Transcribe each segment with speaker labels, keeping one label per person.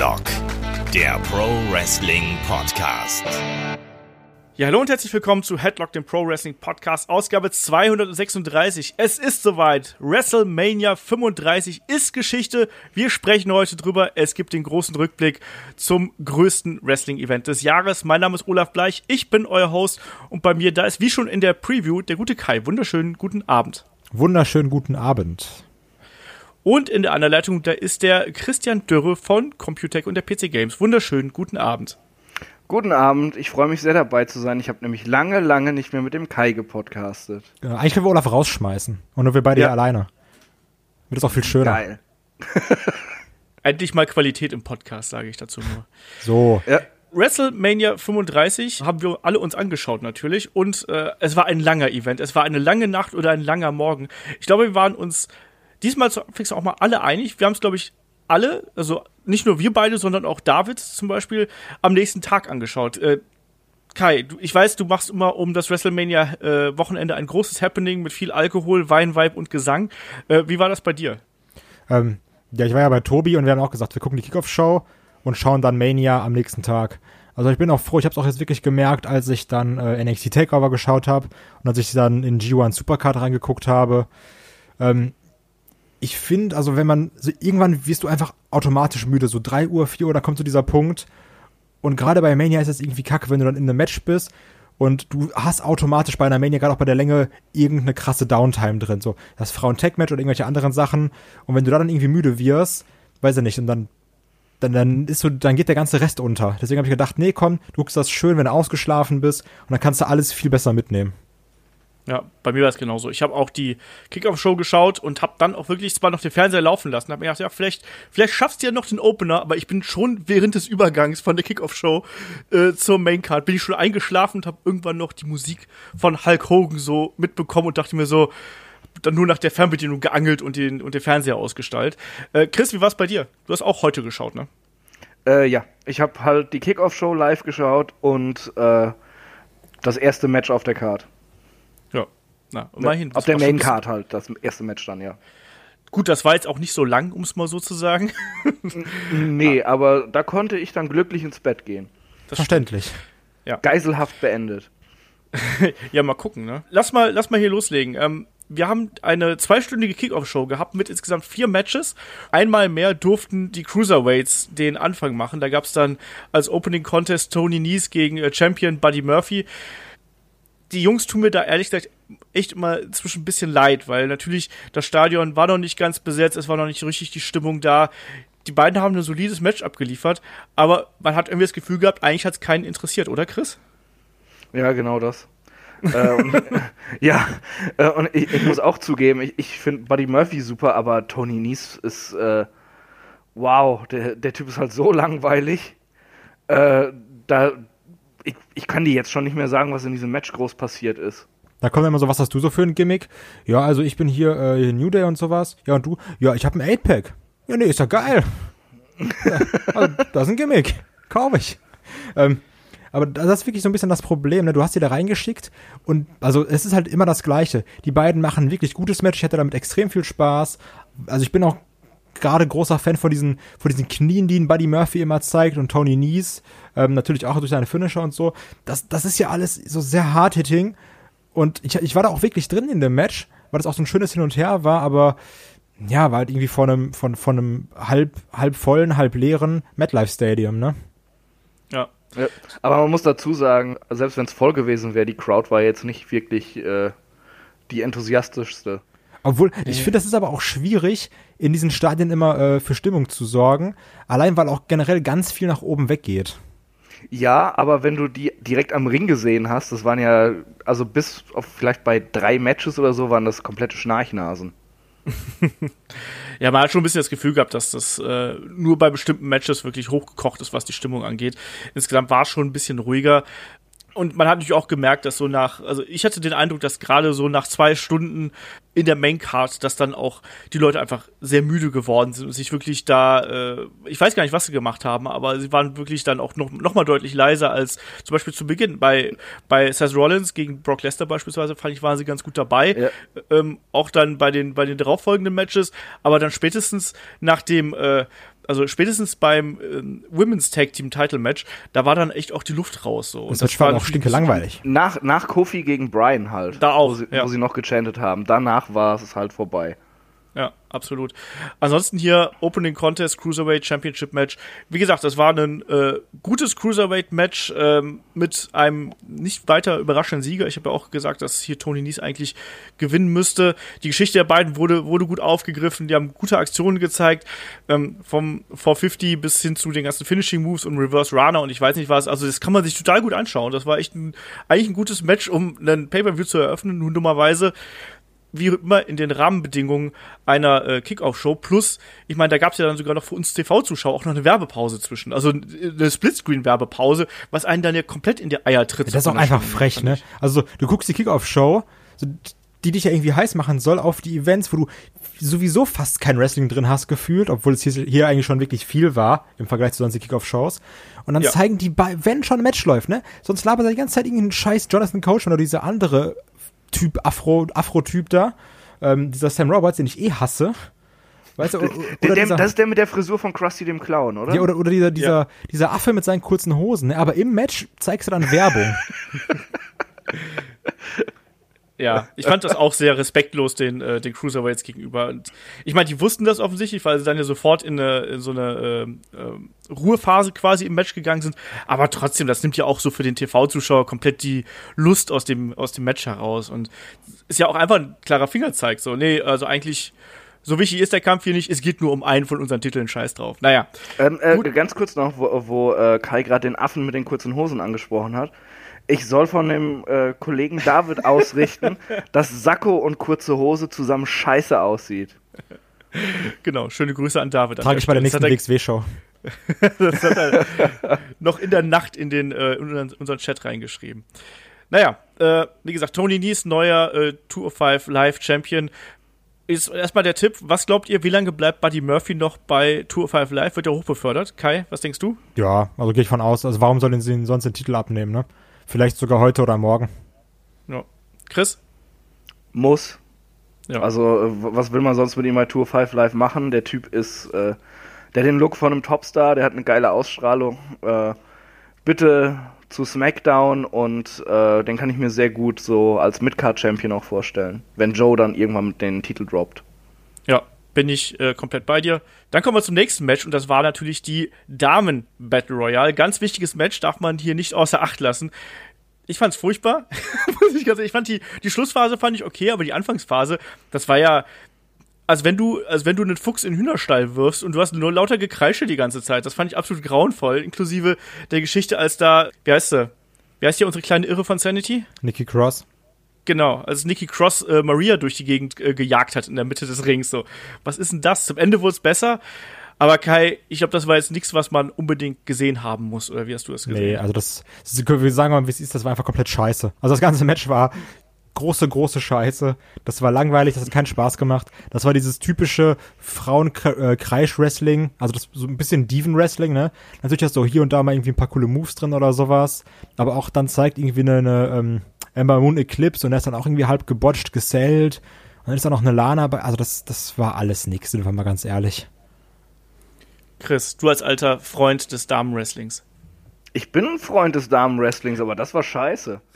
Speaker 1: Headlock, der Pro Wrestling Podcast.
Speaker 2: Ja, hallo und herzlich willkommen zu Headlock, dem Pro Wrestling Podcast, Ausgabe 236. Es ist soweit. WrestleMania 35 ist Geschichte. Wir sprechen heute drüber. Es gibt den großen Rückblick zum größten Wrestling-Event des Jahres. Mein Name ist Olaf Bleich. Ich bin euer Host und bei mir, da ist wie schon in der Preview, der gute Kai. Wunderschönen guten Abend.
Speaker 3: Wunderschönen guten Abend.
Speaker 2: Und in der Anleitung, da ist der Christian Dürre von Computec und der PC Games. Wunderschönen guten Abend.
Speaker 4: Guten Abend, ich freue mich sehr dabei zu sein. Ich habe nämlich lange, lange nicht mehr mit dem Kai gepodcastet.
Speaker 3: Ja, eigentlich können wir Olaf rausschmeißen. Und nur wir beide
Speaker 4: Ja.
Speaker 3: hier alleine. Wird es auch viel schöner.
Speaker 4: Geil.
Speaker 2: Endlich mal Qualität im Podcast, sage ich dazu nur.
Speaker 3: So.
Speaker 4: Ja,
Speaker 2: WrestleMania 35 haben wir alle uns angeschaut natürlich und äh, es war ein langer Event. Es war eine lange Nacht oder ein langer Morgen. Ich glaube, wir waren uns diesmal zur Abwechslung auch mal alle einig. Wir haben es, glaube ich, alle, also nicht nur wir beide, sondern auch David zum Beispiel, am nächsten Tag angeschaut. Äh, Kai, du, ich weiß, du machst immer um das WrestleMania-Wochenende ein großes Happening mit viel Alkohol, Wein, Vibe und Gesang. Äh, wie war das bei dir?
Speaker 3: Ähm, ja, ich war ja bei Tobi und wir haben auch gesagt, wir gucken die Kickoff-Show und schauen dann Mania am nächsten Tag. Also ich bin auch froh, ich habe es auch jetzt wirklich gemerkt, als ich dann äh, NXT Takeover geschaut habe und als ich dann in G1 Supercard reingeguckt habe. Ähm, ich finde, also wenn man, so irgendwann wirst du einfach automatisch müde, so 3 Uhr, 4 Uhr, da kommt so dieser Punkt. Und gerade bei Mania ist es irgendwie kacke, wenn du dann in einem Match bist und du hast automatisch bei einer Mania, gerade auch bei der Länge, irgendeine krasse Downtime drin. So das Frauen-Tech-Match oder irgendwelche anderen Sachen. Und wenn du da dann irgendwie müde wirst, weiß ich nicht, und dann, dann, dann ist so, dann geht der ganze Rest unter. Deswegen habe ich gedacht, nee, komm, du guckst das schön, wenn du ausgeschlafen bist und dann kannst du alles viel besser mitnehmen.
Speaker 2: Ja, bei mir war es genauso. Ich habe auch die Kickoff-Show geschaut und habe dann auch wirklich zwar noch den Fernseher laufen lassen. Habe mir gedacht, ja, vielleicht, vielleicht schaffst du ja noch den Opener, aber ich bin schon während des Übergangs von der Kickoff-Show äh, zur Maincard, bin ich schon eingeschlafen und habe irgendwann noch die Musik von Hulk Hogan so mitbekommen und dachte mir so, dann nur nach der Fernbedienung geangelt und den, und den Fernseher ausgestaltet. Äh, Chris, wie war's bei dir? Du hast auch heute geschaut, ne?
Speaker 4: äh, ja. ich habe halt die Kickoff-Show live geschaut und äh, das erste Match auf der Card.
Speaker 2: Ja. Na, immerhin.
Speaker 4: auf der Main Card halt, das erste Match dann, ja.
Speaker 2: Gut, das war jetzt auch nicht so lang, um es mal so zu sagen.
Speaker 4: Nee, aber da konnte ich dann glücklich ins Bett gehen.
Speaker 2: Das
Speaker 3: Verständlich.
Speaker 4: Geiselhaft beendet.
Speaker 2: Ja, mal gucken, ne? Lass mal, lass mal hier loslegen. Ähm, wir haben eine zweistündige Kickoff-Show gehabt mit insgesamt vier Matches. Einmal mehr durften die Cruiserweights den Anfang machen. Da gab's dann als Opening Contest Tony Nese gegen äh, Champion Buddy Murphy. Die Jungs tun mir da ehrlich gesagt echt immer zwischen ein bisschen leid, weil natürlich das Stadion war noch nicht ganz besetzt, es war noch nicht richtig die Stimmung da. Die beiden haben ein solides Match abgeliefert, aber man hat irgendwie das Gefühl gehabt, eigentlich hat's keinen interessiert, oder Chris?
Speaker 4: Ja, genau das. äh, und, ja, äh, und ich, ich muss auch zugeben, ich, ich finde Buddy Murphy super, aber Tony Nies ist, äh, wow, der, der Typ ist halt so langweilig. Äh, da, ich, ich kann dir jetzt schon nicht mehr sagen, was in diesem Match groß passiert ist.
Speaker 3: Da kommt immer so, was hast du so für ein Gimmick? Ja, also ich bin hier äh, New Day und sowas. Ja, und du? Ja, ich habe ein 8-Pack. Ja, nee, ist ja geil. ja, also, das ist ein Gimmick. Kauf ich. Ähm, aber das ist wirklich so ein bisschen das Problem, ne? Du hast die da reingeschickt und also es ist halt immer das Gleiche. Die beiden machen wirklich gutes Match. Ich hatte damit extrem viel Spaß. Also ich bin auch gerade großer Fan von diesen, von diesen Knien, die ein Buddy Murphy immer zeigt und Tony Nies. Ähm, natürlich auch durch seine Finisher und so. Das, das ist ja alles so sehr hard-hitting. Und ich, ich war da auch wirklich drin in dem Match, weil das auch so ein schönes Hin und Her war, aber ja, war halt irgendwie von einem, von, von einem halb, halb vollen, halb leeren MetLife Stadium, ne?
Speaker 2: Ja.
Speaker 4: Ja, aber man muss dazu sagen, selbst wenn es voll gewesen wäre, die Crowd war jetzt nicht wirklich äh, die enthusiastischste.
Speaker 3: Obwohl, ich finde, das ist aber auch schwierig, in diesen Stadien immer äh, für Stimmung zu sorgen, allein weil auch generell ganz viel nach oben weggeht.
Speaker 4: Ja, aber wenn du die direkt am Ring gesehen hast, das waren ja, also bis auf vielleicht bei drei Matches oder so, waren das komplette Schnarchnasen.
Speaker 2: Ja, man hat schon ein bisschen das Gefühl gehabt, dass das äh, nur bei bestimmten Matches wirklich hochgekocht ist, was die Stimmung angeht. Insgesamt war es schon ein bisschen ruhiger. Und man hat natürlich auch gemerkt, dass so nach, also ich hatte den Eindruck, dass gerade so nach zwei Stunden in der Maincard, dass dann auch die Leute einfach sehr müde geworden sind und sich wirklich da, äh, ich weiß gar nicht, was sie gemacht haben, aber sie waren wirklich dann auch noch, noch mal deutlich leiser als zum Beispiel zu Beginn. Bei, bei Seth Rollins gegen Brock Lesnar beispielsweise, fand ich, waren sie ganz gut dabei.
Speaker 4: Ja.
Speaker 2: Ähm, auch dann bei den, bei den darauffolgenden Matches, aber dann spätestens nach dem, äh, also spätestens beim äh, Women's Tag Team Title Match, da war dann echt auch die Luft raus. So.
Speaker 3: Und das, war auch stinke langweilig.
Speaker 4: Nach, nach Kofi gegen Brian halt.
Speaker 2: Da auch,
Speaker 4: Wo sie,
Speaker 2: ja.
Speaker 4: wo sie noch gechantet haben. Danach war es halt vorbei.
Speaker 2: Ja, absolut. Ansonsten hier Opening Contest Cruiserweight Championship Match. Wie gesagt, das war ein äh, gutes Cruiserweight Match ähm, mit einem nicht weiter überraschenden Sieger. Ich habe ja auch gesagt, dass hier Tony Nies eigentlich gewinnen müsste. Die Geschichte der beiden wurde wurde gut aufgegriffen. Die haben gute Aktionen gezeigt, ähm, vom 450 bis hin zu den ganzen Finishing Moves und Reverse Runner und ich weiß nicht was. Also das kann man sich total gut anschauen. Das war echt ein, eigentlich ein gutes Match, um einen Pay-per-View zu eröffnen. Nun dummerweise wie immer in den Rahmenbedingungen einer äh, Kickoff-Show. Plus, ich meine, da gab es ja dann sogar noch für uns TV-Zuschauer auch noch eine Werbepause zwischen. Also eine Splitscreen-Werbepause, was einen dann ja komplett in die Eier tritt.
Speaker 3: Das ist auch einfach frech, ne? Also du guckst die Kickoff-Show, die dich ja irgendwie heiß machen soll auf die Events, wo du sowieso fast kein Wrestling drin hast gefühlt, obwohl es hier, hier eigentlich schon wirklich viel war im Vergleich zu sonstigen Kickoff-Shows. Und dann
Speaker 2: Ja.
Speaker 3: zeigen die, bei, wenn schon ein Match läuft, ne? Sonst labert er die ganze Zeit irgendeinen scheiß Jonathan Coachman oder dieser andere Typ, Afro, Afro-Typ da, ähm, dieser Sam Roberts, den ich eh hasse. Weißt du, oder,
Speaker 4: Der, der,
Speaker 3: dieser,
Speaker 4: das ist der mit der Frisur von Krusty dem Clown, oder?
Speaker 3: ja, oder, oder dieser, dieser, dieser Affe mit seinen kurzen Hosen, ne? Aber im Match zeigst du dann Werbung.
Speaker 2: Ja, ich fand das auch sehr respektlos den, äh, den Cruiserweights gegenüber. Und ich meine, die wussten das offensichtlich, weil sie dann ja sofort in, eine, in so eine ähm, ähm, Ruhephase quasi im Match gegangen sind. Aber trotzdem, das nimmt ja auch so für den TV-Zuschauer komplett die Lust aus dem, aus dem Match heraus. Und ist ja auch einfach ein klarer Fingerzeig. So, nee, also eigentlich, so wichtig ist der Kampf hier nicht. Es geht nur um einen von unseren Titeln. Scheiß drauf. Naja,
Speaker 4: Ähm, äh, ganz kurz noch, wo, wo äh, Kai gerade den Affen mit den kurzen Hosen angesprochen hat. Ich soll von dem äh, Kollegen David ausrichten, dass Sakko und kurze Hose zusammen scheiße aussieht.
Speaker 2: genau. Schöne Grüße an David. an
Speaker 3: Trage ich bei der nächsten WXW-Show.
Speaker 2: Das hat er noch in der Nacht in den äh, in unseren, unseren Chat reingeschrieben. Naja, äh, wie gesagt, Tony Nies, neuer äh, 205 Live Champion. Ist erstmal der Tipp, was glaubt ihr, wie lange bleibt Buddy Murphy noch bei 205 Live? Wird er hochbefördert? Kai, was denkst du?
Speaker 3: Ja, also gehe ich von aus. Also warum sollen sie ihn sonst den Titel abnehmen, ne? Vielleicht sogar heute oder morgen.
Speaker 2: Ja. Chris?
Speaker 4: Muss.
Speaker 2: Ja.
Speaker 4: Also, äh, was will man sonst mit ihm bei Tour 5 Live machen? Der Typ ist, äh, der hat den Look von einem Topstar, der hat eine geile Ausstrahlung. Äh, bitte zu SmackDown und äh, den kann ich mir sehr gut so als Midcard-Champion auch vorstellen, wenn Joe dann irgendwann den Titel droppt.
Speaker 2: Ja, bin ich äh, komplett bei dir. Dann kommen wir zum nächsten Match und das war natürlich die Damen Battle Royale. Ganz wichtiges Match, darf man hier nicht außer Acht lassen. Ich fand's furchtbar. Ich fand die, die Schlussphase fand ich okay, aber die Anfangsphase, das war ja, als wenn du, als wenn du einen Fuchs in den Hühnerstall wirfst und du hast nur lauter Gekreische die ganze Zeit. Das fand ich absolut grauenvoll, inklusive der Geschichte, als da, wie heißt sie? Wie heißt hier unsere kleine Irre von Sanity?
Speaker 3: Nikki Cross.
Speaker 2: Genau, als Nikki Cross äh, Maria durch die Gegend äh, gejagt hat in der Mitte des Rings. So, was ist denn das? Zum Ende wurde es besser. Aber Kai, ich glaube, das war jetzt nichts, was man unbedingt gesehen haben muss. Oder wie hast du das gesehen?
Speaker 3: Nee, also das, das wir sagen mal, wie es ist, das war einfach komplett scheiße. Also das ganze Match war große, große Scheiße. Das war langweilig, das hat keinen Spaß gemacht. Das war dieses typische Frauen-Kreisch-Wrestling, also das so ein bisschen Diven-Wrestling, ne? Natürlich hast du hier und da mal irgendwie ein paar coole Moves drin oder sowas. Aber auch dann zeigt irgendwie eine, eine ähm, Ember Moon Eclipse und er ist dann auch irgendwie halb gebotcht, gesellt. Und dann ist da noch eine Lana bei. Also das, das war alles nix, sind wir mal ganz ehrlich.
Speaker 2: Chris, du als alter Freund des Damenwrestlings.
Speaker 4: Ich bin ein Freund des Damen-Wrestlings, aber das war scheiße.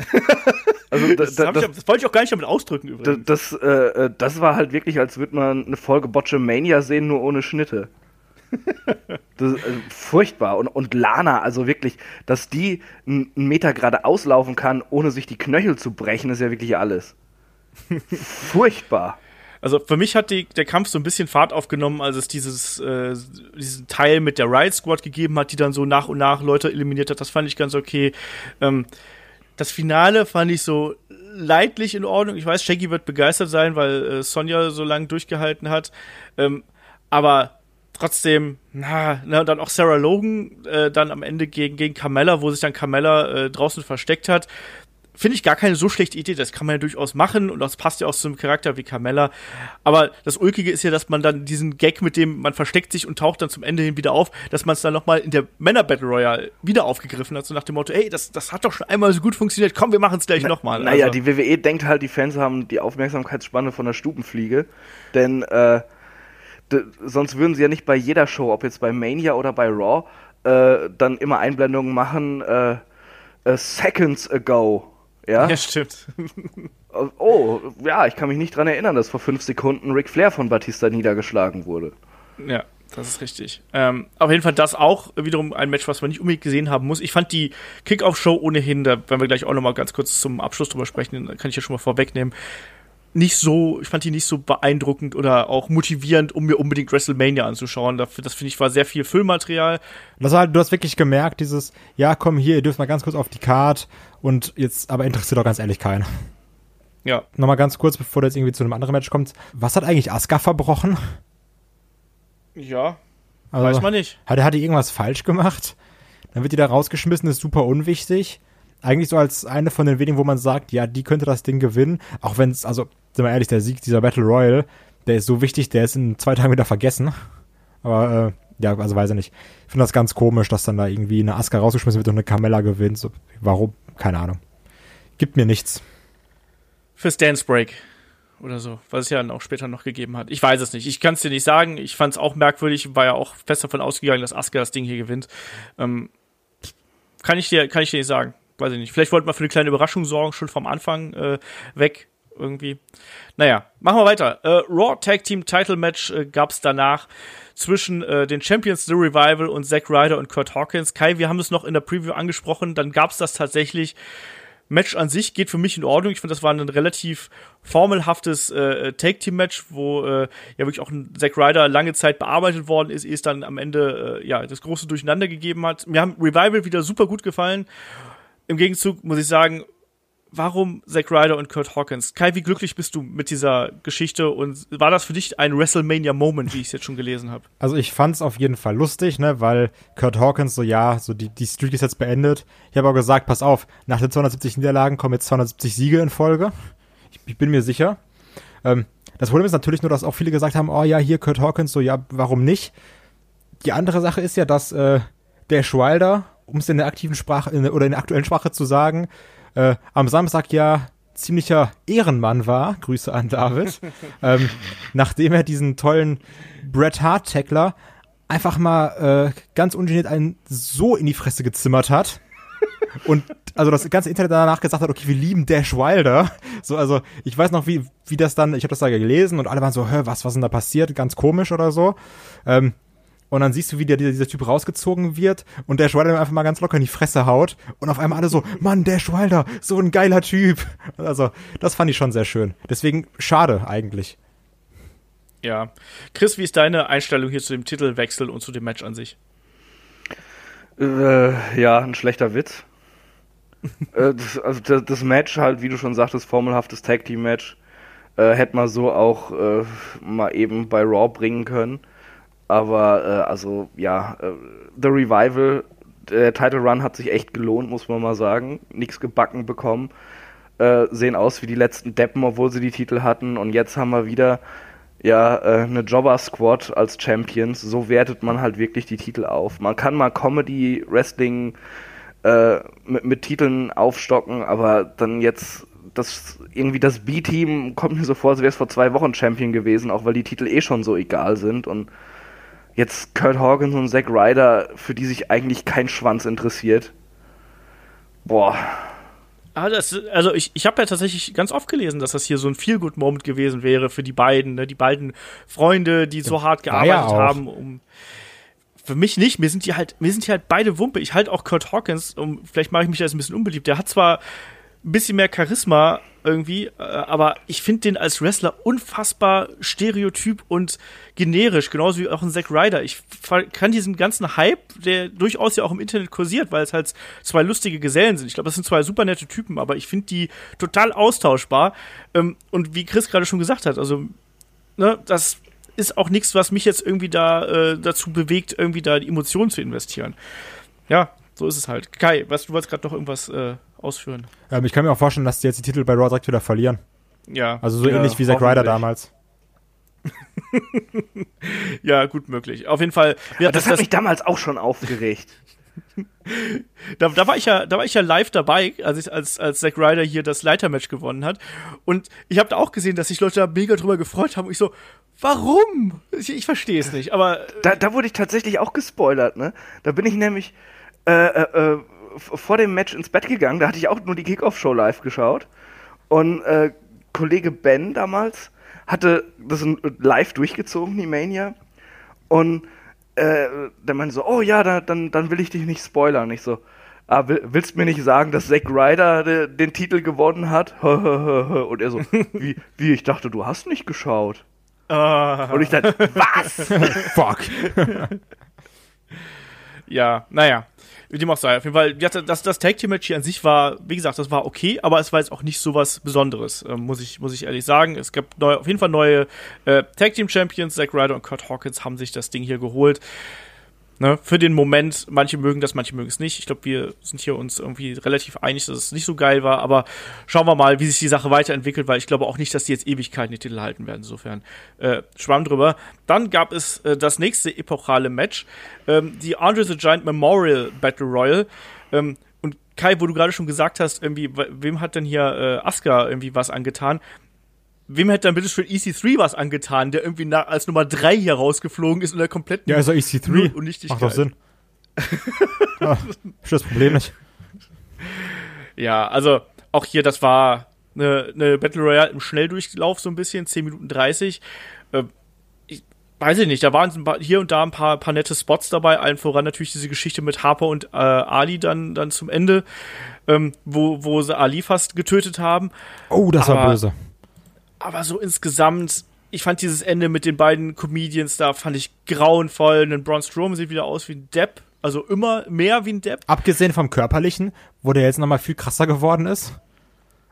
Speaker 4: Also, da,
Speaker 2: Das,
Speaker 4: da,
Speaker 2: hab ich,
Speaker 4: das,
Speaker 2: das wollte ich auch gar nicht damit ausdrücken übrigens.
Speaker 4: das, äh, äh, das war halt wirklich, als würde man eine Folge Botche Mania sehen, nur ohne Schnitte. Das ist, äh, furchtbar. Und, und Lana, also wirklich, dass die einen einen Meter gerade auslaufen kann, ohne sich die Knöchel zu brechen, ist ja wirklich alles. Furchtbar.
Speaker 2: Also für mich hat die, der Kampf so ein bisschen Fahrt aufgenommen, als es dieses, äh, diesen Teil mit der Riot Squad gegeben hat, die dann so nach und nach Leute eliminiert hat. Das fand ich ganz okay. Ähm, das Finale fand ich so leidlich in Ordnung. Ich weiß, Shaggy wird begeistert sein, weil äh, Sonja so lange durchgehalten hat. Ähm, aber trotzdem, na, na, dann auch Sarah Logan äh, dann am Ende gegen, gegen Carmella, wo sich dann Carmella äh, draußen versteckt hat. Finde ich gar keine so schlechte Idee. Das kann man ja durchaus machen und das passt ja auch zum Charakter wie Carmella. Aber das Ulkige ist ja, dass man dann diesen Gag, mit dem man versteckt sich und taucht dann zum Ende hin wieder auf, dass man es dann nochmal in der Männer-Battle Royale wieder aufgegriffen hat, so nach dem Motto, ey, das, das hat doch schon einmal so gut funktioniert, komm, wir machen es gleich nochmal.
Speaker 4: Naja,
Speaker 2: Also-
Speaker 4: die WWE denkt halt, die Fans haben die Aufmerksamkeitsspanne von der Stubenfliege. Denn äh, sonst würden sie ja nicht bei jeder Show, ob jetzt bei Mania oder bei Raw, äh, dann immer Einblendungen machen, äh, äh, Seconds ago. Ja?
Speaker 2: Ja, stimmt.
Speaker 4: Oh, ja, ich kann mich nicht dran erinnern, dass vor fünf Sekunden Ric Flair von Batista niedergeschlagen wurde.
Speaker 2: Ja, das ist richtig. Ähm, auf jeden Fall das auch wiederum ein Match, was man nicht unbedingt gesehen haben muss. Ich fand die Kickoff-Show ohnehin, da werden wir gleich auch nochmal ganz kurz zum Abschluss drüber sprechen, kann ich ja schon mal vorwegnehmen. Nicht so, ich fand die nicht so beeindruckend oder auch motivierend, um mir unbedingt WrestleMania anzuschauen. Dafür, das finde ich war sehr viel Füllmaterial.
Speaker 3: Das war halt, du hast wirklich gemerkt, dieses, ja, komm hier, ihr dürft mal ganz kurz auf die Card und jetzt, aber interessiert doch ganz ehrlich keinen.
Speaker 2: Ja.
Speaker 3: Nochmal ganz kurz, bevor du jetzt irgendwie zu einem anderen Match kommst. Was hat eigentlich Asuka verbrochen?
Speaker 2: Ja.
Speaker 3: Also,
Speaker 2: weiß man nicht.
Speaker 3: Hat er, hat er irgendwas falsch gemacht? Dann wird die da rausgeschmissen, ist super unwichtig. Eigentlich so als eine von den wenigen, wo man sagt, ja, die könnte das Ding gewinnen. Auch wenn es, also, sind wir ehrlich, der Sieg dieser Battle Royal, der ist so wichtig, der ist in zwei Tagen wieder vergessen. Aber, äh, ja, also weiß ich nicht. Ich finde das ganz komisch, dass dann da irgendwie eine Asuka rausgeschmissen wird und eine Carmella gewinnt. So, warum? Keine Ahnung. Gibt mir nichts.
Speaker 2: Fürs Dance Break oder so, was es ja dann auch später noch gegeben hat. Ich weiß es nicht. Ich kann es dir nicht sagen. Ich fand es auch merkwürdig, war ja auch fest davon ausgegangen, dass Asuka das Ding hier gewinnt. Ähm, kann ich dir, kann ich dir nicht sagen. Weiß ich nicht. Vielleicht wollten wir für eine kleine Überraschung sorgen, schon vom Anfang äh, weg irgendwie. Naja, machen wir weiter. Äh, Raw Tag Team Title Match äh, gab es danach zwischen äh, den Champions The Revival und Zack Ryder und Kurt Hawkins. Kai, wir haben es noch in der Preview angesprochen. Dann gab es das tatsächlich Match an sich geht für mich in Ordnung. Ich finde, das war ein relativ formelhaftes äh, Take-Team-Match, wo äh, ja wirklich auch ein Zack Ryder lange Zeit bearbeitet worden ist, ehe es dann am Ende äh, ja das große Durcheinander gegeben hat. Mir haben Revival wieder super gut gefallen. Im Gegenzug muss ich sagen, warum Zack Ryder und Kurt Hawkins? Kai, wie glücklich bist du mit dieser Geschichte und war das für dich ein WrestleMania-Moment, wie ich es jetzt schon gelesen habe?
Speaker 3: Also ich fand es auf jeden Fall lustig, ne, weil Kurt Hawkins so, ja, so die, die Streak ist jetzt beendet. Ich habe auch gesagt, pass auf, nach den 270 Niederlagen kommen jetzt 270 Siege in Folge. Ich, ich bin mir sicher. Ähm, das Problem ist natürlich nur, dass auch viele gesagt haben, oh ja, hier Kurt Hawkins, so, ja, warum nicht? Die andere Sache ist ja, dass äh, der Schwalder, um es in der aktiven Sprache in, oder in der aktuellen Sprache zu sagen, äh, am Samstag ja ziemlicher Ehrenmann war, Grüße an David, ähm, nachdem er diesen tollen Bret Hart Tackler einfach mal äh, ganz ungeniert einen so in die Fresse gezimmert hat. Und also das ganze Internet danach gesagt hat, okay, wir lieben Dash Wilder. So, also ich weiß noch, wie, wie das dann, ich habe das da gelesen und alle waren so, hä, was, was ist denn da passiert? Ganz komisch oder so. Ähm, und dann siehst du, wie der, dieser, dieser Typ rausgezogen wird und der Wilder einfach mal ganz locker in die Fresse haut und auf einmal alle so, Mann, der Wilder, so ein geiler Typ. Also, das fand ich schon sehr schön. Deswegen schade eigentlich.
Speaker 2: Ja. Chris, wie ist deine Einstellung hier zu dem Titelwechsel und zu dem Match an sich?
Speaker 4: Äh, ja, ein schlechter Witz. äh, das, also das, das, Match halt, wie du schon sagtest, formelhaftes Tag Team Match, äh, hätte man so auch äh, mal eben bei Raw bringen können. Aber äh, also ja, äh, The Revival, der Title Run hat sich echt gelohnt, muss man mal sagen. Nichts gebacken bekommen. Äh, sehen aus wie die letzten Deppen, obwohl sie die Titel hatten. Und jetzt haben wir wieder ja äh, eine Jobber Squad als Champions. So wertet man halt wirklich die Titel auf. Man kann mal Comedy Wrestling äh, mit, mit Titeln aufstocken, aber dann jetzt das irgendwie das B-Team kommt mir so vor, als wäre es vor zwei Wochen Champion gewesen, auch weil die Titel eh schon so egal sind und jetzt Kurt Hawkins und Zack Ryder, für die sich eigentlich kein Schwanz interessiert. Boah.
Speaker 2: Ah, das, also ich, ich habe ja tatsächlich ganz oft gelesen, dass das hier so ein Feel-Good-Moment gewesen wäre für die beiden, ne? die beiden Freunde, die so hart gearbeitet ja haben, um für mich nicht, mir sind die halt, mir sind die halt beide Wumpe. Ich halte auch Kurt Hawkins, um, vielleicht mache ich mich jetzt ein bisschen unbeliebt. Der hat zwar ein bisschen mehr Charisma irgendwie, äh, aber ich finde den als Wrestler unfassbar stereotyp und generisch, genauso wie auch ein Zack Ryder. Ich kann diesen ganzen Hype, der durchaus ja auch im Internet kursiert, weil es halt zwei lustige Gesellen sind. Ich glaube, das sind zwei super nette Typen, aber ich finde die total austauschbar. Ähm, und wie Chris gerade schon gesagt hat, also, ne, das ist auch nichts, was mich jetzt irgendwie da äh, dazu bewegt, irgendwie da die Emotionen zu investieren. Ja, so ist es halt. Kai, was, du wolltest gerade noch irgendwas äh, ausführen.
Speaker 3: Ähm, ich kann mir auch vorstellen, dass die jetzt die Titel bei Raw direkt wieder verlieren.
Speaker 2: Ja.
Speaker 3: Also so
Speaker 2: ja,
Speaker 3: ähnlich wie Zack Ryder damals.
Speaker 2: ja, gut möglich. Auf jeden Fall.
Speaker 4: Ja, das, das, hat mich damals auch schon aufgeregt.
Speaker 2: da, da, war ich ja, da war ich ja live dabei, als ich, als, als Zack Ryder hier das Leitermatch gewonnen hat. Und ich habe da auch gesehen, dass sich Leute da mega drüber gefreut haben. Und ich so, Warum? Ich, ich verstehe es nicht, aber.
Speaker 4: Da, da wurde ich tatsächlich auch gespoilert, ne? Da bin ich nämlich äh, äh, äh, vor dem Match ins Bett gegangen, da hatte ich auch nur die Kickoff-Show live geschaut. Und äh, Kollege Ben damals hatte das live durchgezogen, die Mania. Und äh, der meinte so, oh ja, da, dann, dann will ich dich nicht spoilern. Ich so, ah, will, willst mir nicht sagen, dass Zack Ryder de, den Titel gewonnen hat? Und er so, wie, wie, ich dachte, du hast nicht geschaut.
Speaker 2: Ah.
Speaker 4: Und ich dachte, was?
Speaker 3: Fuck.
Speaker 2: Ja, naja. Wie dem auch sei. Auf jeden Fall, das, das Tag Team Match hier an sich war, wie gesagt, das war okay, aber es war jetzt auch nicht so was Besonderes, ähm, muss ich, muss ich ehrlich sagen. Es gab neu, auf jeden Fall neue äh, Tag Team Champions. Zack Ryder und Kurt Hawkins haben sich das Ding hier geholt. Ne, für den Moment, manche mögen das, manche mögen es nicht. Ich glaube, wir sind hier uns irgendwie relativ einig, dass es nicht so geil war, aber schauen wir mal, wie sich die Sache weiterentwickelt, weil ich glaube auch nicht, dass die jetzt Ewigkeiten die Titel halten werden. Insofern äh, schwamm drüber. Dann gab es äh, das nächste epochale Match, ähm, die Andre the Giant Memorial Battle Royal. Ähm, und Kai, wo du gerade schon gesagt hast, irgendwie, wem hat denn hier äh, Asuka irgendwie was angetan? Wem hätte dann bitte für EC3 was angetan, der irgendwie nach, als Nummer 3 hier rausgeflogen ist und der kompletten
Speaker 3: Ja, doch EC3.
Speaker 2: Unnichtigkeit.
Speaker 3: Macht doch Sinn. ah, ist das Problem nicht.
Speaker 2: Ja, also auch hier, das war eine, eine Battle Royale im Schnelldurchlauf so ein bisschen, 10 Minuten 30. Äh, ich weiß ich nicht, da waren hier und da ein paar, paar nette Spots dabei, allen voran natürlich diese Geschichte mit Harper und äh, Ali dann, dann zum Ende, ähm, wo, wo sie Ali fast getötet haben.
Speaker 3: Oh, das war
Speaker 2: Aber-
Speaker 3: böse.
Speaker 2: Aber so insgesamt, ich fand dieses Ende mit den beiden Comedians da, fand ich grauenvoll. Ein Braun Strowman sieht wieder aus wie ein Depp. Also immer mehr wie ein Depp.
Speaker 3: Abgesehen vom Körperlichen, wo der jetzt nochmal viel krasser geworden ist.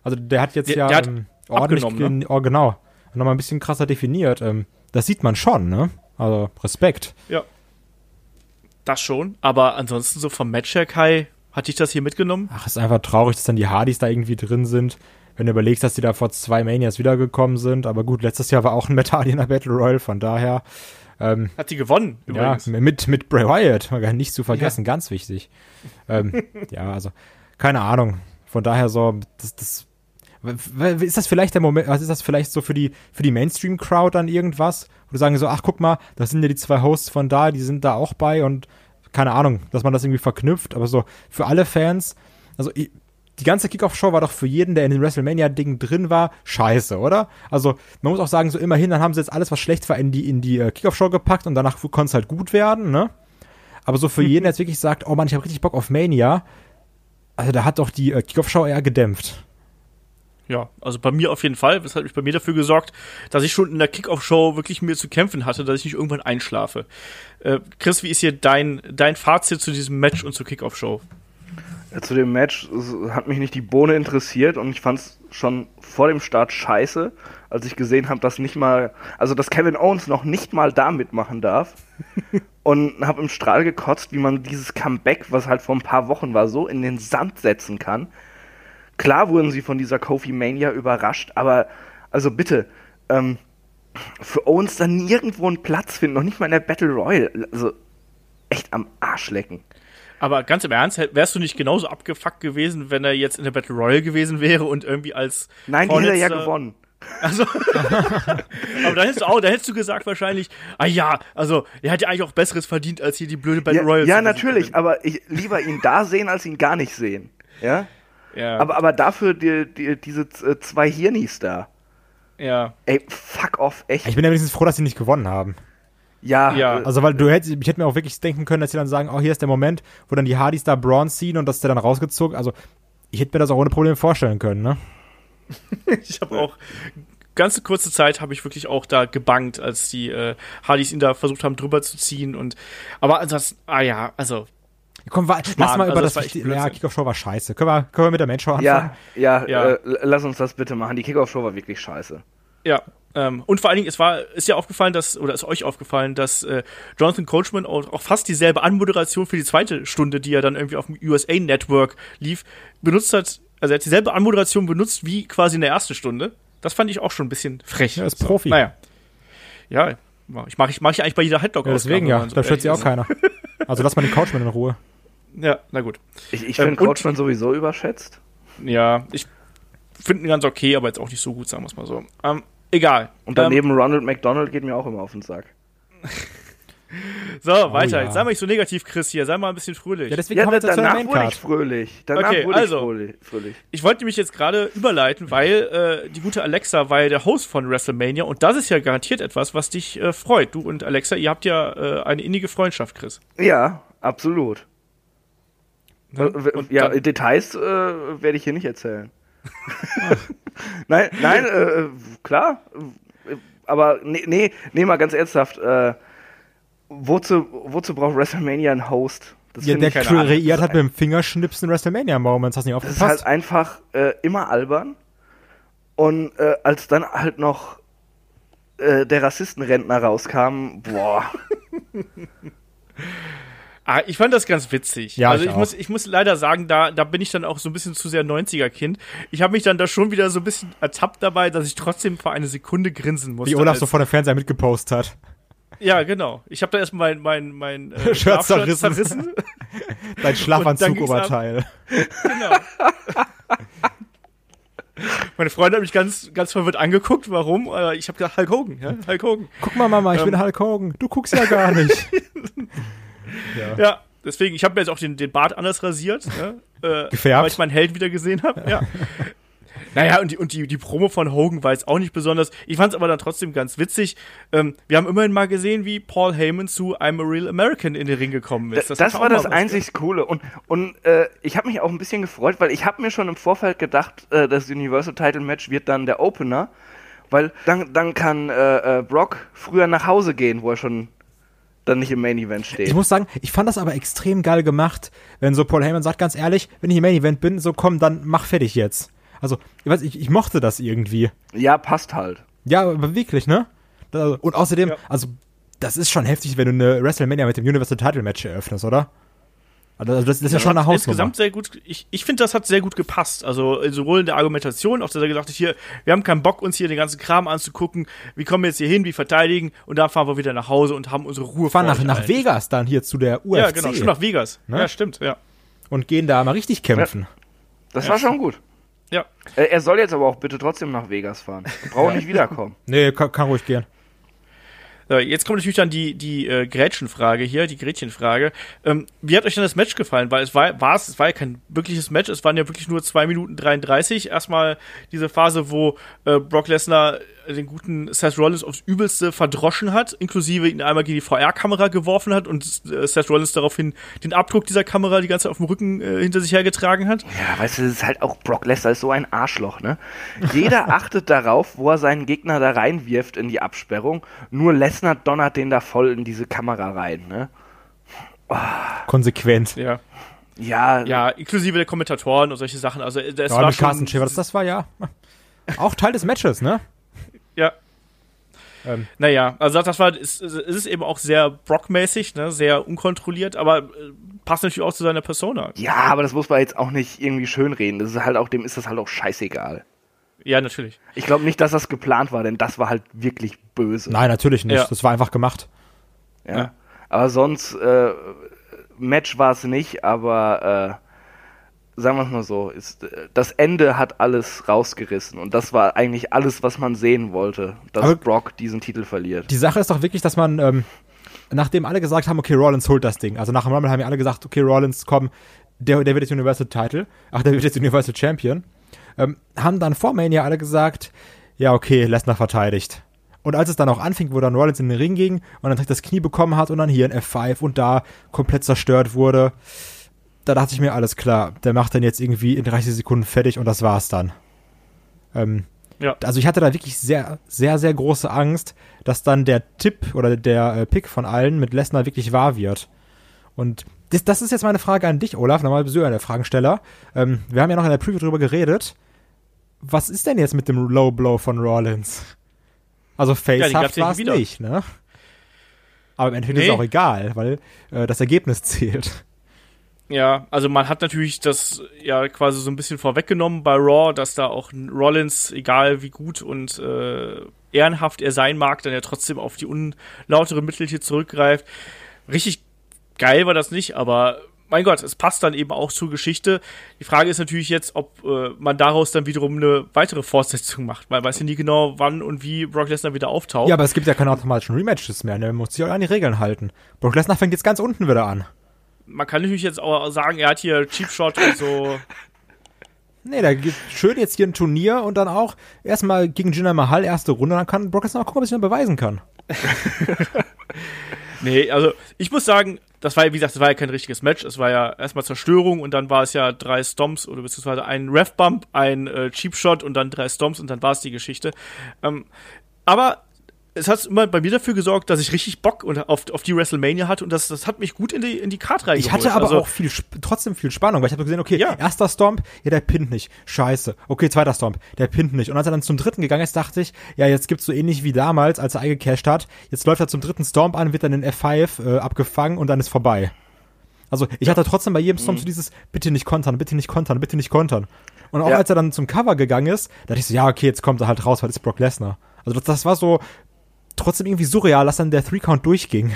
Speaker 3: Also der hat jetzt
Speaker 2: Der-
Speaker 3: ja
Speaker 2: der hat
Speaker 3: ähm, ordentlich, gen- oh, genau, nochmal ein bisschen krasser definiert. Ähm, das sieht man schon, ne? Also Respekt.
Speaker 2: Ja. Das schon. Aber ansonsten so vom Match her, Kai, hatte ich das hier mitgenommen?
Speaker 3: Ach, ist einfach traurig, dass dann die Hardys da irgendwie drin sind. Wenn du überlegst, dass die da vor zwei Manias wiedergekommen sind. Aber gut, letztes Jahr war auch ein Metal in der Battle Royale, von daher. Ähm,
Speaker 2: Hat die gewonnen,
Speaker 3: ja,
Speaker 2: übrigens.
Speaker 3: mit, mit Bray Wyatt, nicht zu vergessen, ganz wichtig. ähm, ja, also, keine Ahnung. Von daher so, das, das, ist das vielleicht der Moment, was ist das vielleicht so für die, für die Mainstream-Crowd dann irgendwas? Wo du sagen so, ach, guck mal, das sind ja die zwei Hosts von da, die sind da auch bei und keine Ahnung, dass man das irgendwie verknüpft, aber so für alle Fans, also ich, die ganze Kickoff-Show war doch für jeden, der in den WrestleMania-Ding drin war, scheiße, oder? Also, man muss auch sagen, so immerhin, dann haben sie jetzt alles, was schlecht war, in die, in die äh, Kickoff-Show gepackt und danach konnte es halt gut werden, ne? Aber so für jeden, der jetzt wirklich sagt, oh Mann, ich habe richtig Bock auf Mania, also da hat doch die äh, Kickoff-Show eher gedämpft.
Speaker 2: Ja, also bei mir auf jeden Fall. Das hat mich bei mir dafür gesorgt, dass ich schon in der Kickoff-Show wirklich mir zu kämpfen hatte, dass ich nicht irgendwann einschlafe. Äh, Chris, wie ist hier dein, dein Fazit zu diesem Match und zur Kickoff-Show?
Speaker 4: Ja, zu dem Match hat mich nicht die Bohne interessiert und ich fand es schon vor dem Start scheiße, als ich gesehen habe, dass nicht mal, also dass Kevin Owens noch nicht mal da mitmachen darf. und habe im Strahl gekotzt, wie man dieses Comeback, was halt vor ein paar Wochen war, so in den Sand setzen kann. Klar wurden sie von dieser Kofi Mania überrascht, aber also bitte, ähm, für Owens dann nirgendwo einen Platz finden, noch nicht mal in der Battle Royale. Also echt am Arsch lecken.
Speaker 2: Aber ganz im Ernst, wärst du nicht genauso abgefuckt gewesen, wenn er jetzt in der Battle Royale gewesen wäre und irgendwie als
Speaker 4: Nein, die hat er ja gewonnen.
Speaker 2: Also, aber da hättest du auch, da hättest du gesagt wahrscheinlich, ah ja, also er hat ja eigentlich auch Besseres verdient als hier die blöde Battle
Speaker 4: Ja,
Speaker 2: Royale.
Speaker 4: ja natürlich,
Speaker 2: gewinnen.
Speaker 4: aber ich lieber ihn da sehen, als ihn gar nicht sehen. Ja?
Speaker 2: Ja,
Speaker 4: Aber, aber dafür die, die, diese äh, zwei Hirnis da.
Speaker 2: ja,
Speaker 4: Ey, fuck off, echt.
Speaker 3: Ich bin ja wenigstens froh, dass sie nicht gewonnen haben.
Speaker 4: Ja,
Speaker 2: Ja.
Speaker 3: Also, weil du hättest, ich hätte mir auch wirklich denken können, dass sie dann sagen, oh, hier ist der Moment, wo dann die Hardys da Braun ziehen und das ist der dann rausgezogen. Also, ich hätte mir das auch ohne Probleme vorstellen können, ne?
Speaker 2: ich habe auch ganze kurze Zeit habe ich wirklich auch da gebankt, als die äh, Hardys ihn da versucht haben drüber zu ziehen und aber ansonsten, ah ja, also
Speaker 3: Komm, wa- lass mal über
Speaker 2: also
Speaker 3: das,
Speaker 2: das war
Speaker 3: Ja. Kickoff-Show war scheiße. Können wir, können wir mit der Main-Show anfangen?
Speaker 4: ja, ja,
Speaker 2: Ja.
Speaker 4: Äh, lass uns das bitte machen. Die Kickoff-Show war wirklich scheiße.
Speaker 2: Ja, ähm, und vor allen Dingen, es war, ist ja aufgefallen, dass, oder ist euch aufgefallen, dass äh, Jonathan Coachman auch, auch fast dieselbe Anmoderation für die zweite Stunde, die ja dann irgendwie auf dem USA Network lief, benutzt hat, also er hat dieselbe Anmoderation benutzt wie quasi in der ersten Stunde. Das fand ich auch schon ein bisschen frech.
Speaker 3: Ja, ist Profi.
Speaker 2: Naja. Ja, ich mache ich, mach ich eigentlich bei jeder Headlock
Speaker 3: Ja, deswegen ja, da stört sie auch keiner. Also lass mal den Couchman in Ruhe.
Speaker 2: Ja, na gut.
Speaker 4: Ich, ich
Speaker 2: Ähm,
Speaker 4: finde
Speaker 2: und-
Speaker 4: Coachman sowieso überschätzt.
Speaker 2: Ja, ich finde ihn ganz okay, aber jetzt auch nicht so gut, sagen wir es mal so. Ähm, Egal.
Speaker 4: Und daneben ähm, Ronald McDonald geht mir auch immer auf den Sack.
Speaker 2: So, oh, weiter. Ja. Jetzt sei mal nicht so negativ, Chris, hier. Sei mal ein bisschen fröhlich.
Speaker 4: Ja, deswegen ja, kommen wir danach wurde ich fröhlich. Danach
Speaker 2: okay,
Speaker 4: wurde
Speaker 2: also, ich fröhlich. Ich wollte mich jetzt gerade überleiten, weil äh, die gute Alexa war ja der Host von WrestleMania und das ist ja garantiert etwas, was dich äh, freut. Du und Alexa, ihr habt ja äh, eine innige Freundschaft, Chris.
Speaker 4: Ja, absolut. Ja, ja Details äh, werde ich hier nicht erzählen. nein, nein, äh, klar. Aber nee, nee, nee, mal ganz ernsthaft. Äh, wozu, wozu braucht WrestleMania einen Host?
Speaker 3: Das ja, der kreiert hat mit dem Fingerschnipsen WrestleMania-Moments, hast du nicht aufgepasst?
Speaker 4: Das ist halt einfach äh, immer albern. Und äh, als dann halt noch äh, der Rassistenrentner rauskam, boah.
Speaker 2: ah, ich fand das ganz witzig. Ja, also ich, ich muss, ich muss leider sagen, da, da bin ich dann auch so ein bisschen zu sehr 90er-Kind. Ich habe mich dann da schon wieder so ein bisschen ertappt dabei, dass ich trotzdem für eine Sekunde grinsen musste.
Speaker 3: Wie Olaf so vor dem Fernseher mitgepostet hat.
Speaker 2: Ja, genau. Ich habe da erstmal mein, mein, mein
Speaker 3: äh, Shirt zerrissen. zerrissen. Dein Schlafanzugoberteil. Genau.
Speaker 2: Meine Freundin hat mich ganz, ganz verwirrt angeguckt. Warum? Äh, ich habe gesagt, Hulk Hogan. Ja? Hulk Hogan.
Speaker 3: Guck mal, Mama, ich ähm, bin Hulk Hogan. Du guckst ja gar nicht.
Speaker 2: Ja. ja. deswegen, ich habe mir jetzt auch den, den Bart anders rasiert. Ja?
Speaker 3: Äh, Gefärbt.
Speaker 2: Weil ich meinen Held wieder gesehen habe. Ja. Naja, und die, und die, die Promo von Hogan war jetzt auch nicht besonders. Ich fand es aber dann trotzdem ganz witzig. Ähm, wir haben immerhin mal gesehen, wie Paul Heyman zu I'm a Real American in den Ring gekommen ist.
Speaker 4: Das, das war das einzig Coole. Und, und äh, ich habe mich auch ein bisschen gefreut, weil ich habe mir schon im Vorfeld gedacht, äh, das Universal Title Match wird dann der Opener. Weil dann, dann kann äh, äh, Brock früher nach Hause gehen, wo er schon dann nicht im Main Event steht.
Speaker 3: Ich muss sagen, ich fand das aber extrem geil gemacht, wenn so Paul Heyman sagt, ganz ehrlich, wenn ich im Main Event bin, so komm, dann mach fertig jetzt. Also, ich weiß, ich, ich mochte das irgendwie.
Speaker 4: Ja, passt halt.
Speaker 3: Ja, aber wirklich, ne? Und außerdem, ja. also, das ist schon heftig, wenn du eine WrestleMania mit dem Universal Title Match eröffnest, oder? Also, das, das ist ja, ja schon eine Hausnummer.
Speaker 2: Insgesamt sehr gut. Ich, ich finde, das hat sehr gut gepasst. Also sowohl in der Argumentation, auch dass er gesagt hat, hier, wir haben keinen Bock, uns hier den ganzen Kram anzugucken. Wie kommen wir jetzt hier hin? Wie verteidigen? Und dann fahren wir wieder nach Hause und haben unsere Ruhe.
Speaker 3: Fahren nach, nach Vegas dann hier zu der UFC.
Speaker 2: Ja, genau, schon nach Vegas. Ne? Ja, stimmt, ja.
Speaker 3: Und gehen da mal richtig kämpfen. Ja.
Speaker 4: Das war schon gut.
Speaker 2: Ja.
Speaker 4: Äh, er soll jetzt aber auch bitte trotzdem nach Vegas fahren. Braucht nicht wiederkommen.
Speaker 3: Nee, kann, kann ruhig gehen.
Speaker 2: Jetzt kommt natürlich dann die, die äh, Grätschenfrage hier, die Gretchenfrage. Ähm, wie hat euch denn das Match gefallen? Weil es war, war es, es war ja kein wirkliches Match, es waren ja wirklich nur 2 Minuten 33. Erstmal diese Phase, wo äh, Brock Lesnar den guten Seth Rollins aufs Übelste verdroschen hat, inklusive ihn einmal gegen die VR-Kamera geworfen hat und äh, Seth Rollins daraufhin den Abdruck dieser Kamera die ganze Zeit auf dem Rücken äh, hinter sich hergetragen hat.
Speaker 4: Ja, weißt du, das ist halt auch Brock Lesnar ist so ein Arschloch, ne? Jeder achtet darauf, wo er seinen Gegner da reinwirft in die Absperrung, nur Lesnar donnert den da voll in diese Kamera rein, ne?
Speaker 3: Oh. Konsequent.
Speaker 2: Ja.
Speaker 4: Ja.
Speaker 2: Ja, inklusive der Kommentatoren und solche Sachen. Also,
Speaker 3: es ja, war schon. Das, das war ja auch Teil des Matches, ne?
Speaker 2: Ja. Ähm. Naja, also das war, es, es ist eben auch sehr Brock-mäßig, ne? sehr unkontrolliert, aber äh, passt natürlich auch zu seiner Persona.
Speaker 4: Ja, aber das muss man jetzt auch nicht irgendwie schönreden. Das ist halt auch, dem ist das halt auch scheißegal.
Speaker 2: Ja, natürlich.
Speaker 4: Ich glaube nicht, dass das geplant war, denn das war halt wirklich böse.
Speaker 3: Nein, natürlich nicht. Ja. Das war einfach gemacht.
Speaker 4: Ja. ja. Aber sonst, äh, Match war es nicht, aber äh, sagen wir es mal so, ist, das Ende hat alles rausgerissen und das war eigentlich alles, was man sehen wollte, dass Aber Brock diesen Titel verliert.
Speaker 3: Die Sache ist doch wirklich, dass man, ähm, nachdem alle gesagt haben, okay, Rollins holt das Ding, also nach dem Rumble haben ja alle gesagt, okay, Rollins, komm, der, der wird jetzt Universal Title, ach, der wird jetzt Universal Champion, ähm, haben dann vor Mania alle gesagt, ja, okay, Lesnar verteidigt. Und als es dann auch anfing, wo dann Rollins in den Ring ging und dann direkt das Knie bekommen hat und dann hier ein F5 und da komplett zerstört wurde, da dachte ich mir, alles klar, der macht dann jetzt irgendwie in 30 Sekunden fertig und das war's dann. Ähm, ja. Also ich hatte da wirklich sehr, sehr, sehr große Angst, dass dann der Tipp oder der äh, Pick von allen mit Lesnar wirklich wahr wird. Und das, das ist jetzt meine Frage an dich, Olaf, nochmal ja der Fragensteller. Ähm, wir haben ja noch in der Preview drüber geredet. Was ist denn jetzt mit dem Low Blow von Rollins? Also Facehaft ja, war es nicht, ne? Aber im Endeffekt nee. ist es auch egal, weil äh, das Ergebnis zählt.
Speaker 2: Ja, also man hat natürlich das ja quasi so ein bisschen vorweggenommen bei Raw, dass da auch Rollins, egal wie gut und äh, ehrenhaft er sein mag, dann ja trotzdem auf die unlautere Mittel hier zurückgreift. Richtig geil war das nicht, aber mein Gott, es passt dann eben auch zur Geschichte. Die Frage ist natürlich jetzt, ob äh, man daraus dann wiederum eine weitere Fortsetzung macht. Man weiß ja nie genau, wann und wie Brock Lesnar wieder auftaucht.
Speaker 3: Ja, aber es gibt ja keine automatischen Rematches mehr, ne? Man muss sich auch an die Regeln halten. Brock Lesnar fängt jetzt ganz unten wieder an.
Speaker 2: Man kann natürlich jetzt auch sagen, er hat hier Cheap Shot und so.
Speaker 3: Nee, da gibt schön jetzt hier ein Turnier und dann auch erstmal gegen Jinder Mahal erste Runde, dann kann Brock Lesnar auch gucken, ob er sich noch beweisen kann.
Speaker 2: Nee, also ich muss sagen, das war ja, wie gesagt, das war ja kein richtiges Match. Es war ja erstmal Zerstörung und dann war es ja drei Stomps oder beziehungsweise ein Ref-Bump, ein äh, Cheap Shot und dann drei Stomps und dann war es die Geschichte. Ähm, aber es hat immer bei mir dafür gesorgt, dass ich richtig Bock und auf, auf die WrestleMania hatte und das, das hat mich gut in die, in die Karte reingeholt.
Speaker 3: Ich hatte aber
Speaker 2: also,
Speaker 3: auch viel, trotzdem viel Spannung, weil ich habe gesehen, okay,
Speaker 2: Ja.
Speaker 3: erster Stomp, ja, der pinnt nicht. Scheiße. Okay, zweiter Stomp, der pinnt nicht. Und als er dann zum dritten gegangen ist, dachte ich, ja, jetzt gibt's so ähnlich wie damals, als er eingecashed hat. Jetzt läuft er zum dritten Stomp an, wird dann in F5 äh, abgefangen und dann ist vorbei. Also ich hatte trotzdem bei jedem Stomp so dieses, bitte nicht kontern, bitte nicht kontern, bitte nicht kontern. Und auch
Speaker 4: Ja.
Speaker 3: als er dann zum Cover gegangen ist, dachte ich so, ja, okay, jetzt kommt er halt raus, weil das ist Brock Lesnar. Also das, das war so trotzdem irgendwie surreal, dass dann der Three-Count durchging.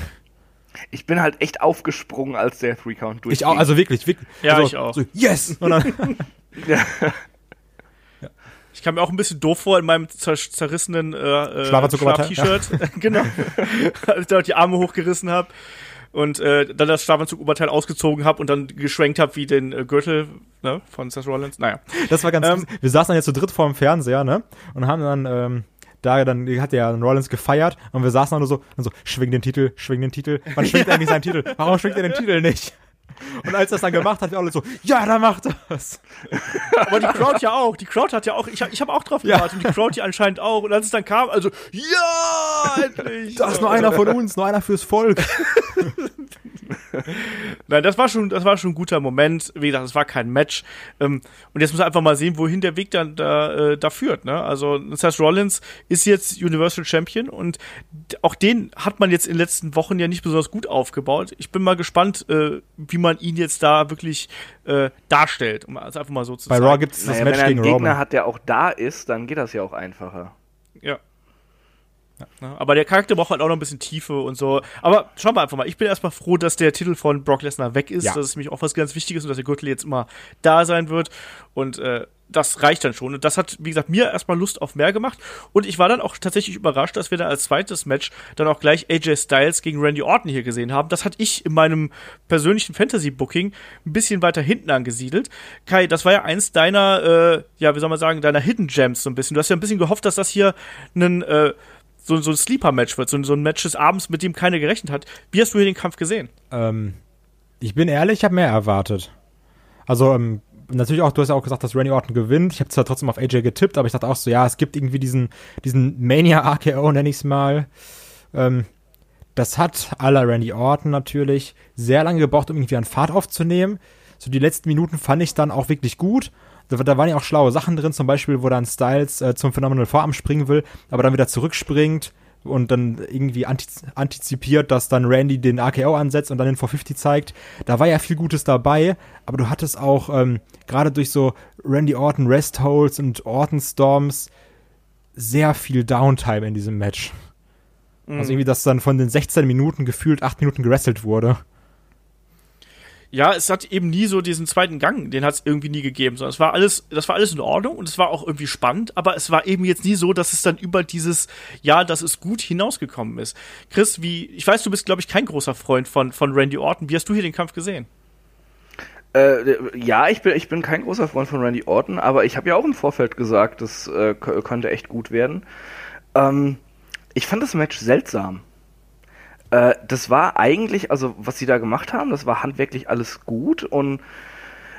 Speaker 4: Ich bin halt echt aufgesprungen, als der Three-Count durchging.
Speaker 3: Ich auch, also wirklich, wirklich.
Speaker 2: Ja,
Speaker 3: also,
Speaker 2: ich auch.
Speaker 3: So, yes! Und dann,
Speaker 2: ich kam mir auch ein bisschen doof vor in meinem zer zerrissenen äh, äh,
Speaker 3: Schlafanzug-Oberteil,
Speaker 2: Schlaf-T-Shirt. genau. Als ich da die Arme hochgerissen habe und äh, dann das Schlafanzug-Oberteil ausgezogen habe und dann geschwenkt habe wie den äh, Gürtel ne, von Seth Rollins. Naja.
Speaker 3: Das war ganz
Speaker 2: Ähm,
Speaker 3: Wir saßen dann jetzt zu dritt vor dem Fernseher, ne? Und haben dann, ähm, da dann hat ja Rollins gefeiert und wir saßen dann nur so, und so, schwing den Titel, schwing den Titel. Wann schwingt er eigentlich seinen Titel? Warum schwingt er den Titel nicht? Und als er das dann gemacht hat, wir alle so, ja, dann macht das.
Speaker 2: Aber die Crowd ja auch. Die Crowd hat ja auch, ich, ich habe auch drauf
Speaker 3: Ja.
Speaker 2: gewartet und die Crowd ja anscheinend auch. Und als es dann kam, also, ja, endlich.
Speaker 3: Da ist nur einer von uns, nur einer fürs Volk.
Speaker 2: Nein, das war schon, das war schon ein guter Moment. Wie gesagt, es war kein Match. Ähm, und jetzt muss man einfach mal sehen, wohin der Weg dann da, äh, da führt. Ne? Also Seth Rollins ist jetzt Universal Champion und auch den hat man jetzt in den letzten Wochen ja nicht besonders gut aufgebaut. Ich bin mal gespannt, äh, wie man ihn jetzt da wirklich äh, darstellt, um es einfach mal so zu
Speaker 3: Bei
Speaker 2: sagen.
Speaker 3: Raw gibt es das
Speaker 4: Naja,
Speaker 3: Match
Speaker 4: wenn er einen
Speaker 3: gegen
Speaker 4: Gegner
Speaker 3: Roman.
Speaker 4: hat, der auch da ist, dann geht das ja auch einfacher.
Speaker 2: Ja. Ja, Aber der Charakter braucht halt auch noch ein bisschen Tiefe und so. Aber schauen wir einfach mal. Ich bin erstmal froh, dass der Titel von Brock Lesnar weg ist.
Speaker 3: Ja.
Speaker 2: Das ist nämlich auch was ganz Wichtiges und dass der Gürtel jetzt immer da sein wird. Und äh, das reicht dann schon. Und das hat, wie gesagt, mir erstmal Lust auf mehr gemacht. Und ich war dann auch tatsächlich überrascht, dass wir dann als zweites Match dann auch gleich AJ Styles gegen Randy Orton hier gesehen haben. Das hatte ich in meinem persönlichen Fantasy-Booking ein bisschen weiter hinten angesiedelt. Kai, das war ja eins deiner, äh, ja, wie soll man sagen, deiner Hidden Gems so ein bisschen. Du hast ja ein bisschen gehofft, dass das hier einen, äh, so, so ein Sleeper-Match wird, so, so ein Match des Abends, mit dem keiner gerechnet hat. Wie hast du hier den Kampf gesehen?
Speaker 3: Ähm, ich bin ehrlich, ich habe mehr erwartet. Also, ähm, natürlich auch, du hast ja auch gesagt, dass Randy Orton gewinnt. Ich habe zwar trotzdem auf AJ getippt, aber ich dachte auch so, ja, es gibt irgendwie diesen, diesen Mania-AKO, nenn ich's mal. Ähm, das hat la Randy Orton natürlich sehr lange gebraucht, um irgendwie an Fahrt aufzunehmen. So die letzten Minuten fand ich dann auch wirklich gut. Da, da waren ja auch schlaue Sachen drin, zum Beispiel, wo dann Styles äh, zum Phenomenal Vorarm springen will, aber dann wieder zurückspringt und dann irgendwie antiz antizipiert, dass dann Randy den AKO ansetzt und dann den 450 zeigt. Da war ja viel Gutes dabei, aber du hattest auch ähm, gerade durch so Randy Orton Rest Holds und Orton Storms sehr viel Downtime in diesem Match. Also irgendwie, dass dann von den 16 Minuten gefühlt 8 Minuten gerestelt wurde.
Speaker 2: Ja, es hat eben nie so diesen zweiten Gang, den hat es irgendwie nie gegeben, sondern es war alles, das war alles in Ordnung und es war auch irgendwie spannend, aber es war eben jetzt nie so, dass es dann über dieses, ja, das ist gut hinausgekommen ist. Chris, wie, ich weiß, du bist, glaube ich, kein großer Freund von, von Randy Orton. Wie hast du hier den Kampf gesehen?
Speaker 4: Äh, ja, ich bin, ich bin kein großer Freund von Randy Orton, aber ich habe ja auch im Vorfeld gesagt, das äh, könnte echt gut werden. Ähm, ich fand das Match seltsam. Äh, das war eigentlich, also was sie da gemacht haben, das war handwerklich alles gut und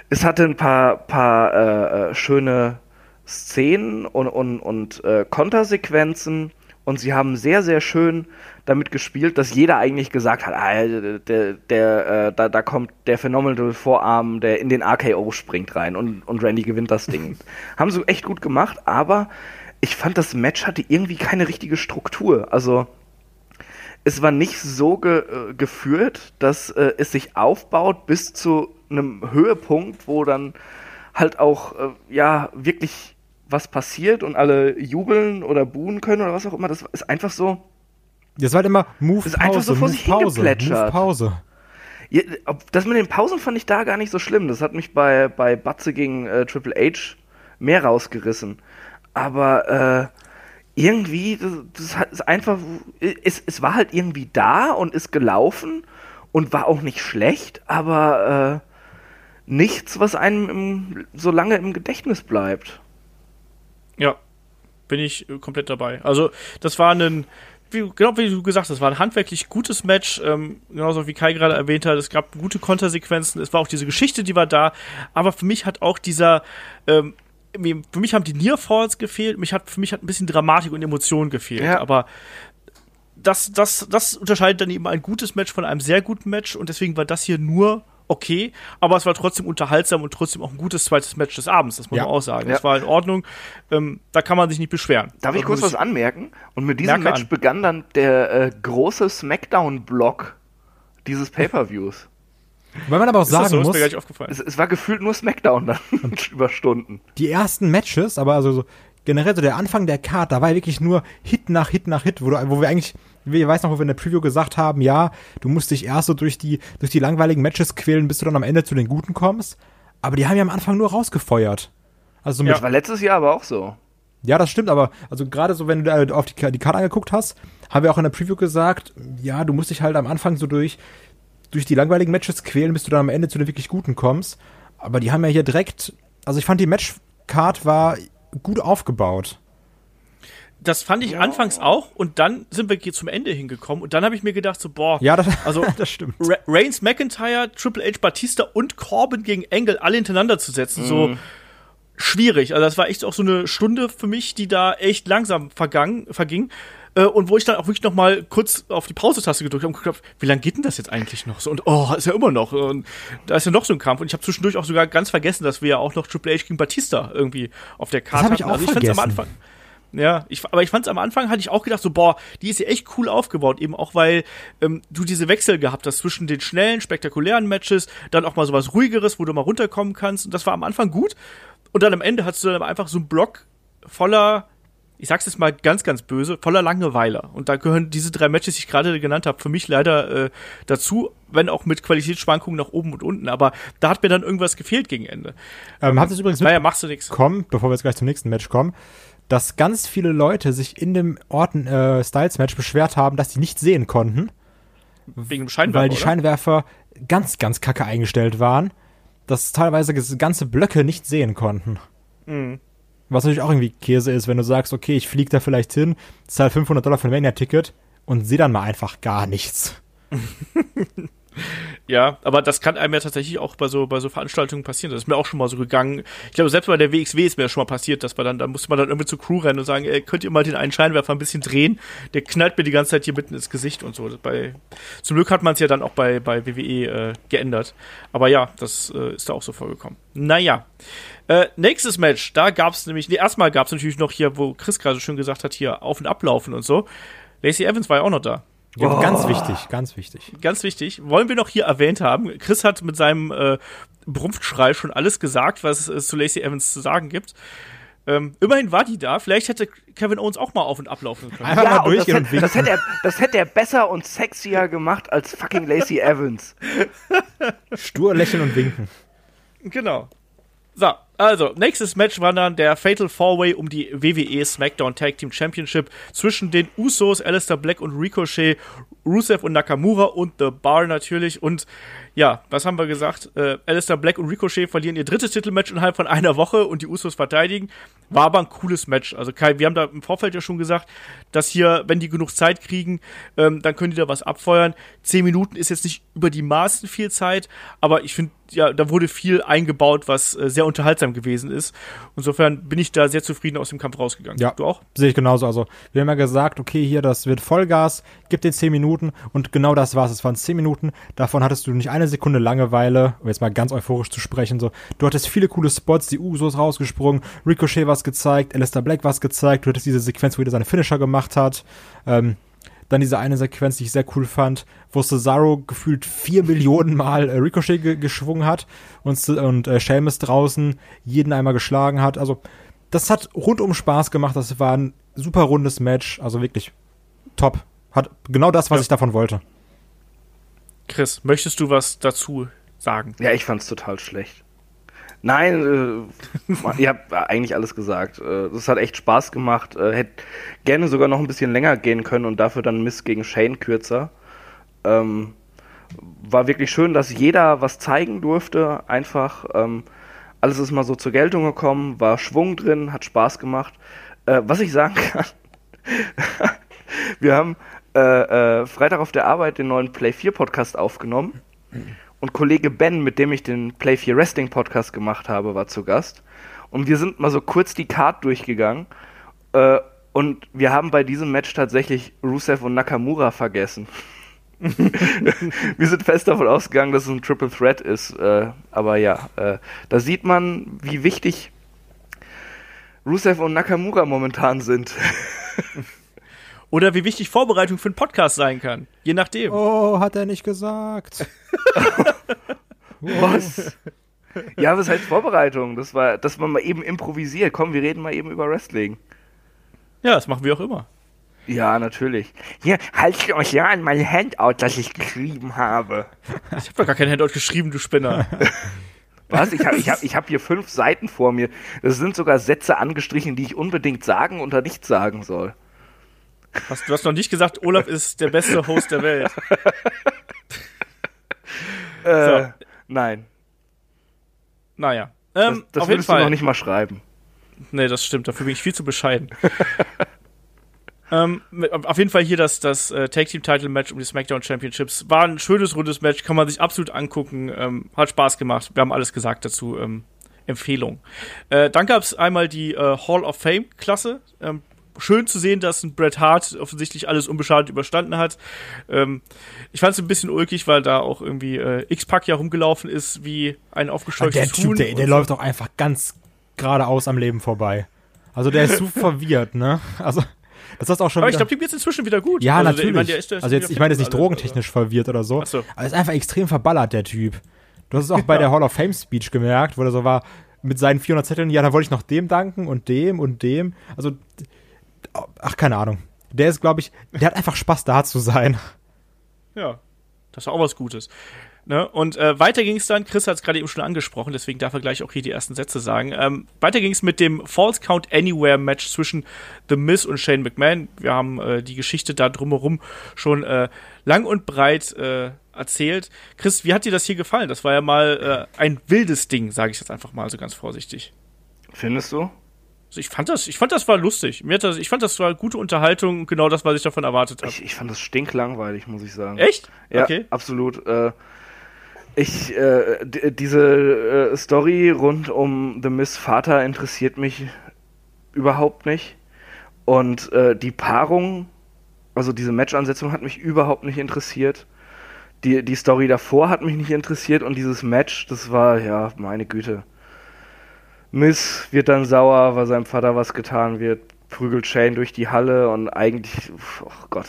Speaker 4: es hatte ein paar, paar äh, äh, schöne Szenen und, und, und äh, Kontersequenzen und sie haben sehr, sehr schön damit gespielt, dass jeder eigentlich gesagt hat, ah, der, der, äh, da, da kommt der Phenomenal Vorarm, der in den RKO springt rein und, und Randy gewinnt das Ding. haben sie echt gut gemacht, aber ich fand, das Match hatte irgendwie keine richtige Struktur. Also es war nicht so ge äh, geführt, dass äh, es sich aufbaut bis zu einem Höhepunkt, wo dann halt auch äh, ja wirklich was passiert und alle jubeln oder buhen können oder was auch immer. Das ist einfach so.
Speaker 3: Das war halt immer Move
Speaker 4: Das ist einfach
Speaker 3: Pause,
Speaker 4: so vor sich
Speaker 3: Pause,
Speaker 4: hingeplätschert.
Speaker 3: Move Pause.
Speaker 4: Ja, ob- das mit den Pausen fand ich da gar nicht so schlimm. Das hat mich bei, bei Batze gegen äh, Triple H mehr rausgerissen. Aber äh, irgendwie, das, das ist einfach, es, es war halt irgendwie da und ist gelaufen und war auch nicht schlecht, aber äh, nichts, was einem im, so lange im Gedächtnis bleibt.
Speaker 2: Ja, bin ich äh, komplett dabei. Also, das war ein, wie, genau wie du gesagt hast, war ein handwerklich gutes Match, ähm, genauso wie Kai gerade erwähnt hat, es gab gute Kontersequenzen, es war auch diese Geschichte, die war da, aber für mich hat auch dieser, ähm, für mich haben die Nearfalls gefehlt, mich hat, für mich hat ein bisschen Dramatik und Emotion gefehlt,
Speaker 4: Ja.
Speaker 2: aber das, das, das unterscheidet dann eben ein gutes Match von einem sehr guten Match und deswegen war das hier nur okay, aber es war trotzdem unterhaltsam und trotzdem auch ein gutes zweites Match des Abends, das muss
Speaker 3: Ja.
Speaker 2: man auch sagen.
Speaker 4: Ja.
Speaker 2: Es war in Ordnung, ähm, da kann man sich nicht beschweren.
Speaker 4: Darf ich
Speaker 2: Da
Speaker 4: kurz was anmerken? Und mit diesem Match
Speaker 2: an.
Speaker 4: begann dann der äh, große Smackdown-Block dieses Pay-Per-Views.
Speaker 3: Weil man aber auch
Speaker 2: Ist das
Speaker 3: sagen
Speaker 2: so? Ist
Speaker 3: muss,
Speaker 2: mir gar nicht aufgefallen.
Speaker 4: Es, es war gefühlt nur Smackdown dann über Stunden.
Speaker 3: die ersten Matches, aber also so generell so der Anfang der Card, da war ja wirklich nur Hit nach Hit nach Hit, wo, du, wo wir eigentlich, ich weiß noch, wo wir in der Preview gesagt haben, ja, du musst dich erst so durch die, durch die langweiligen Matches quälen, bis du dann am Ende zu den Guten kommst. Aber die haben ja am Anfang nur rausgefeuert. Also mit,
Speaker 4: Das war letztes Jahr aber auch so.
Speaker 3: Ja, das stimmt, aber also gerade so, wenn du da auf die, die Karte angeguckt hast, haben wir auch in der Preview gesagt, ja, du musst dich halt am Anfang so durch, durch die langweiligen Matches quälen, bis du dann am Ende zu den wirklich guten kommst. Aber die haben ja hier direkt, also ich fand die Matchcard war gut aufgebaut.
Speaker 2: Das fand ich anfangs auch und dann sind wir hier zum Ende hingekommen und dann habe ich mir gedacht so, boah,
Speaker 3: Ja, das,
Speaker 2: also
Speaker 3: das stimmt.
Speaker 2: Ra Reigns, McIntyre, Triple H, Batista und Corbin gegen Angle alle hintereinander zu setzen, so schwierig. Also das war echt auch so eine Stunde für mich, die da echt langsam vergangen, verging. Äh, Und wo ich dann auch wirklich noch mal kurz auf die Pause-Taste gedrückt habe und geguckt habe, wie lange geht denn das jetzt eigentlich noch? So, und oh, ist ja immer noch. Und da ist ja noch so ein Kampf. Und ich habe zwischendurch auch sogar ganz vergessen, dass wir ja auch noch Triple H gegen Batista irgendwie auf der Karte
Speaker 3: hab ich
Speaker 2: hatten.
Speaker 3: auch
Speaker 2: also ich fand's am. Anfang. Ja, ich, aber ich fand's am Anfang, hatte ich auch gedacht, so, boah, die ist ja echt cool aufgebaut, eben auch, weil ähm, du diese Wechsel gehabt hast zwischen den schnellen, spektakulären Matches, dann auch mal sowas ruhigeres, wo du mal runterkommen kannst. Und das war am Anfang gut. Und dann am Ende hattest du dann einfach so einen Block voller, ich sag's jetzt mal ganz, ganz böse, voller Langeweile. Und da gehören diese drei Matches, die ich gerade genannt habe, für mich leider äh, dazu, wenn auch mit Qualitätsschwankungen nach oben und unten. Aber da hat mir dann irgendwas gefehlt gegen Ende.
Speaker 3: Ähm, habt ihr es übrigens
Speaker 2: Naja, machst du nichts.
Speaker 3: mitbekommen, bevor wir jetzt gleich zum nächsten Match kommen, dass ganz viele Leute sich in dem Orten äh, Styles Match beschwert haben, dass sie nicht sehen konnten,
Speaker 2: Wegen dem Scheinwerfer,
Speaker 3: weil die
Speaker 2: oder?
Speaker 3: Scheinwerfer ganz, ganz kacke eingestellt waren, dass teilweise ganze Blöcke nicht sehen konnten.
Speaker 2: Mhm.
Speaker 3: Was natürlich auch irgendwie Käse ist, wenn du sagst, okay, ich fliege da vielleicht hin, zahl 500 Dollar für ein Mania-Ticket und sehe dann mal einfach gar nichts.
Speaker 2: Ja, aber das kann einem ja tatsächlich auch bei so, bei so Veranstaltungen passieren. Das ist mir auch schon mal so gegangen. Ich glaube, selbst bei der WXW ist mir das schon mal passiert, dass man dann, da musste man dann irgendwie zur Crew rennen und sagen, ey, könnt ihr mal den einen Scheinwerfer ein bisschen drehen? Der knallt mir die ganze Zeit hier mitten ins Gesicht und so. Bei, zum Glück hat man es ja dann auch bei, bei WWE äh, geändert. Aber ja, das äh, ist da auch so vorgekommen. Naja. Äh, nächstes Match, da gab es nämlich, nee, erstmal gab es natürlich noch hier, wo Chris gerade schon gesagt hat, hier auf und ablaufen und so. Lacey Evans war ja auch noch da.
Speaker 3: Ja,
Speaker 2: Oh.
Speaker 3: Ganz wichtig, ganz wichtig.
Speaker 2: ganz wichtig, wollen wir noch hier erwähnt haben. Chris hat mit seinem äh, Brumpfschrei schon alles gesagt, was es zu Lacey Evans zu sagen gibt. Ähm, immerhin war die da. Vielleicht hätte Kevin Owens auch mal auf und ablaufen können.
Speaker 3: Einfach mal
Speaker 4: und das,
Speaker 3: durchgehen und
Speaker 4: hätte, das, hätte er, das hätte er besser und sexier gemacht als fucking Lacey Evans.
Speaker 3: Stur lächeln und winken.
Speaker 2: Genau. So, also, nächstes Match war dann der Fatal Four-Way um die WWE SmackDown Tag Team Championship zwischen den Usos, Alistair Black und Ricochet, Rusev und Nakamura und The Bar natürlich. Und ja, was haben wir gesagt? Äh, Alistair Black und Ricochet verlieren ihr drittes Titelmatch innerhalb von einer Woche und die Usos verteidigen. War aber ein cooles Match. Also Kai, wir haben da im Vorfeld ja schon gesagt, dass hier, wenn die genug Zeit kriegen, ähm, dann können die da was abfeuern. Zehn Minuten ist jetzt nicht über die Maßen viel Zeit, aber ich finde, ja, da wurde viel eingebaut, was äh, sehr unterhaltsam gewesen ist. Insofern bin ich da sehr zufrieden aus dem Kampf rausgegangen.
Speaker 3: Ja.
Speaker 2: Du auch?
Speaker 3: Sehe ich genauso. Also, wir haben ja gesagt, okay, hier, das wird Vollgas, gib dir 10 Minuten und genau das war's. Es waren 10 Minuten. Davon hattest du nicht eine Sekunde Langeweile, um jetzt mal ganz euphorisch zu sprechen. So, du hattest viele coole Spots, die Usos rausgesprungen, Ricochet was gezeigt, Alistair Black was gezeigt, du hattest diese Sequenz, wo jeder seine Finisher gemacht hat. Ähm, dann diese eine Sequenz, die ich sehr cool fand, wo Cesaro gefühlt vier Millionen Mal äh, Ricochet ge geschwungen hat und, und äh, Sheamus draußen jeden einmal geschlagen hat. Also, das hat rundum Spaß gemacht. Das war ein super rundes Match. Also wirklich top. Hat genau das, was
Speaker 2: Ja.
Speaker 3: ich davon wollte.
Speaker 2: Chris, möchtest du was dazu sagen?
Speaker 4: Ja, ich fand's total schlecht. Nein, äh, ihr habt eigentlich alles gesagt. Äh, das hat echt Spaß gemacht. Äh, hätte gerne sogar noch ein bisschen länger gehen können und dafür dann Miss gegen Shane kürzer. Ähm, war wirklich schön, dass jeder was zeigen durfte. Einfach ähm, alles ist mal so zur Geltung gekommen, war Schwung drin, hat Spaß gemacht. Äh, was ich sagen kann, wir haben äh, äh, Freitag auf der Arbeit den neuen Play 4 Podcast aufgenommen. Und Kollege Ben, mit dem ich den Play 4 Wrestling Podcast gemacht habe, war zu Gast. Und wir sind mal so kurz die Card durchgegangen. Äh, und wir haben bei diesem Match tatsächlich Rusev und Nakamura vergessen. wir sind fest davon ausgegangen, dass es ein Triple Threat ist. Äh, aber ja, äh, da sieht man, wie wichtig Rusev und Nakamura momentan sind.
Speaker 2: Oder wie wichtig Vorbereitung für einen Podcast sein kann. Je nachdem.
Speaker 3: Oh, hat er nicht gesagt.
Speaker 4: Was? Ja, was heißt Vorbereitung? Das war, dass man mal eben improvisiert. Komm, wir reden mal eben über Wrestling.
Speaker 2: Ja, das machen wir auch immer.
Speaker 4: Ja, natürlich. Hier, haltet euch ja an mein Handout, das ich geschrieben habe.
Speaker 2: Ich habe doch gar kein Handout geschrieben, du Spinner.
Speaker 4: Was? Ich habe ich hab, ich hab hier fünf Seiten vor mir. Das sind sogar Sätze angestrichen, die ich unbedingt sagen oder nicht sagen soll.
Speaker 2: Was, du hast noch nicht gesagt, Olaf ist der beste Host der Welt.
Speaker 4: Äh, so. Nein.
Speaker 2: Naja.
Speaker 4: Ähm, das das auf jeden Fall. du noch nicht mal schreiben.
Speaker 2: Nee, das stimmt. Dafür bin ich viel zu bescheiden. ähm, auf jeden Fall hier das, das äh, Tag Team Title Match um die SmackDown Championships. War ein schönes, rundes Match. Kann man sich absolut angucken. Ähm, hat Spaß gemacht. Wir haben alles gesagt dazu. Ähm, Empfehlung. Äh, dann gab es einmal die äh, Hall of Fame Klasse. Ähm, schön zu sehen, dass ein Bret Hart offensichtlich alles unbeschadet überstanden hat. Ähm, ich fand es ein bisschen ulkig, weil da auch irgendwie äh, X-Pac ja rumgelaufen ist, wie ein aufgescheuchtes
Speaker 3: der Huhn. Typ, der, der so. läuft auch einfach ganz geradeaus am Leben vorbei. Also der ist so verwirrt, ne? Also das ist auch schon.
Speaker 2: Aber ich glaube, dem geht's inzwischen wieder gut.
Speaker 3: Ja, also natürlich. Der, ich mein, der der also jetzt, ich meine, ist nicht drogentechnisch also. verwirrt oder so.
Speaker 2: so.
Speaker 3: Aber ist einfach extrem verballert, der Typ. Du hast es auch bei der Hall of Fame Speech gemerkt, wo er so war mit seinen 400 Zetteln. Ja, dann wollte ich noch dem danken und dem und dem. Also ach, keine Ahnung. Der ist, glaube ich, der hat einfach Spaß, da zu sein.
Speaker 2: Ja, das ist auch was Gutes. Ne? Und äh, weiter ging es dann, Chris hat es gerade eben schon angesprochen, deswegen darf er gleich auch hier die ersten Sätze sagen. Ähm, weiter ging es mit dem False Count Anywhere Match zwischen The Miz und Shane McMahon. Wir haben äh, die Geschichte da drumherum schon äh, lang und breit äh, erzählt. Chris, wie hat dir das hier gefallen? Das war ja mal äh, ein wildes Ding, sage ich jetzt einfach mal so ganz vorsichtig.
Speaker 4: Findest du?
Speaker 2: Also ich fand das, ich fand das war lustig. Mir hat das, ich fand das war gute Unterhaltung, genau das, was ich davon erwartet habe.
Speaker 4: Ich, ich fand das stinklangweilig, muss ich sagen.
Speaker 2: Echt?
Speaker 4: Ja, okay. absolut. Äh, ich, äh, diese äh, Story rund um The Miss Vater interessiert mich überhaupt nicht. Und äh, die Paarung, also diese Match-Ansetzung hat mich überhaupt nicht interessiert. Die, die Story davor hat mich nicht interessiert und dieses Match, das war, ja, meine Güte. Miss wird dann sauer, weil seinem Vater was getan wird, prügelt Shane durch die Halle und eigentlich, oh Gott,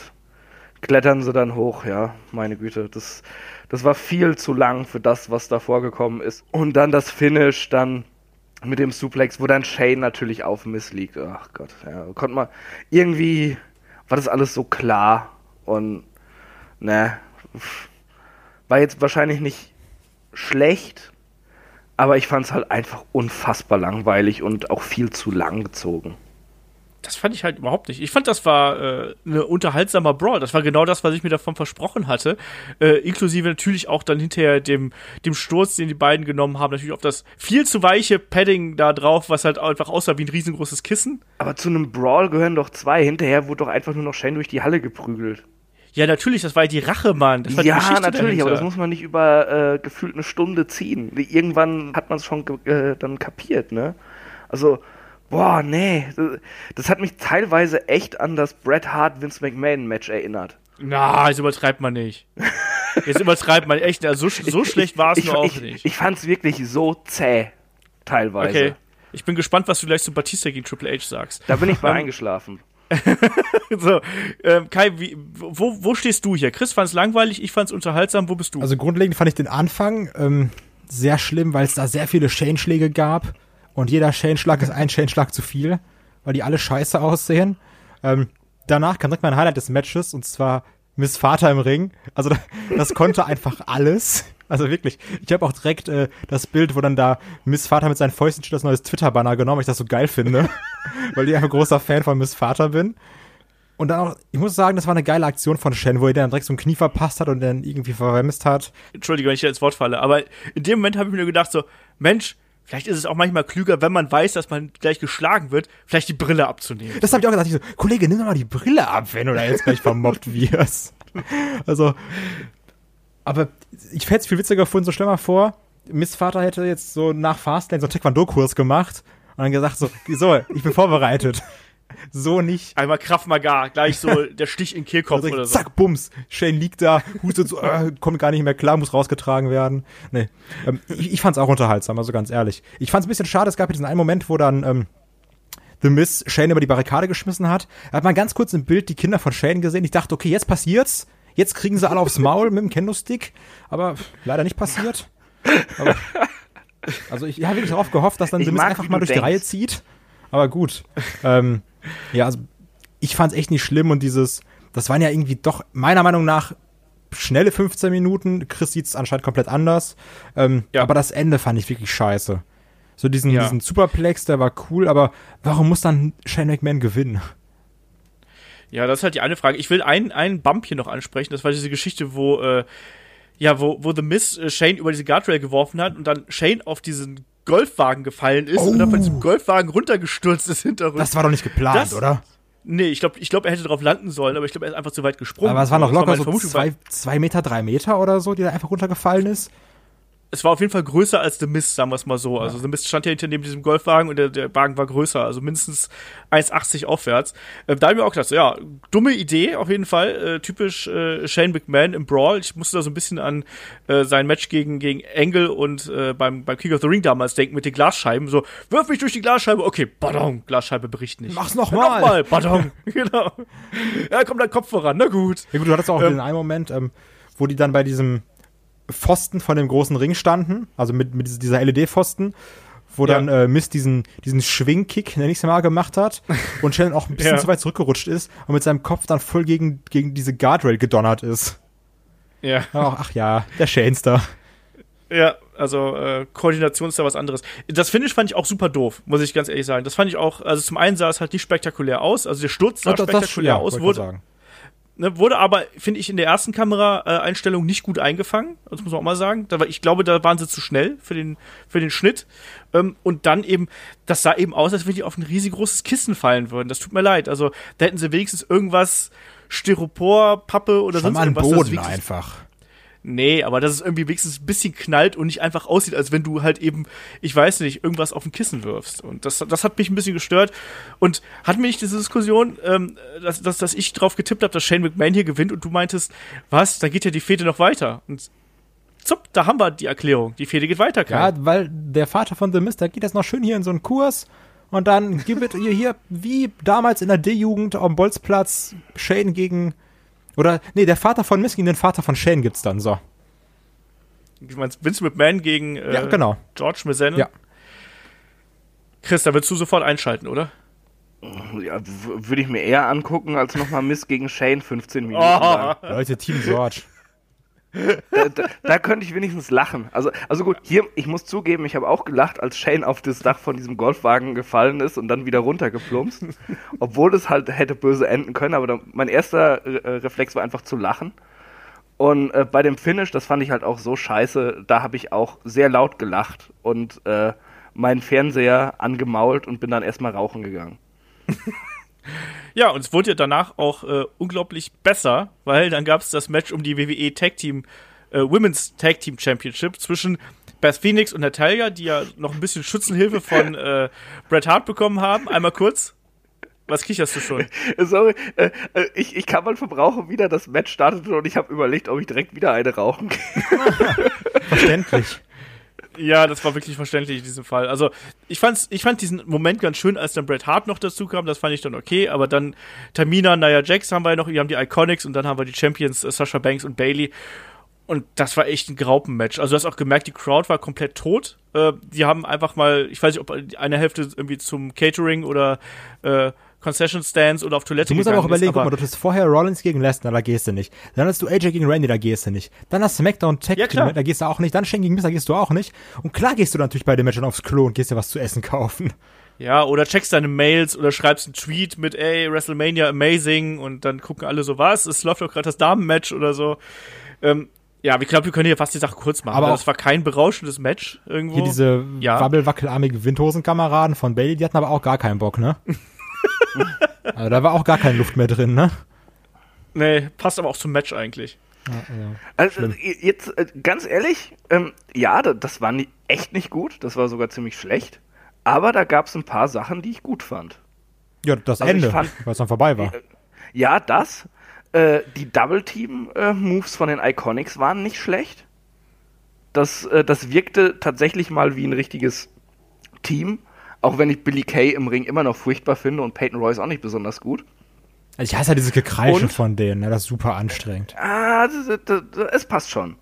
Speaker 4: klettern sie dann hoch, ja, meine Güte, das, das war viel zu lang für das, was da vorgekommen ist. Und dann das Finish, dann mit dem Suplex, wo dann Shane natürlich auf Miss liegt. Ach Gott, ja, konnte man, irgendwie war das alles so klar und, ne, war jetzt wahrscheinlich nicht schlecht, aber ich fand es halt einfach unfassbar langweilig und auch viel zu lang gezogen.
Speaker 2: Das fand ich halt überhaupt nicht. Ich fand, das war äh, eine unterhaltsamer Brawl. Das war genau das, was ich mir davon versprochen hatte. Äh, inklusive natürlich auch dann hinterher dem, dem Sturz, den die beiden genommen haben. Natürlich auf das viel zu weiche Padding da drauf, was halt einfach aussah wie ein riesengroßes Kissen.
Speaker 4: Aber zu einem Brawl gehören doch zwei. Hinterher wurde doch einfach nur noch Shane durch die Halle geprügelt.
Speaker 2: Ja, natürlich, das war ja die Rache, Mann. Das war
Speaker 4: ja, natürlich, dahinter. aber das muss man nicht über äh, gefühlt eine Stunde ziehen. Irgendwann hat man es schon äh, dann kapiert, ne? Also, boah, nee. Das, hat mich teilweise echt an das Bret Hart Vince McMahon Match erinnert.
Speaker 2: Na, jetzt übertreibt man nicht. Jetzt übertreibt man echt. Also so, so schlecht war es nur auch
Speaker 4: ich,
Speaker 2: nicht.
Speaker 4: Ich fand es wirklich so zäh, teilweise. Okay.
Speaker 2: Ich bin gespannt, was du gleich zu Batista gegen Triple H sagst.
Speaker 4: Da bin ich mal eingeschlafen.
Speaker 2: so, ähm, Kai, wie, wo, wo stehst du hier? Chris fand es langweilig, ich fand es unterhaltsam. Wo bist du?
Speaker 3: Also grundlegend fand ich den Anfang ähm, sehr schlimm, weil es da sehr viele Chainschläge gab und jeder Chainschlag ist ein Chainschlag zu viel, weil die alle scheiße aussehen. Ähm, danach kam direkt mein Highlight des Matches und zwar Miss Vater im Ring. Also das konnte einfach alles. Also wirklich. Ich habe auch direkt äh, das Bild, wo dann da Miss Vater mit seinen Fäusten steht, das neues Twitter-Banner genommen, weil ich das so geil finde. weil ich einfach großer Fan von Miss Vater bin. Und dann auch, ich muss sagen, das war eine geile Aktion von Shen, wo er dann direkt so ein Knie verpasst hat und dann irgendwie verwemst hat.
Speaker 2: Entschuldige, wenn ich dir ins Wort falle, aber in dem Moment habe ich mir gedacht so, Mensch, vielleicht ist es auch manchmal klüger, wenn man weiß, dass man gleich geschlagen wird, vielleicht die Brille abzunehmen.
Speaker 3: Das habe ich auch gedacht. Ich so, Kollege, nimm doch mal die Brille ab, wenn du da jetzt gleich vermobbt wirst. Also, aber ich hätte es viel witziger gefunden, so stell mal vor, Miss Vater hätte jetzt so nach Fastlane so einen Taekwondo-Kurs gemacht und dann gesagt so, so, ich bin vorbereitet. So nicht.
Speaker 2: Einmal Kraft Maga, gleich so der Stich in den Kehlkopf
Speaker 3: Also,
Speaker 2: oder so.
Speaker 3: zack, bums. Shane liegt da, hustet so, äh, kommt gar nicht mehr klar, muss rausgetragen werden. Nee. Ähm, ich, ich fand's auch unterhaltsam, also ganz ehrlich. Ich fand's ein bisschen schade, es gab diesen einen Moment, wo dann ähm, The Miss Shane über die Barrikade geschmissen hat. Da hat man ganz kurz im Bild die Kinder von Shane gesehen. Ich dachte, okay, jetzt passiert's. Jetzt kriegen sie alle aufs Maul mit dem Kendo-Stick. Aber leider nicht passiert. Aber, also ich habe wirklich darauf gehofft, dass dann
Speaker 4: Ich mag,
Speaker 3: einfach mal
Speaker 4: du
Speaker 3: durch die Reihe
Speaker 4: denkst.
Speaker 3: zieht. Aber gut. ähm, ja, also ich fand's echt nicht schlimm und dieses, das waren ja irgendwie doch meiner Meinung nach schnelle 15 Minuten. Chris sieht's anscheinend komplett anders. Ähm,
Speaker 2: Ja.
Speaker 3: Aber das Ende fand ich wirklich scheiße. So diesen,
Speaker 2: Ja.
Speaker 3: diesen Superplex, der war cool, aber warum muss dann Shane McMahon gewinnen?
Speaker 2: Ja, das ist halt die eine Frage. Ich will einen, einen Bump hier noch ansprechen. Das war diese Geschichte, wo, äh, ja, wo, wo The Miz äh, Shane über diese Guardrail geworfen hat und dann Shane auf diesen Golfwagen gefallen ist und dann von diesem Golfwagen runtergestürzt ist hinterrüber.
Speaker 3: Das war doch nicht geplant,
Speaker 2: Das-
Speaker 3: oder?
Speaker 2: Nee, ich glaube, ich glaub, er hätte drauf landen sollen, aber ich glaube, er ist einfach zu weit gesprungen.
Speaker 3: Aber es waren noch
Speaker 2: war
Speaker 3: locker
Speaker 2: meine
Speaker 3: so zwei, zwei Meter, drei Meter oder so, die da einfach runtergefallen ist.
Speaker 2: Es war auf jeden Fall größer als The Mist, sagen wir es mal so. Also The Mist stand ja hinter neben diesem Golfwagen und der, der Wagen war größer, also mindestens 1,80 aufwärts. Äh, da habe ich mir auch gedacht, so, ja, dumme Idee auf jeden Fall. Äh, typisch äh, Shane McMahon im Brawl. Ich musste da so ein bisschen an äh, sein Match gegen, gegen Engel und äh, beim, beim King of the Ring damals denken mit den Glasscheiben. So, wirf mich durch die Glasscheibe. Okay, Badong, Glasscheibe bricht nicht.
Speaker 3: Mach's
Speaker 2: Ja,
Speaker 3: nochmal.
Speaker 2: Nochmal, Badong. genau. Ja, kommt dein Kopf voran. Na gut.
Speaker 3: Ja gut, du hattest auch
Speaker 2: Ähm,
Speaker 3: den einen Moment, ähm, wo die dann bei diesem Pfosten von dem großen Ring standen, also mit, mit diese- dieser LED-Pfosten, wo
Speaker 2: Ja.
Speaker 3: dann äh, Mist diesen, diesen Schwingkick, nenne ich es mal, gemacht hat und Shannon auch ein bisschen
Speaker 2: Ja.
Speaker 3: zu weit zurückgerutscht ist und mit seinem Kopf dann voll gegen, gegen diese Guardrail gedonnert ist.
Speaker 2: Ja.
Speaker 3: Ach, ach ja, der Shanester.
Speaker 2: Ja, also äh, Koordination ist da was anderes. Das Finish fand ich auch super doof, muss ich ganz ehrlich sagen. Das fand ich auch, also zum einen sah es halt nicht spektakulär aus, also der Sturz sah spektakulär aus,
Speaker 3: wollte ich
Speaker 2: wurde,
Speaker 3: sagen.
Speaker 2: Ne, wurde aber, finde ich, in der ersten Kameraeinstellung nicht gut eingefangen. Das muss man auch mal sagen. Da war, ich glaube, da waren sie zu schnell für den, für den Schnitt. Ähm, und dann eben, das sah eben aus, als wenn die auf ein riesig großes Kissen fallen würden. Das tut mir leid. Also da hätten sie wenigstens irgendwas Styropor, Pappe oder
Speaker 3: Schon
Speaker 2: sonst
Speaker 3: mal
Speaker 2: irgendwas. das
Speaker 3: Boden
Speaker 2: wenigstens-
Speaker 3: einfach.
Speaker 2: Nee, aber dass es irgendwie wenigstens ein bisschen knallt und nicht einfach aussieht, als wenn du halt eben, ich weiß nicht, irgendwas auf ein Kissen wirfst. Und das, das hat mich ein bisschen gestört. Und hat mich diese Diskussion, ähm, dass, dass, dass ich drauf getippt habe, dass Shane McMahon hier gewinnt und du meintest, was, dann geht ja die Fehde noch weiter. Und zupp, da haben wir die Erklärung. Die Fehde geht weiter, Kai.
Speaker 3: Ja, weil der Vater von The Mist, der geht jetzt noch schön hier in so einen Kurs und dann gibt ihr hier, wie damals in der D-Jugend am Bolzplatz, Shane gegen, oder, nee, der Vater von Mist gegen den Vater von Shane gibt's dann, so.
Speaker 2: Ich meinst Vince McMahon gegen äh,
Speaker 3: Ja, genau.
Speaker 2: George Mizzen?
Speaker 3: Ja.
Speaker 2: Chris, da willst du sofort einschalten, oder?
Speaker 4: Ja, würde ich mir eher angucken, als nochmal Miss gegen Shane 15 Minuten
Speaker 2: Oh.
Speaker 4: lang.
Speaker 3: Leute, Team George.
Speaker 4: Da, da, da könnte ich wenigstens lachen. Also, also gut, hier, ich muss zugeben, ich habe auch gelacht, als Shane auf das Dach von diesem Golfwagen gefallen ist und dann wieder runtergeplumpst. Obwohl es halt hätte böse enden können, aber da, mein erster äh, Reflex war einfach zu lachen. Und äh, bei dem Finish, das fand ich halt auch so scheiße, da habe ich auch sehr laut gelacht und äh, meinen Fernseher angemault und bin dann erstmal rauchen gegangen.
Speaker 2: Ja, und es wurde ja danach auch äh, unglaublich besser, weil dann gab es das Match um die WWE Tag Team, äh, Women's Tag Team Championship zwischen Beth Phoenix und Natalia, die ja noch ein bisschen Schützenhilfe von äh, Bret Hart bekommen haben. Einmal kurz. Was kicherst du schon?
Speaker 4: Sorry, äh, äh, ich, ich kam mal vom Rauchen wieder, das Match startete und ich habe überlegt, ob ich direkt wieder eine rauchen gehe.
Speaker 3: Verständlich.
Speaker 2: Ja, das war wirklich verständlich in diesem Fall. Also, ich, fand's, ich fand diesen Moment ganz schön, als dann Bret Hart noch dazu kam. Das fand ich dann okay. Aber dann Tamina, Nia Jax haben wir ja noch, wir haben die Iconics und dann haben wir die Champions äh, Sasha Banks und Bailey. Und das war echt ein Graupenmatch. Also, du hast auch gemerkt, die Crowd war komplett tot. Äh, die haben einfach mal, ich weiß nicht, ob eine Hälfte irgendwie zum Catering oder äh, Concession Stands oder auf Toilette
Speaker 3: Du musst aber auch
Speaker 2: gegangen ist,
Speaker 3: überlegen, guck mal, du hast vorher Rollins gegen Lesnar, da gehst du nicht. Dann hast du AJ gegen Randy, da gehst du nicht. Dann hast du SmackDown Tag
Speaker 2: Ja,
Speaker 3: Team, da gehst du auch nicht. Dann Shane gegen Miz, da gehst du auch nicht. Und klar gehst du natürlich bei dem Match dann aufs Klo und gehst dir was zu essen kaufen.
Speaker 2: Ja, oder checkst deine Mails oder schreibst einen Tweet mit, ey, WrestleMania amazing und dann gucken alle so, was? Es läuft doch gerade das Damenmatch oder so. Ähm, ja, ich glaube, wir können hier fast die Sache kurz machen.
Speaker 3: Aber
Speaker 2: Aber das war kein berauschendes Match irgendwo.
Speaker 3: Hier diese
Speaker 2: Ja.
Speaker 3: wabbelwackelarmigen Windhosenkameraden von Bailey, die hatten aber auch gar keinen Bock, ne? also da war auch gar keine Luft mehr drin, ne?
Speaker 2: nee, passt aber auch zum Match eigentlich.
Speaker 4: Also jetzt äh, ganz ehrlich, ähm, ja, da- das war ni echt nicht gut. Das war sogar ziemlich schlecht. Aber da gab es ein paar Sachen, die ich gut fand.
Speaker 3: Ja, das
Speaker 4: Also
Speaker 3: Ende, weil es dann vorbei war.
Speaker 4: Ja, das. Äh, die Double-Team-Moves von den Iconics waren nicht schlecht. Das, äh, das wirkte tatsächlich mal wie ein richtiges Team. Auch wenn ich Billy Kay im Ring immer noch furchtbar finde und Peyton Royce auch nicht besonders gut.
Speaker 3: Also ich hasse ja dieses Gekreische
Speaker 4: Und?
Speaker 3: von denen, ne? das ist super anstrengend.
Speaker 4: Ah, das, das, das, es passt schon.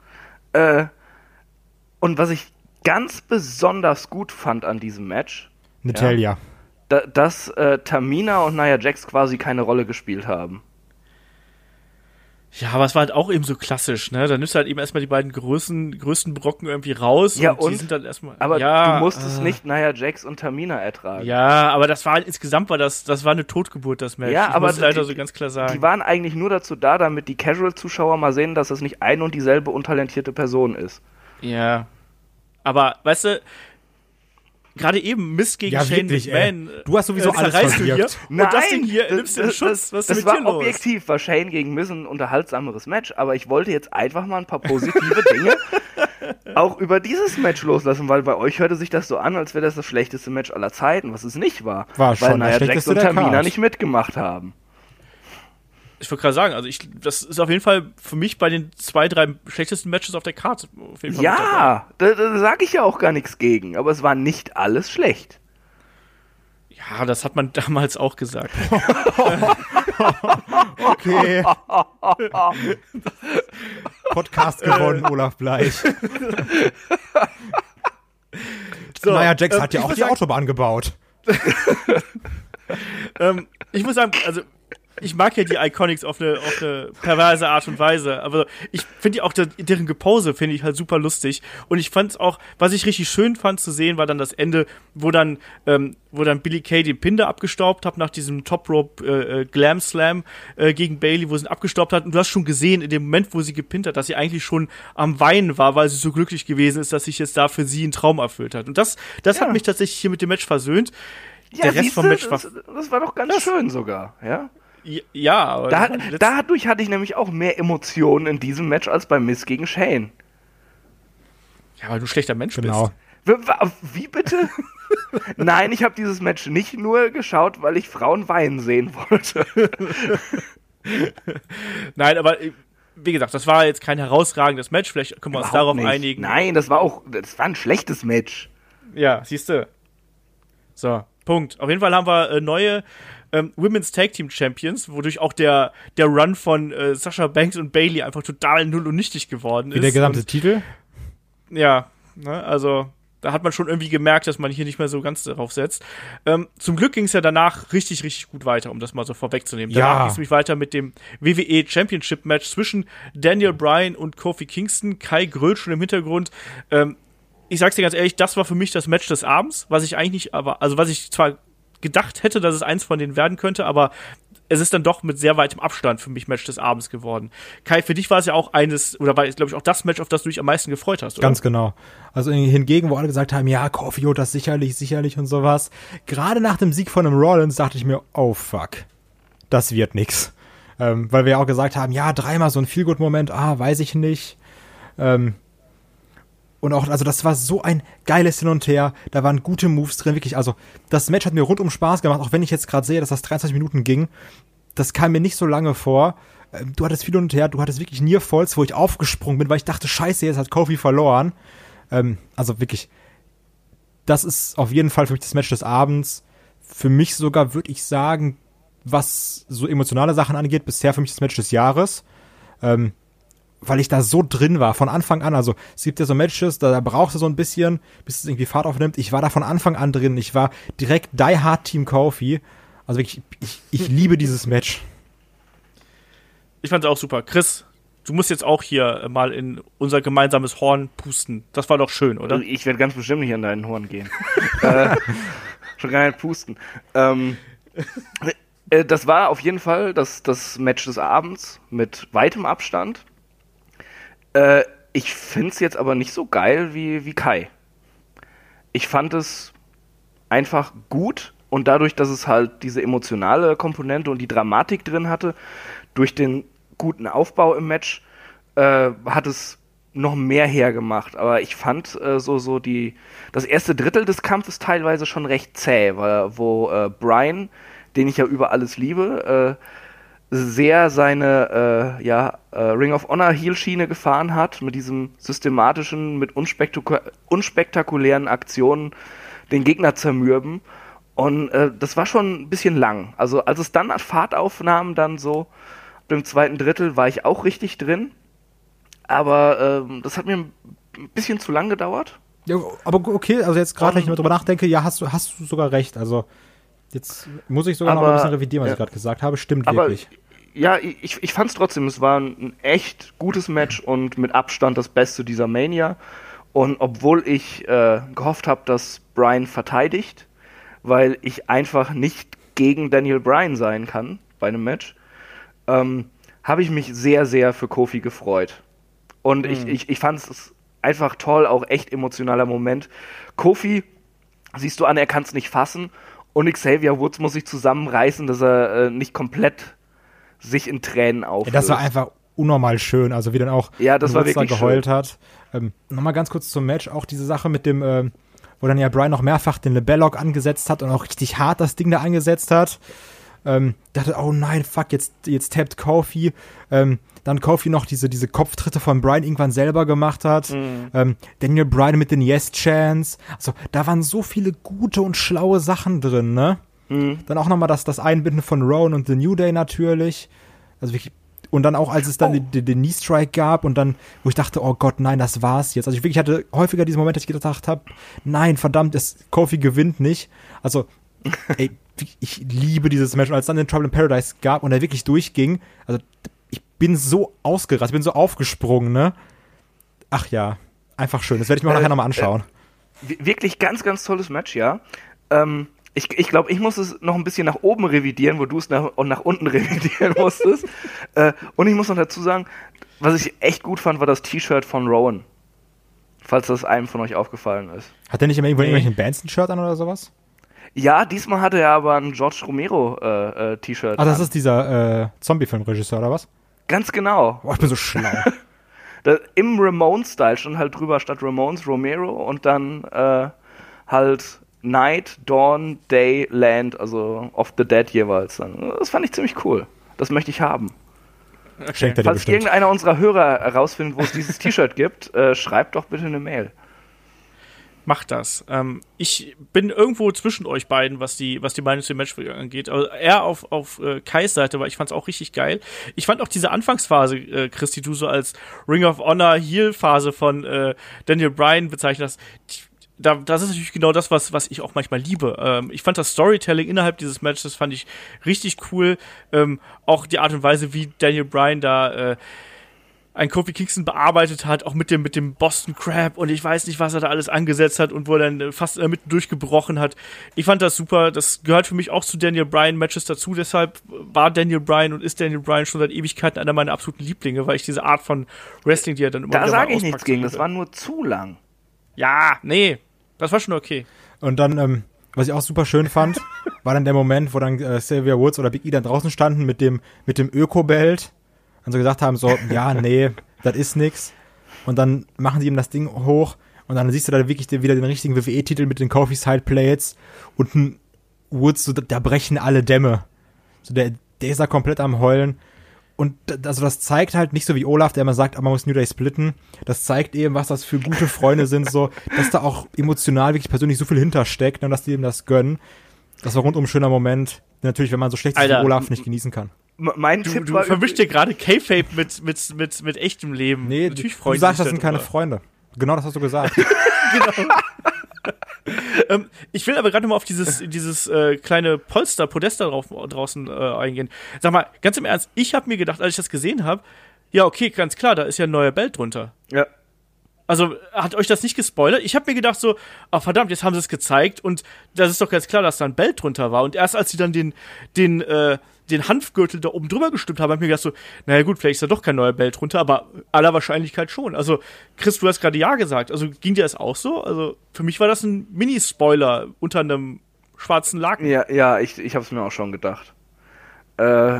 Speaker 4: Äh, und was ich ganz besonders gut fand an diesem Match,
Speaker 3: Natalia.
Speaker 4: da, dass äh, Tamina und Nia Jax quasi keine Rolle gespielt haben.
Speaker 2: Ja, aber es war halt auch eben so klassisch, ne? Da nimmst du halt eben erstmal die beiden größten, größten Brocken irgendwie raus
Speaker 4: Ja,
Speaker 2: und, die
Speaker 4: und?
Speaker 2: sind dann erstmal.
Speaker 4: Aber
Speaker 2: ja,
Speaker 4: du musstest
Speaker 2: äh,
Speaker 4: nicht Nia Jax und Tamina ertragen.
Speaker 2: Ja, aber das war halt insgesamt war das, das war eine Totgeburt, das Match.
Speaker 4: Ja,
Speaker 2: ich
Speaker 4: aber
Speaker 2: muss leider
Speaker 4: die-
Speaker 2: so ganz klar sagen.
Speaker 4: Die waren eigentlich nur dazu da, damit die Casual-Zuschauer mal sehen, dass das nicht ein und dieselbe untalentierte Person ist.
Speaker 2: Ja. Aber, weißt du, gerade eben Mist gegen
Speaker 3: Ja,
Speaker 2: Shane
Speaker 3: wirklich, ey.
Speaker 2: McMahon.
Speaker 3: Du hast sowieso
Speaker 2: äh,
Speaker 3: alles
Speaker 2: zerreißt du hier.
Speaker 3: verwirkt.
Speaker 2: Und das Ding hier nimmst du in
Speaker 4: das-
Speaker 2: Schutz. Was ist
Speaker 4: das
Speaker 2: mit
Speaker 4: war
Speaker 2: dir los?
Speaker 4: objektiv, war Shane gegen Miz ein unterhaltsameres Match, aber ich wollte jetzt einfach mal ein paar positive Dinge auch über dieses Match loslassen, weil bei euch hörte sich das so an, als wäre das das schlechteste Match aller Zeiten, was es nicht war.
Speaker 3: War
Speaker 4: weil
Speaker 3: schon das
Speaker 4: Nia Jax
Speaker 3: schlechteste
Speaker 4: und Tamina nicht mitgemacht haben.
Speaker 2: Ich wollte gerade sagen, also ich, das ist auf jeden Fall für mich bei den zwei, drei schlechtesten Matches auf der Karte. Auf.
Speaker 4: Ja, da, da sage ich ja auch gar nichts gegen, aber es war nicht alles schlecht.
Speaker 2: Ja, das hat man damals auch gesagt.
Speaker 3: Okay. Podcast gewonnen, Olaf Bleich.
Speaker 2: So,
Speaker 3: Nia Jax
Speaker 2: ähm,
Speaker 3: hat ja auch die
Speaker 2: sagen,
Speaker 3: Autobahn gebaut.
Speaker 2: ähm, ich muss sagen, also ich mag ja die Iconics auf eine, auf eine perverse Art und Weise, aber ich finde ja auch der, deren Gepose finde ich halt super lustig und ich fand es auch, was ich richtig schön fand zu sehen, war dann das Ende, wo dann, ähm, wo dann Billy Kay den Pinder abgestaubt hat nach diesem Top Rope äh, äh, Glam Slam äh, gegen Bailey, wo sie ihn abgestaubt hat und du hast schon gesehen in dem Moment, wo sie gepinnt hat, dass sie eigentlich schon am Weinen war, weil sie so glücklich gewesen ist, dass sich jetzt da für sie ein Traum erfüllt hat und das, das
Speaker 4: Ja.
Speaker 2: hat mich tatsächlich hier mit dem Match versöhnt.
Speaker 4: Ja,
Speaker 2: Der Rest vom Match war
Speaker 4: das, das war doch ganz schön sogar, ja.
Speaker 2: Ja, aber
Speaker 4: Da, dadurch hatte ich nämlich auch mehr Emotionen in diesem Match als bei Miss gegen Shane.
Speaker 2: ja, weil du ein schlechter Mensch
Speaker 3: Genau.
Speaker 2: bist.
Speaker 4: Wie bitte? Nein, ich habe dieses Match nicht nur geschaut, weil ich Frauen weinen sehen wollte.
Speaker 2: Nein, aber äh, wie gesagt, das war jetzt kein herausragendes Match. Vielleicht können wir uns
Speaker 4: Überhaupt
Speaker 2: darauf
Speaker 4: nicht.
Speaker 2: einigen.
Speaker 4: Nein, das war auch, das war ein schlechtes Match.
Speaker 2: Ja, siehst du. So, Punkt. Auf jeden Fall haben wir äh, neue ähm, Women's Tag Team Champions, wodurch auch der, der Run von äh, Sasha Banks und Bailey einfach total null und nichtig geworden
Speaker 3: Wie
Speaker 2: ist.
Speaker 3: der gesamte Titel.
Speaker 2: Und, ja, ne, also da hat man schon irgendwie gemerkt, dass man hier nicht mehr so ganz darauf setzt. Ähm, zum Glück ging es ja danach richtig, richtig gut weiter, um das mal so vorwegzunehmen.
Speaker 3: Ja.
Speaker 2: Danach ging es nämlich weiter mit dem WWE Championship Match zwischen Daniel Bryan und Kofi Kingston. Kai grölt schon im Hintergrund. Ähm, ich sag's dir ganz ehrlich, das war für mich das Match des Abends, was ich eigentlich nicht, aber, also was ich zwar gedacht hätte, dass es eins von denen werden könnte, aber es ist dann doch mit sehr weitem Abstand für mich Match des Abends geworden. Kai, für dich war es ja auch eines, oder war, glaube ich, auch das Match, auf das du dich am meisten gefreut hast, oder?
Speaker 3: Ganz genau. Also hingegen, wo alle gesagt haben, ja, Kofi holt das sicherlich, sicherlich und sowas. Gerade nach dem Sieg von einem Rollins dachte ich mir, oh fuck, das wird nix. Ähm, weil wir ja auch gesagt haben, ja, dreimal so ein Feelgood-Moment, ah, weiß ich nicht. Ähm, und auch, also das war so ein geiles Hin und Her. Da waren gute Moves drin, wirklich. Also das Match hat mir rundum Spaß gemacht, auch wenn ich jetzt gerade sehe, dass das 23 Minuten ging. Das kam mir nicht so lange vor. Ähm, Du hattest viel hin und her, du hattest wirklich Near Falls, wo ich aufgesprungen bin, weil ich dachte, scheiße, jetzt hat Kofi verloren. Ähm, also wirklich, das ist auf jeden Fall für mich das Match des Abends. Für mich sogar, würde ich sagen, was so emotionale Sachen angeht, bisher für mich das Match des Jahres. Ähm, weil ich da so drin war, von Anfang an. Also es gibt ja so Matches, da, da brauchst du so ein bisschen, bis es irgendwie Fahrt aufnimmt. Ich war da von Anfang an drin. Ich war direkt Die Hard Team Kofi. Also wirklich, ich, ich liebe dieses Match.
Speaker 2: Ich fand's auch super. Chris, du musst jetzt auch hier mal in unser gemeinsames Horn pusten. Das war doch schön, oder?
Speaker 4: Ich werde ganz bestimmt nicht an deinen Horn gehen. äh, schon gar nicht pusten. Ähm, äh, das war auf jeden Fall das, das Match des Abends mit weitem Abstand. Äh, ich finde es jetzt aber nicht so geil wie, wie Kai. Ich fand es einfach gut und dadurch, dass es halt diese emotionale Komponente und die Dramatik drin hatte, durch den guten Aufbau im Match, äh, hat es noch mehr hergemacht. Aber ich fand äh, so, so die, das erste Drittel des Kampfes teilweise schon recht zäh, weil, wo äh, Brian, den ich ja über alles liebe, äh, sehr seine äh, ja, äh, Ring of Honor Heel-Schiene gefahren hat, mit diesem systematischen, mit unspektaku unspektakulären Aktionen den Gegner zermürben. Und äh, das war schon ein bisschen lang. Also als es dann Fahrt aufnahm, dann so im zweiten Drittel, war ich auch richtig drin. Aber ähm, das hat mir ein bisschen zu lang gedauert.
Speaker 3: Ja, aber okay, also jetzt gerade, wenn ich mal drüber nachdenke, ja, hast du, hast du sogar recht. Also jetzt muss ich sogar
Speaker 4: Aber,
Speaker 3: noch ein bisschen revidieren, was
Speaker 4: ja.
Speaker 3: ich gerade gesagt habe. Stimmt wirklich.
Speaker 4: ja, ich, ich fand es trotzdem, es war ein echt gutes Match und mit Abstand das Beste dieser Mania. Und obwohl ich äh, gehofft habe, dass Bryan verteidigt, weil ich einfach nicht gegen Daniel Bryan sein kann bei einem Match, ähm, habe ich mich sehr, sehr für Kofi gefreut. Und ich, ich, ich fand es einfach toll, auch echt emotionaler Moment. Kofi, siehst du an, er kann es nicht fassen. Und Xavier Woods muss sich zusammenreißen, dass er äh, nicht komplett sich in Tränen
Speaker 3: Ja,
Speaker 4: auflöst.
Speaker 3: das war einfach unnormal schön. Also wie dann auch
Speaker 4: Ja, das war
Speaker 3: Woods da
Speaker 4: wirklich
Speaker 3: geheult hat. Ähm, Nochmal ganz kurz zum Match. Auch diese Sache mit dem, ähm, wo dann ja Brian noch mehrfach den Lebellock angesetzt hat und auch richtig hart das Ding da angesetzt hat. Ähm, dachte, oh nein, fuck, jetzt, jetzt tappt Kofi. Ähm, dann Kofi noch diese, diese Kopftritte von Brian irgendwann selber gemacht hat.
Speaker 4: Mhm.
Speaker 3: Ähm, Daniel Bryan mit den Yes-Chants. Also, da waren so viele gute und schlaue Sachen drin, ne?
Speaker 4: Mhm.
Speaker 3: Dann auch nochmal das, das Einbinden von Rowan und The New Day natürlich. Also wirklich. Und dann auch, als es dann
Speaker 4: Oh.
Speaker 3: den, den, Knee Strike gab und dann, wo ich dachte, oh Gott, nein, das war's jetzt. Also ich wirklich hatte häufiger diesen Moment, dass ich gedacht habe, nein, verdammt, das, Kofi gewinnt nicht. Also, ey, ich liebe dieses Match. Und als dann den Trouble in Paradise gab und er wirklich durchging, also ich bin so ausgerastet, bin so aufgesprungen, ne? Ach ja, einfach schön. Das werde ich mir auch
Speaker 4: Äh,
Speaker 3: nachher nochmal anschauen.
Speaker 4: W- Wirklich ganz, ganz tolles Match, ja. Ähm, ich ich glaube, ich muss es noch ein bisschen nach oben revidieren, wo du es nach, und nach unten revidieren musstest. äh, und ich muss noch dazu sagen, was ich echt gut fand, war das T-Shirt von Rowan. Falls das einem von euch aufgefallen ist.
Speaker 3: Hat der nicht immer irgendwo
Speaker 2: Nee.
Speaker 3: irgendwelchen Bands ein Shirt an oder sowas?
Speaker 4: Ja, diesmal hatte er aber ein George Romero äh, äh, T-Shirt.
Speaker 3: Ah, das
Speaker 4: an.
Speaker 3: ist dieser äh, Zombie-Filmregisseur oder was?
Speaker 4: Ganz genau.
Speaker 3: Boah, ich bin so schlau.
Speaker 4: Im Ramones-Style stand halt drüber statt Ramones Romero und dann äh, halt Night, Dawn, Day, Land, also of the Dead jeweils. Das fand ich ziemlich cool. Das möchte ich haben.
Speaker 3: Dir
Speaker 4: Falls
Speaker 3: bestimmt.
Speaker 4: irgendeiner unserer Hörer herausfindet, wo es dieses T-Shirt gibt, äh, schreibt doch bitte eine Mail.
Speaker 2: Macht das. Ähm, ich bin irgendwo zwischen euch beiden, was die, was die Meinung zu dem Match angeht. Also eher auf, auf äh, Kais Seite, weil ich fand's auch richtig geil. Ich fand auch diese Anfangsphase, äh, Christi, du so als Ring of Honor Heel-Phase von äh, Daniel Bryan bezeichnet hast. Da, das ist natürlich genau das, was, was ich auch manchmal liebe. Ähm, ich fand das Storytelling innerhalb dieses Matches fand ich richtig cool. Ähm, auch die Art und Weise, wie Daniel Bryan da äh, ein Kofi Kingston bearbeitet hat, auch mit dem, mit dem Boston Crab und ich weiß nicht, was er da alles angesetzt hat und wo er dann äh, fast in der Mitte durchgebrochen hat. Ich fand das super. Das gehört für mich auch zu Daniel Bryan Matches dazu. Deshalb war Daniel Bryan und ist Daniel Bryan schon seit Ewigkeiten einer meiner absoluten Lieblinge, weil ich diese Art von Wrestling, die er dann immer
Speaker 4: Da
Speaker 2: wieder
Speaker 4: sage ich nichts gegen, das war nur zu lang.
Speaker 2: Ja, nee. Das war schon okay.
Speaker 3: Und dann, ähm, was ich auch super schön fand, war dann der Moment, wo dann äh, Xavier Woods oder Big E dann draußen standen mit dem, mit dem Öko-Belt und so gesagt haben, so, ja, nee, das ist nix. Und dann machen sie ihm das Ding hoch und dann siehst du da wirklich wieder den richtigen WWE-Titel mit den Kofi Side Plates und ein Woods, so, da, brechen alle Dämme. So, der, der ist da komplett am Heulen. Und also das zeigt halt nicht so wie Olaf, der immer sagt, ah, man muss New Day splitten. Das zeigt eben, was das für gute Freunde sind, so, dass da auch emotional wirklich persönlich so viel hintersteckt und dass die ihm das gönnen. Das war rundum ein schöner Moment. Natürlich, wenn man so schlecht ist wie. Olaf nicht genießen kann.
Speaker 4: Mein
Speaker 2: Du,
Speaker 4: Tipp
Speaker 2: du
Speaker 4: war
Speaker 2: verwischst dir gerade K-Fape mit, mit, mit, mit echtem Leben.
Speaker 3: Nee,
Speaker 2: Natürlich
Speaker 3: du
Speaker 2: freuen
Speaker 3: sagst, das sind keine. Freunde. Genau das hast du gesagt.
Speaker 2: ähm, ich will aber gerade mal auf dieses, dieses äh, kleine Polster, Podest da drauf, draußen äh, eingehen. Sag mal, ganz im Ernst, ich habe mir gedacht, als ich das gesehen habe, ja, okay, ganz klar, da ist ja ein neuer Belt drunter.
Speaker 4: Ja.
Speaker 2: Also hat euch das nicht gespoilert? Ich habe mir gedacht so, ach verdammt, jetzt haben sie es gezeigt und das ist doch ganz klar, dass da ein Belt drunter war. Und erst als sie dann den, den, äh, den Hanfgürtel da oben drüber gestimmt haben, habe ich mir gedacht so, naja gut, vielleicht ist da doch kein neuer Belt drunter, aber aller Wahrscheinlichkeit schon. Also Chris, du hast gerade ja gesagt. Also ging dir das auch so? Also für mich war das ein Mini-Spoiler unter einem schwarzen Laken.
Speaker 4: Ja, ja, ich, ich habe es mir auch schon gedacht. Äh,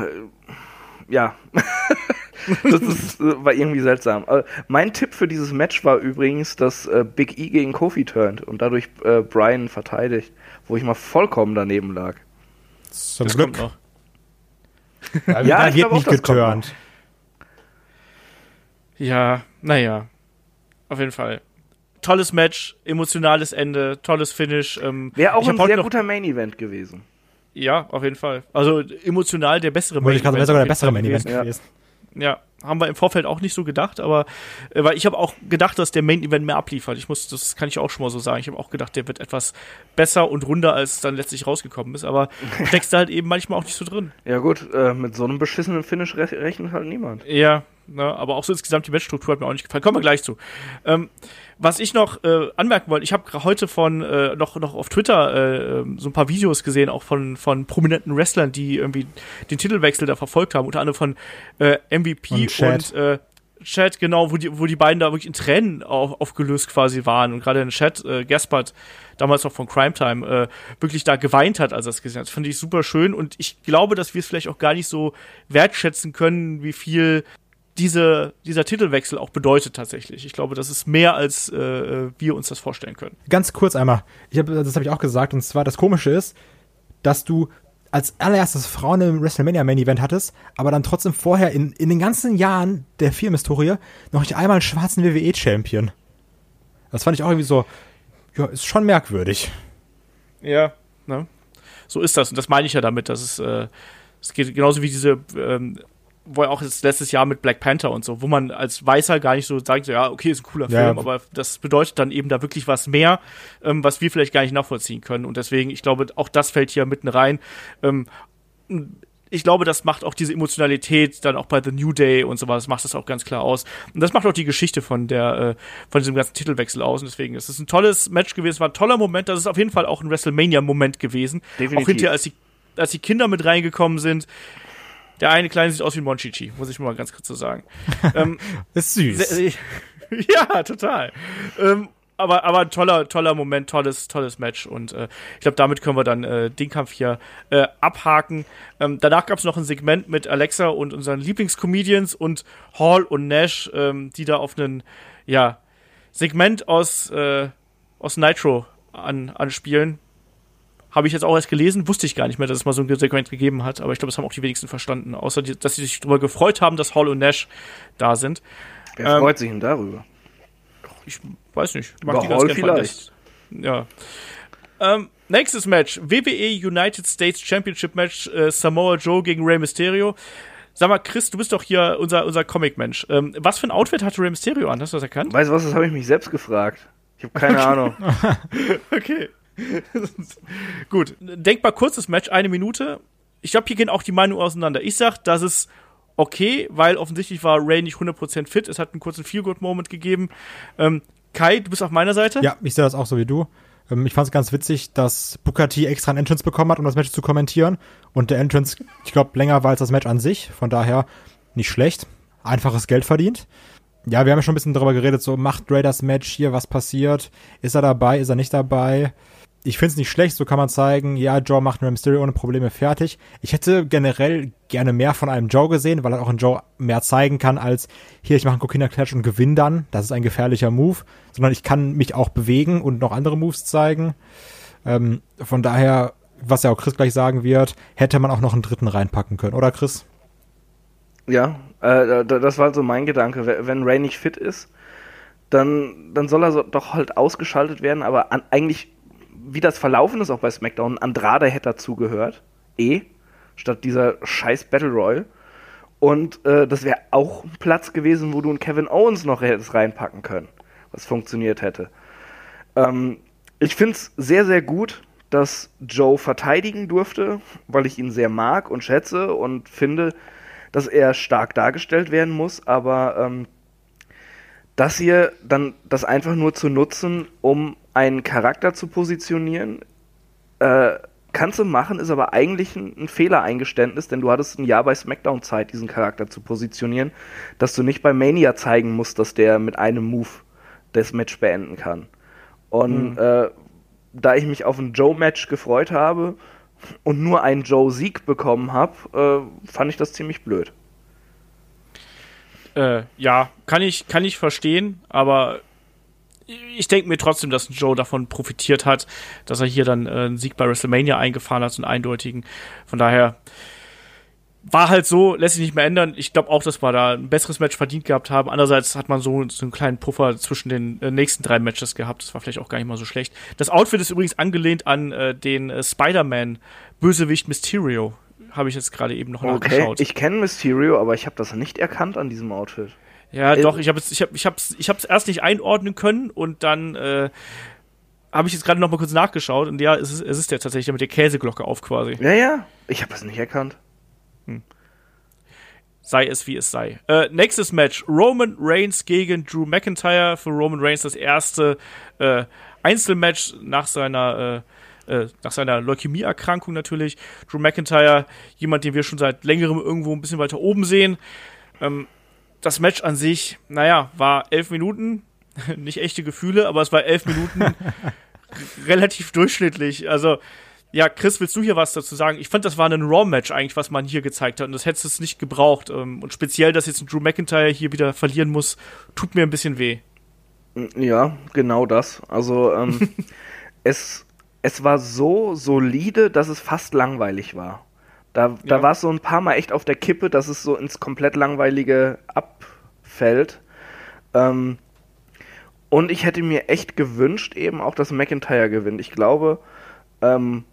Speaker 4: ja. das ist, äh, war irgendwie seltsam. Äh, mein Tipp für dieses Match war übrigens, dass äh, Big E gegen Kofi turnt und dadurch äh, Brian verteidigt, wo ich mal vollkommen daneben lag.
Speaker 3: Zum
Speaker 2: das
Speaker 3: Glück.
Speaker 2: kommt noch.
Speaker 3: Ja, da wird nicht geturnt.
Speaker 2: Ja, naja. Auf jeden Fall. Tolles Match, emotionales Ende, tolles Finish. Ähm,
Speaker 4: Wäre auch ein sehr guter Main Event gewesen.
Speaker 2: Ja, auf jeden Fall. Also emotional der bessere
Speaker 3: Wollte ich gerade sagen, wäre sogar der bessere
Speaker 2: Fall
Speaker 3: Main Event
Speaker 2: gewesen.
Speaker 4: Ja.
Speaker 2: Ja, haben wir im Vorfeld auch nicht so gedacht, aber äh, weil ich habe auch gedacht, dass der Main Event mehr abliefert. Ich muss, das kann ich auch schon mal so sagen. Ich habe auch gedacht, der wird etwas besser und runder, als es dann letztlich rausgekommen ist. Aber steckst da halt eben manchmal auch nicht so drin.
Speaker 4: Ja gut, äh, mit so einem beschissenen Finish re rechnet halt niemand.
Speaker 2: Ja, ne, aber auch so insgesamt die Matchstruktur hat mir auch nicht gefallen. Kommen wir gleich zu. Ähm, was ich noch äh, anmerken wollte, ich habe heute von äh, noch noch auf Twitter äh, ähm, so ein paar Videos gesehen, auch von von prominenten Wrestlern, die irgendwie den Titelwechsel da verfolgt haben, unter anderem von äh, MVP
Speaker 3: Und
Speaker 2: und,
Speaker 3: Chad.
Speaker 2: äh, Chat, genau, wo die, wo die beiden da wirklich in Tränen auf, aufgelöst quasi waren und gerade in Chat, äh, Gaspard, damals noch von Crime Time, äh, wirklich da geweint hat, als er es gesehen hat. Das fand ich super schön und ich glaube, dass wir es vielleicht auch gar nicht so wertschätzen können, wie viel diese, dieser Titelwechsel auch bedeutet tatsächlich. Ich glaube, das ist mehr, als äh, wir uns das vorstellen können.
Speaker 3: Ganz kurz einmal, ich hab, das habe ich auch gesagt, und zwar das Komische ist, dass du als allererstes Frauen im WrestleMania Main Event hattest, aber dann trotzdem vorher in, in den ganzen Jahren der Firmenhistorie noch nicht einmal einen schwarzen WWE Champion. Das fand ich auch irgendwie so, ja, ist schon merkwürdig.
Speaker 2: Ja, ne? So ist das. Und das meine ich ja damit, dass es, äh, es geht genauso wie diese, ähm, wo ja auch das letztes Jahr mit Black Panther und so, wo man als Weißer gar nicht so sagt, so, ja, okay, ist ein cooler
Speaker 3: Ja.
Speaker 2: Film, aber das bedeutet dann eben da wirklich was mehr, ähm, was wir vielleicht gar nicht nachvollziehen können. Und deswegen, ich glaube, auch das fällt hier mitten rein. Ähm, ich glaube, das macht auch diese Emotionalität dann auch bei The New Day und sowas, macht das auch ganz klar aus. Und das macht auch die Geschichte von der, äh, von diesem ganzen Titelwechsel aus. Und deswegen ist es ein tolles Match gewesen, es war ein toller Moment. Das ist auf jeden Fall auch ein WrestleMania-Moment gewesen.
Speaker 4: Definitiv.
Speaker 2: Auch hinterher, als die, als die Kinder mit reingekommen sind. Der eine Kleine sieht aus wie Monchichi, muss ich mal ganz kurz so sagen. ähm,
Speaker 3: Ist süß.
Speaker 2: ja, total. Ähm, aber, aber ein toller, toller Moment, tolles, tolles Match. Und äh, ich glaube, damit können wir dann äh, den Kampf hier äh, abhaken. Ähm, danach gab es noch ein Segment mit Alexa und unseren Lieblingscomedians und Hall und Nash, ähm, die da auf einen, ja, Segment aus, äh, aus Nitro an, anspielen. Habe ich jetzt auch erst gelesen, wusste ich gar nicht mehr, dass es mal so ein Segment gegeben hat, aber ich glaube, das haben auch die wenigsten verstanden, außer die, dass sie sich darüber gefreut haben, dass Hall und Nash da sind.
Speaker 4: Wer
Speaker 2: Ähm,
Speaker 4: freut sich denn darüber?
Speaker 2: Ich weiß nicht. Ich
Speaker 4: Über
Speaker 2: die ganz
Speaker 4: Hall
Speaker 2: gern
Speaker 4: vielleicht.
Speaker 2: Ja. Ähm, nächstes Match. WWE United States Championship Match. Äh, Samoa Joe gegen Rey Mysterio. Sag mal, Chris, du bist doch hier unser, unser Comic-Mensch. Ähm, was für ein Outfit hatte Rey Mysterio an? Hast du das erkannt?
Speaker 4: Weißt du was, das habe ich mich selbst gefragt. Ich habe keine Ahnung.
Speaker 2: Okay. Gut. Denkbar kurzes Match, eine Minute. Ich glaube, hier gehen auch die Meinungen auseinander. Ich sag, das ist okay, weil offensichtlich war Ray nicht 100% fit. Es hat einen kurzen Feel-Good-Moment gegeben. Ähm, Kai, du bist auf meiner Seite?
Speaker 3: Ja, ich sehe das auch so wie du. Ähm, ich fand es ganz witzig, dass Booker T extra einen Entrance bekommen hat, um das Match zu kommentieren. Und der Entrance, ich glaube, länger war als das Match an sich. Von daher nicht schlecht. Einfaches Geld verdient. Ja, wir haben ja schon ein bisschen darüber geredet, so macht Ray das Match hier, was passiert? Ist er dabei, ist er nicht dabei? Ich finde es nicht schlecht, so kann man zeigen, ja, Joe macht Rey Mysterio ohne Probleme fertig. Ich hätte generell gerne mehr von einem Joe gesehen, weil er auch ein Joe mehr zeigen kann als hier, ich mache einen Coquina Clutch und gewinne dann. Das ist ein gefährlicher Move, sondern ich kann mich auch bewegen und noch andere Moves zeigen. Ähm, von daher, was ja auch Chris gleich sagen wird, hätte man auch noch einen dritten reinpacken können, oder Chris?
Speaker 4: Ja, äh, da- das war so mein Gedanke. Wenn- Wenn Ray nicht fit ist, dann, dann soll er so, doch halt ausgeschaltet werden, aber an, eigentlich, wie das verlaufen ist auch bei SmackDown, Andrade hätte dazugehört. Eh, statt dieser scheiß Battle Royal. Und äh, das wäre auch ein Platz gewesen, wo du einen Kevin Owens noch hättest reinpacken können, was funktioniert hätte. Ähm, Ich finde es sehr, sehr gut, dass Joe verteidigen durfte, weil ich ihn sehr mag und schätze und finde, dass er stark dargestellt werden muss, aber ähm, das hier dann das einfach nur zu nutzen, um einen Charakter zu positionieren, äh, kannst du machen, ist aber eigentlich ein, ein Fehlereingeständnis, denn du hattest ein Jahr bei SmackDown Zeit, diesen Charakter zu positionieren, dass du nicht bei Mania zeigen musst, dass der mit einem Move das Match beenden kann. Und mhm. äh, da ich mich auf ein Joe-Match gefreut habe und nur einen Joe-Sieg bekommen habe, äh, fand ich das ziemlich blöd.
Speaker 2: Äh, ja, kann ich, kann ich verstehen, aber ich denke mir trotzdem, dass Joe davon profitiert hat, dass er hier dann äh, einen Sieg bei WrestleMania eingefahren hat, so einen eindeutigen. Von daher war halt so, lässt sich nicht mehr ändern. Ich glaube auch, dass wir da ein besseres Match verdient gehabt haben. Andererseits hat man so, so einen kleinen Puffer zwischen den äh, nächsten drei Matches gehabt. Das war vielleicht auch gar nicht mal so schlecht. Das Outfit ist übrigens angelehnt an äh, den äh, Spider-Man-Bösewicht Mysterio. Habe ich jetzt gerade eben noch okay. nachgeschaut.
Speaker 4: Ich kenne Mysterio, aber ich habe das nicht erkannt an diesem Outfit.
Speaker 2: Ja, äh, doch, ich habe es ich hab, ich hab's, ich hab's erst nicht einordnen können und dann äh, habe ich jetzt gerade noch mal kurz nachgeschaut und ja, es ist, es ist ja tatsächlich mit der Käseglocke auf quasi.
Speaker 4: Ja, ja, ich habe es nicht erkannt.
Speaker 2: Hm. Sei es wie es sei. Äh, nächstes Match: Roman Reigns gegen Drew McIntyre. Für Roman Reigns das erste äh, Einzelmatch nach seiner äh, äh, nach seiner Leukämieerkrankung natürlich. Drew McIntyre, jemand, den wir schon seit längerem irgendwo ein bisschen weiter oben sehen. Ähm, das Match an sich, naja, war elf Minuten, nicht echte Gefühle, aber es war elf Minuten relativ durchschnittlich. Also, ja, Chris, willst du hier was dazu sagen? Ich fand, das war ein Raw-Match eigentlich, was man hier gezeigt hat und das hättest du nicht gebraucht. Ähm, und speziell, dass jetzt ein Drew McIntyre hier wieder verlieren muss, tut mir ein bisschen weh.
Speaker 4: Ja, genau das. Also, ähm, es, es war so solide, dass es fast langweilig war. Da, da ja. war es so ein paar Mal echt auf der Kippe, dass es so ins komplett langweilige abfällt. Ähm, und ich hätte mir echt gewünscht, eben auch, dass McIntyre gewinnt. Ich glaube, ähm,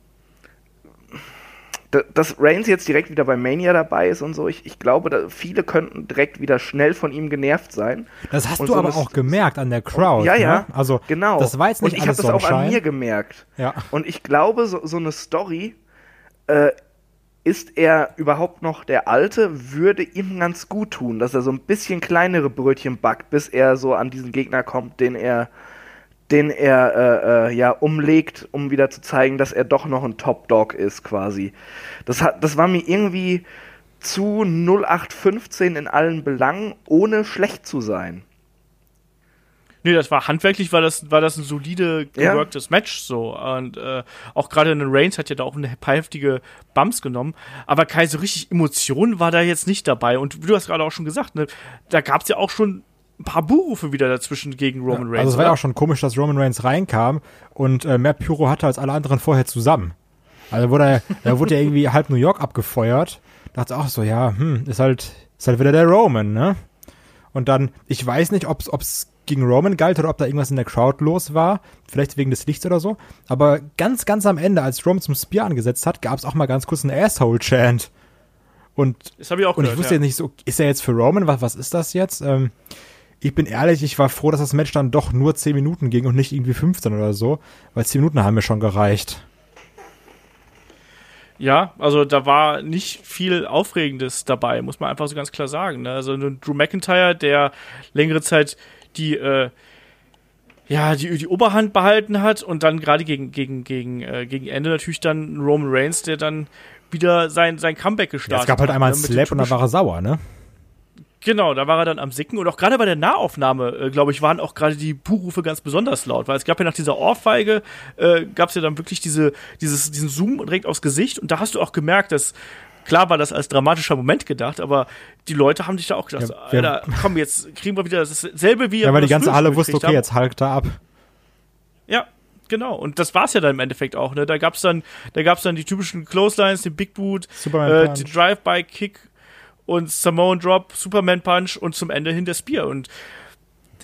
Speaker 4: dass Reigns jetzt direkt wieder bei Mania dabei ist und so, ich, ich glaube, viele könnten direkt wieder schnell von ihm genervt sein.
Speaker 3: Das hast und du so aber auch gemerkt an der Crowd.
Speaker 4: Ja, ja.
Speaker 3: Ne? Also,
Speaker 4: genau.
Speaker 3: Das war jetzt nicht
Speaker 4: und ich habe das auch an mir gemerkt.
Speaker 3: Ja.
Speaker 4: Und ich glaube, so, so eine Story äh, ist er überhaupt noch der Alte, würde ihm ganz gut tun, dass er so ein bisschen kleinere Brötchen backt, bis er so an diesen Gegner kommt, den er, den er äh, äh, ja umlegt, um wieder zu zeigen, dass er doch noch ein Top Dog ist, quasi. Das hat, das war mir irgendwie zu 0815 in allen Belangen, ohne schlecht zu sein.
Speaker 2: Nee, das war handwerklich, war das, war das ein solide geworktes ja. Match so. Und äh, auch gerade in den Reigns hat ja da auch eine paar heftige Bumps genommen. Aber keine so richtig Emotion war da jetzt nicht dabei. Und wie du hast gerade auch schon gesagt, ne, da gab es ja auch schon ein paar Buhrufe wieder dazwischen gegen Roman ja, Reigns.
Speaker 3: Also es war ja auch schon komisch, dass Roman Reigns reinkam und äh, mehr Pyro hatte als alle anderen vorher zusammen. Also wurde er, da wurde ja irgendwie halb New York abgefeuert. Dachte auch so, ja, hm, ist halt, ist halt wieder der Roman, ne? Und dann, ich weiß nicht, ob es gegen Roman galt oder ob da irgendwas in der Crowd los war. Vielleicht wegen des Lichts oder so. Aber ganz, ganz am Ende, als Roman zum Spear angesetzt hat, gab es auch mal ganz kurz einen Asshole-Chant. Und,
Speaker 2: das habe ich auch
Speaker 3: Und gehört, ich wusste ja. nicht so, ist er jetzt für Roman? Was, was ist das jetzt? Ähm, ich bin ehrlich, ich war froh, dass das Match dann doch nur 10 Minuten ging und nicht irgendwie 15 oder so, weil 10 Minuten haben mir schon gereicht.
Speaker 2: Ja, also da war nicht viel Aufregendes dabei, muss man einfach so ganz klar sagen. Ne? Also Drew McIntyre, der längere Zeit die äh, ja, die, die Oberhand behalten hat und dann gerade gegen, gegen, gegen, äh, gegen Ende natürlich dann Roman Reigns, der dann wieder sein, sein Comeback gestartet hat.
Speaker 3: Ja, es gab halt einmal einen ne, Slap und dann war er sauer, ne?
Speaker 2: Genau, da war er dann am Sicken und auch gerade bei der Nahaufnahme, äh, glaube ich, waren auch gerade die Buhrufe ganz besonders laut, weil es gab ja nach dieser Ohrfeige, äh, gab es ja dann wirklich diese, dieses, diesen Zoom direkt aufs Gesicht und da hast du auch gemerkt, dass klar war das als dramatischer Moment gedacht, aber die Leute haben sich da auch gedacht, ja, so, Alter, komm, jetzt kriegen wir wieder dasselbe wie
Speaker 3: Ja, weil die ganze Halle wusste, okay, haben. jetzt halkt er ab.
Speaker 2: Ja, genau. Und das war's ja dann im Endeffekt auch, ne? Da gab's dann, da gab's dann die typischen Clotheslines, den Big Boot, äh, den Drive-By-Kick, und Samoan Drop, Superman Punch und zum Ende hin der Spear. Und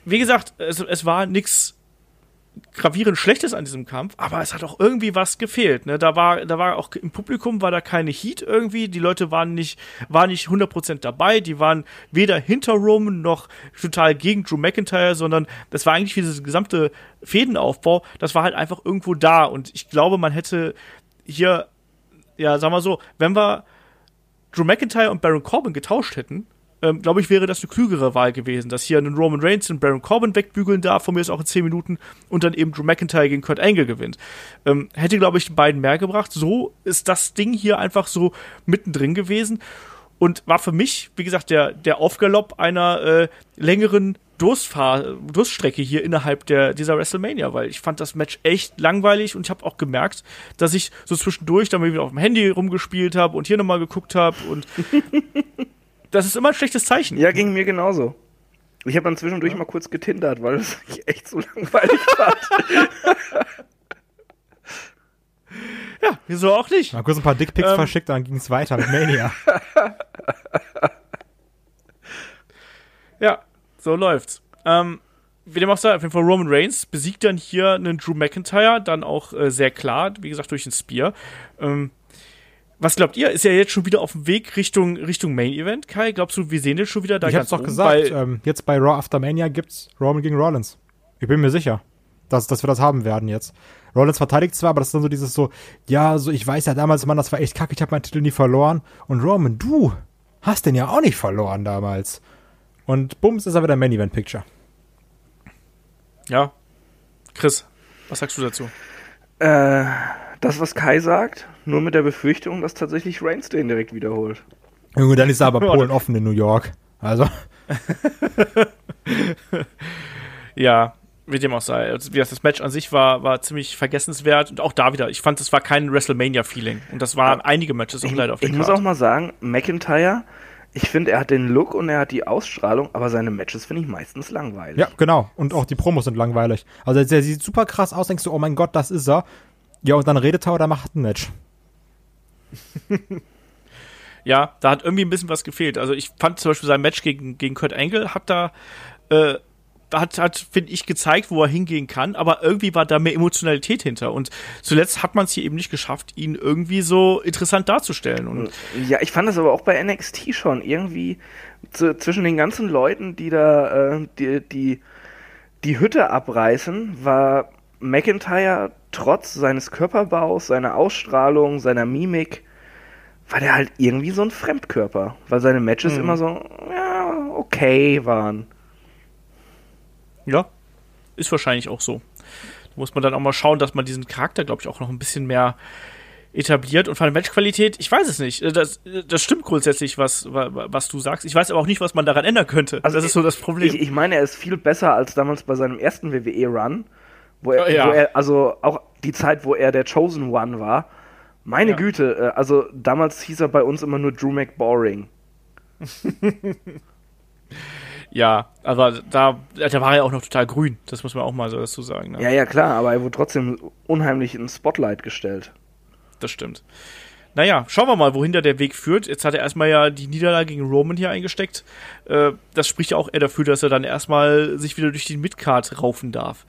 Speaker 2: wie gesagt, es, es war nix gravierend Schlechtes an diesem Kampf, aber es hat auch irgendwie was gefehlt. Ne? Da war, da war auch im Publikum war da keine Heat irgendwie. Die Leute waren nicht, waren nicht 100% dabei. Die waren weder hinter Roman noch total gegen Drew McIntyre, sondern das war eigentlich wie dieser gesamte Fädenaufbau. Das war halt einfach irgendwo da. Und ich glaube, man hätte hier, ja, sagen wir so, wenn wir Drew McIntyre und Baron Corbin getauscht hätten, ähm, glaube ich, wäre das eine klügere Wahl gewesen, dass hier einen Roman Reigns und Baron Corbin wegbügeln darf, von mir ist auch in 10 Minuten, und dann eben Drew McIntyre gegen Kurt Angle gewinnt. Ähm, hätte, glaube ich, beiden mehr gebracht. So ist das Ding hier einfach so mittendrin gewesen und war für mich, wie gesagt, der, der Aufgalopp einer äh, längeren Durstfahr Durststrecke hier innerhalb der, dieser WrestleMania, weil ich fand das Match echt langweilig und ich habe auch gemerkt, dass ich so zwischendurch dann wieder auf dem Handy rumgespielt habe und hier nochmal geguckt habe und das ist immer ein schlechtes Zeichen.
Speaker 4: Ja, ging mir genauso. Ich habe dann zwischendurch ja. mal kurz getindert, weil es echt so langweilig war.
Speaker 2: ja, wieso auch nicht?
Speaker 3: Mal kurz ein paar Dickpics ähm, verschickt, dann ging es weiter mit Mania.
Speaker 2: ja, so läuft's. Ähm, wie dem auch sei, auf jeden Fall Roman Reigns besiegt dann hier einen Drew McIntyre, dann auch äh, sehr klar, wie gesagt, durch den Spear. Ähm, was glaubt ihr? Ist er jetzt schon wieder auf dem Weg Richtung, Richtung Main Event, Kai? Glaubst du, wir sehen den schon wieder da
Speaker 3: Ich hab's doch gesagt, ähm, jetzt bei Raw After Mania gibt's Roman gegen Rollins. Ich bin mir sicher, dass, dass wir das haben werden jetzt. Rollins verteidigt zwar, aber das ist dann so dieses so, ja, so, ich weiß ja damals, Mann, das war echt kacke, ich habe meinen Titel nie verloren. Und Roman, du hast den ja auch nicht verloren damals. Und bums ist er wieder Main Event Picture.
Speaker 2: Ja. Chris, was sagst du dazu?
Speaker 4: Äh, das, was Kai sagt, nur mit der Befürchtung, dass tatsächlich Reigns den direkt wiederholt.
Speaker 3: Junge, dann ist er aber Polen offen in New York. Also.
Speaker 2: ja, wie dem auch sei. Also, das Match an sich war, war ziemlich vergessenswert und auch da wieder. Ich fand, es war kein WrestleMania-Feeling. Und das waren ja. einige Matches
Speaker 4: auch
Speaker 2: leider auf
Speaker 4: der Ich Karte. muss auch mal sagen, McIntyre, ich finde, er hat den Look und er hat die Ausstrahlung, aber seine Matches finde ich meistens langweilig.
Speaker 3: Ja, genau. Und auch die Promos sind langweilig. Also, er sieht super krass aus, denkst du, oh mein Gott, das ist er. Ja, und dann redet er oder macht ein Match.
Speaker 2: ja, da hat irgendwie ein bisschen was gefehlt. Also ich fand zum Beispiel sein Match gegen, gegen Kurt Angle hat da, äh, hat, hat finde ich, gezeigt, wo er hingehen kann, aber irgendwie war da mehr Emotionalität hinter. Und zuletzt hat man es hier eben nicht geschafft, ihn irgendwie so interessant darzustellen. Und
Speaker 4: ja, ich fand das aber auch bei NXT schon. Irgendwie zu, zwischen den ganzen Leuten, die da äh, die, die, die Hütte abreißen, war McIntyre trotz seines Körperbaus, seiner Ausstrahlung, seiner Mimik, war der halt irgendwie so ein Fremdkörper, weil seine Matches mhm. immer so, ja, okay waren.
Speaker 2: Ja, ist wahrscheinlich auch so. Da muss man dann auch mal schauen, dass man diesen Charakter, glaube ich, auch noch ein bisschen mehr etabliert und von der Matchqualität, ich weiß es nicht. Das, das stimmt grundsätzlich, was, was du sagst. Ich weiß aber auch nicht, was man daran ändern könnte.
Speaker 4: Also das ist so das Problem. Ich, ich meine, er ist viel besser als damals bei seinem ersten WWE-Run, wo er, ja. wo er, also auch die Zeit, wo er der Chosen One war. Meine ja. Güte, äh, also damals hieß er bei uns immer nur Drew McBoring.
Speaker 2: ja, aber da, da war er auch noch total grün, das muss man auch mal so dazu sagen. Ne?
Speaker 4: Ja, ja, klar, aber er wurde trotzdem unheimlich ins Spotlight gestellt.
Speaker 2: Das stimmt. Naja, schauen wir mal, wohin da der Weg führt. Jetzt hat er erstmal ja die Niederlage gegen Roman hier eingesteckt. Äh, das spricht ja auch eher dafür, dass er dann erstmal sich wieder durch die Midcard raufen darf.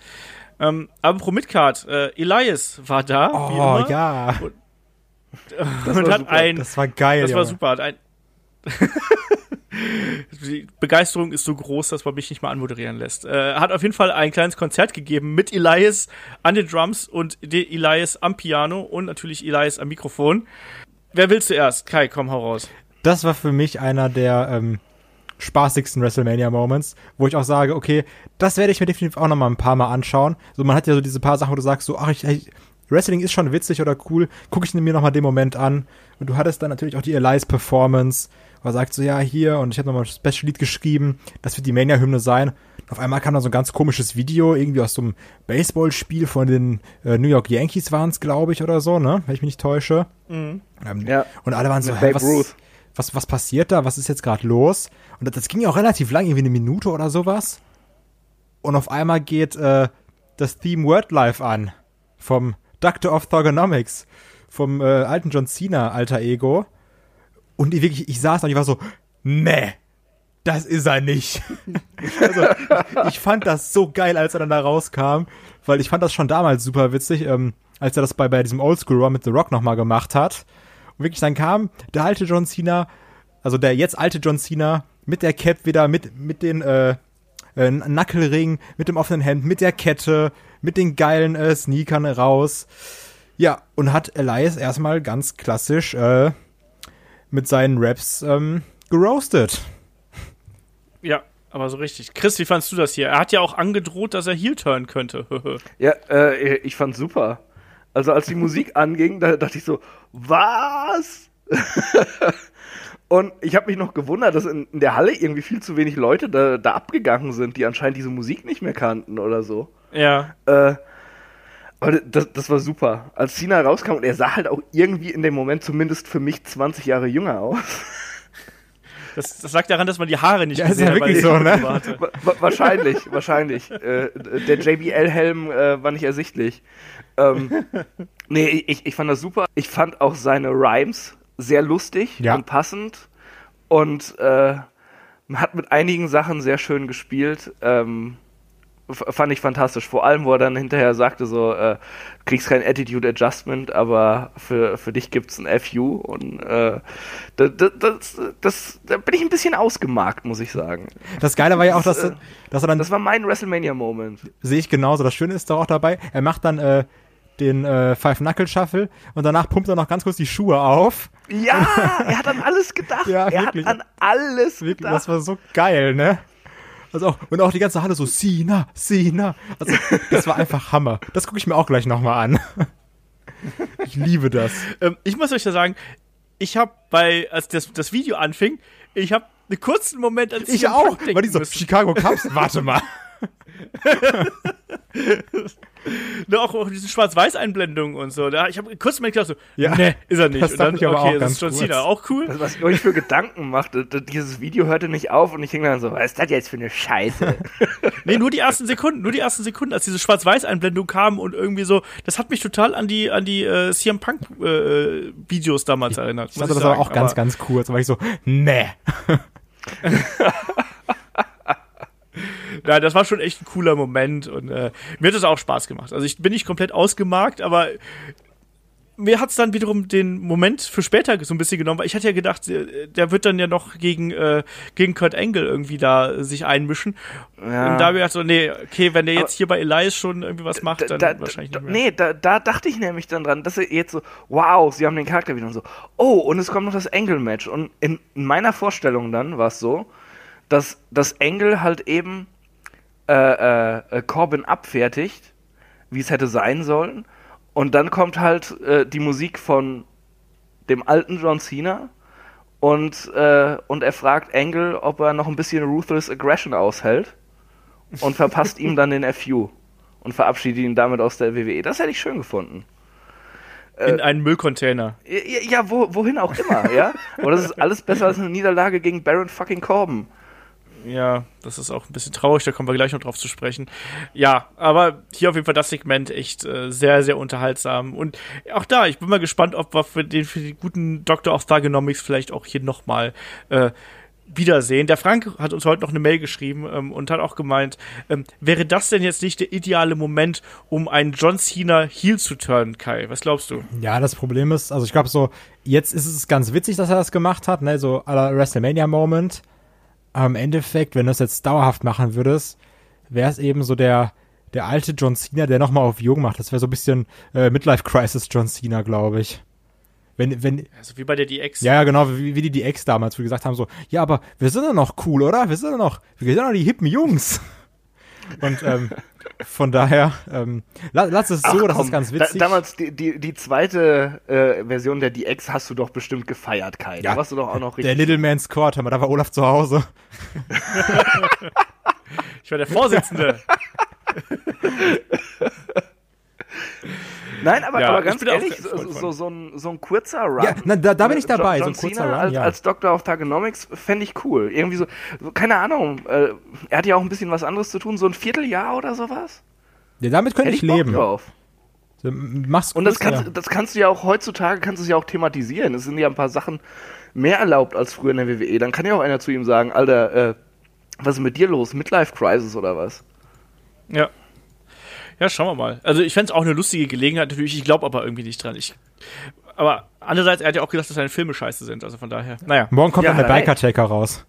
Speaker 2: Ähm, aber pro Midcard, äh, Elias war da.
Speaker 3: Oh, ja.
Speaker 2: Und, und hat super. ein.
Speaker 3: Das war geil.
Speaker 2: Das war super. Hat ein. die Begeisterung ist so groß, dass man mich nicht mal anmoderieren lässt. Äh, hat auf jeden Fall ein kleines Konzert gegeben mit Elias an den Drums und Elias am Piano und natürlich Elias am Mikrofon. Wer will zuerst? Kai, komm, hau raus.
Speaker 3: Das war für mich einer der ähm, spaßigsten WrestleMania-Moments, wo ich auch sage, okay, das werde ich mir definitiv auch noch mal ein paar Mal anschauen. So, man hat ja so diese paar Sachen, wo du sagst, so, ach, ich, ich Wrestling ist schon witzig oder cool, gucke ich mir noch mal den Moment an. Und du hattest dann natürlich auch die Elias-Performance, wo er sagt so, ja, hier, und ich habe nochmal ein Special-Lied geschrieben, das wird die Mania-Hymne sein. Auf einmal kam da so ein ganz komisches Video, irgendwie aus so einem Baseballspiel von den äh, New York Yankees waren es, glaube ich, oder so, ne? Wenn ich mich nicht täusche. Mhm. Ähm, ja. Und alle waren so, hä, was, Ruth was, was passiert da? Was ist jetzt gerade los? Und das, das, ging ja auch relativ lang, irgendwie eine Minute oder sowas. Und auf einmal geht äh, das Theme Word Life an. Vom Doctor of Thugonomics. Vom äh, alten John Cena alter Ego. Und ich wirklich, ich saß da und ich war so, nee. das ist er nicht. also, ich, fand das so geil, als er dann da rauskam, weil ich fand das schon damals super witzig, ähm, als er das bei, bei diesem Oldschool Run mit The Rock nochmal gemacht hat. Und wirklich dann kam der alte John Cena, also der jetzt alte John Cena, mit der Cap wieder, mit, mit den äh, äh, Nackelring, mit dem offenen Hemd, mit der Kette, mit den geilen äh, Sneakern raus. Ja, und hat Elias erstmal ganz klassisch äh, mit seinen Raps ähm, geroastet.
Speaker 2: Ja, aber so richtig. Chris, wie fandst du das hier? Er hat ja auch angedroht, dass er Heel turn könnte.
Speaker 4: ja, äh, ich fand's super. Also als die Musik anging, da dachte ich so, was? Und ich habe mich noch gewundert, dass in, in, der Halle irgendwie viel zu wenig Leute da, da, abgegangen sind, die anscheinend diese Musik nicht mehr kannten oder so.
Speaker 2: Ja.
Speaker 4: Äh, aber das, das war super. Als Cena rauskam und er sah halt auch irgendwie in dem Moment zumindest für mich 20 Jahre jünger aus.
Speaker 2: Das, das lag daran, dass man die Haare nicht
Speaker 3: ja, gesehen hat. Ja wirklich so, ne?
Speaker 4: wahrscheinlich, wahrscheinlich. Äh, der JBL-Helm äh, war nicht ersichtlich. Ähm, nee, ich, ich fand das super. Ich fand auch seine Rhymes sehr lustig ja. und passend und äh, hat mit einigen Sachen sehr schön gespielt. Ähm, fand ich fantastisch. Vor allem, wo er dann hinterher sagte, so, äh, kriegst kein Attitude Adjustment, aber für, für dich gibt's ein FU und äh, das, das, das, da bin ich ein bisschen ausgemarkt, muss ich sagen.
Speaker 3: Das Geile war ja auch, dass,
Speaker 4: das,
Speaker 3: dass er dann.
Speaker 4: Das war mein WrestleMania-Moment.
Speaker 3: Sehe ich genauso. Das Schöne ist doch auch dabei, er macht dann äh, den äh, Five-Knuckle-Shuffle und danach pumpt er noch ganz kurz die Schuhe auf.
Speaker 4: Ja, er hat an alles gedacht. ja, er wirklich. hat an alles wirklich, gedacht.
Speaker 3: Das war so geil, ne? Also auch, und auch die ganze Halle so, Sina, Sina. Also, das war einfach Hammer. Das gucke ich mir auch gleich nochmal an. Ich liebe das.
Speaker 2: Ähm, ich muss euch ja sagen, ich habe bei, als das, das Video anfing, ich habe einen kurzen Moment
Speaker 3: als Ich auch, weil die so, Chicago Cubs, warte mal.
Speaker 2: ne, auch, auch diese Schwarz-Weiß-Einblendungen und so. Da, ich habe kurz mal gedacht, so,
Speaker 3: ja,
Speaker 2: ne, ist er nicht.
Speaker 3: Das und dann, ich aber okay, auch das ist John
Speaker 2: Cena, auch cool.
Speaker 4: Das, was ich euch für Gedanken machte, dieses Video hörte nicht auf und ich hing dann so, was ist das jetzt für eine Scheiße?
Speaker 2: nee, nur die ersten Sekunden, nur die ersten Sekunden, als diese Schwarz-Weiß-Einblendung kam und irgendwie so, das hat mich total an die, an die äh, CM Punk äh, Videos damals erinnert.
Speaker 3: Ich fand das aber auch ganz, ganz kurz, aber ich so, ne.
Speaker 2: ja, das war schon echt ein cooler Moment und äh, mir hat es auch Spaß gemacht. Also ich bin nicht komplett ausgemarkt, aber mir hat es dann wiederum den Moment für später so ein bisschen genommen, weil ich hatte ja gedacht, der wird dann ja noch gegen, äh, gegen Kurt Angle irgendwie da sich einmischen. Ja. Und da habe ich gedacht, so, nee, okay, wenn der jetzt Aber hier bei Elias schon irgendwie was macht, dann
Speaker 4: da,
Speaker 2: wahrscheinlich nicht
Speaker 4: mehr. Nee, da, da dachte ich nämlich dann dran, dass er jetzt so, wow, sie haben den Charakter wieder und so, oh, und es kommt noch das Angle-Match. Und in, in meiner Vorstellung dann war es so, dass das Angle halt eben äh, äh, Corbin abfertigt, wie es hätte sein sollen. Und dann kommt halt äh, die Musik von dem alten John Cena und, äh, und er fragt Angle, ob er noch ein bisschen Ruthless Aggression aushält und verpasst ihm dann den FU und verabschiedet ihn damit aus der WWE. Das hätte ich schön gefunden.
Speaker 2: In äh, einen Müllcontainer.
Speaker 4: Ja, ja wo, wohin auch immer, ja. Aber das ist alles besser als eine Niederlage gegen Baron fucking Corbin.
Speaker 2: Ja, das ist auch ein bisschen traurig, da kommen wir gleich noch drauf zu sprechen. Ja, aber hier auf jeden Fall das Segment echt äh, sehr, sehr unterhaltsam. Und auch da, ich bin mal gespannt, ob wir für den, für den guten Doctor of Thugonomics vielleicht auch hier nochmal äh, wiedersehen. Der Frank hat uns heute noch eine Mail geschrieben ähm, und hat auch gemeint, ähm, wäre das denn jetzt nicht der ideale Moment, um einen John Cena Heel zu turnen, Kai? Was glaubst du?
Speaker 3: Ja, das Problem ist, also ich glaube so, jetzt ist es ganz witzig, dass er das gemacht hat, ne, so aller WrestleMania Moment. Aber im Endeffekt, wenn du es jetzt dauerhaft machen würdest, wäre es eben so der, der alte John Cena, der nochmal auf Jung macht. Das wäre so ein bisschen äh, Midlife Crisis John Cena, glaube ich. Wenn, wenn,
Speaker 2: also wie bei der DX.
Speaker 3: Ja, ja, genau, wie, wie die DX damals, wo die gesagt haben so, ja, aber wir sind ja noch cool, oder? Wir sind ja noch, wir sind ja noch die hippen Jungs. Und ähm, von daher, ähm, lass, lass es so, Ach, das komm, ist ganz witzig.
Speaker 4: Da, damals die, die, die zweite äh, Version der DX hast du doch bestimmt gefeiert, Kai. Ja, da warst du doch auch noch
Speaker 3: richtig. Der Little Man's Court, da war Olaf zu Hause.
Speaker 2: ich war der Vorsitzende.
Speaker 4: Nein, aber, ja, aber ganz ehrlich, so, so, so, ein, so ein kurzer Run. Ja,
Speaker 3: na, da, da bin ich dabei, John, John so ein kurzer Cena Run.
Speaker 4: Als, ja. als Doctor of Thugonomics fände ich cool. Irgendwie so, keine Ahnung, äh, er hat ja auch ein bisschen was anderes zu tun, so ein Vierteljahr oder sowas.
Speaker 3: Ja, damit könnte ich, ich leben. Drauf. Mach's
Speaker 4: Und das kannst, das kannst du ja auch heutzutage, kannst du es ja auch thematisieren. Es sind ja ein paar Sachen mehr erlaubt als früher in der WWE. Dann kann ja auch einer zu ihm sagen, Alter, äh, was ist mit dir los? Midlife Crisis oder was?
Speaker 2: Ja. Ja, schauen wir mal. Also ich fände es auch eine lustige Gelegenheit natürlich. Ich glaube aber irgendwie nicht dran. Ich, aber andererseits, er hat ja auch gesagt, dass seine Filme scheiße sind. Also von daher, naja,
Speaker 3: Morgen kommt
Speaker 4: Ja,
Speaker 3: dann der. Biker-Taker raus.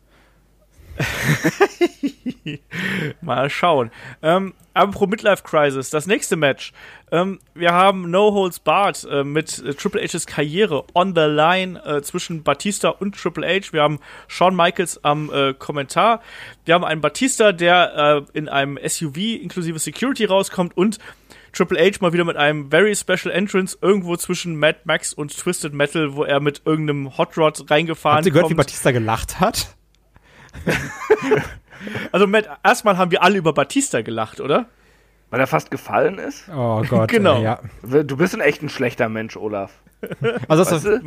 Speaker 2: mal schauen. Ähm, apropos Midlife Crisis, das nächste Match. Ähm, wir haben No Holds Barred äh, mit äh, Triple H's Karriere on the line äh, zwischen Batista und Triple H. Wir haben Shawn Michaels am äh, Kommentar. Wir haben einen Batista, der äh, in einem SUV inklusive Security rauskommt und Triple H mal wieder mit einem very special entrance irgendwo zwischen Mad Max und Twisted Metal, wo er mit irgendeinem Hot Rod reingefahren
Speaker 3: Habt ihr gehört, wie
Speaker 2: kommt.
Speaker 3: Batista gelacht hat?
Speaker 2: Also Matt, erstmal haben wir alle über Batista gelacht, oder?
Speaker 4: Weil er fast gefallen ist?
Speaker 3: Oh Gott.
Speaker 2: Genau.
Speaker 3: Äh, ja.
Speaker 4: Du bist ein echt ein schlechter Mensch, Olaf.
Speaker 3: Also das
Speaker 4: Weißt du?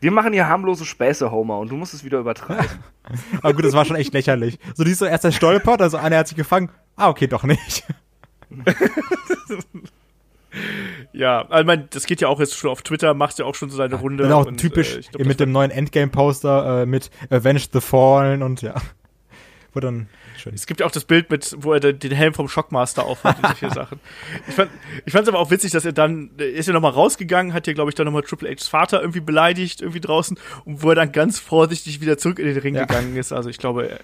Speaker 4: Wir machen hier harmlose Späße, Homer, und du musst es wieder übertreiben.
Speaker 3: Aber gut, das war schon echt lächerlich. So, die ist so erst er stolpert, also einer hat sich gefangen. Ah, okay, doch nicht.
Speaker 2: Ja, also ich mein, das geht ja auch jetzt schon auf Twitter, macht ja auch schon so seine Runde.
Speaker 3: Dann auch
Speaker 2: und,
Speaker 3: typisch
Speaker 2: äh, glaub,
Speaker 3: mit dem neuen Endgame-Poster äh, mit Avenge the Fallen und ja. Wo dann schön.
Speaker 2: Es gibt ja auch das Bild mit, wo er den Helm vom Shockmaster aufhat und solche Sachen. Ich fand fand's aber auch witzig, dass er dann, er ist ja nochmal rausgegangen, hat ja, glaube ich, dann nochmal Triple H's Vater irgendwie beleidigt, irgendwie draußen, und wo er dann ganz vorsichtig wieder zurück in den Ring
Speaker 3: Ja.
Speaker 2: gegangen ist. Also ich glaube,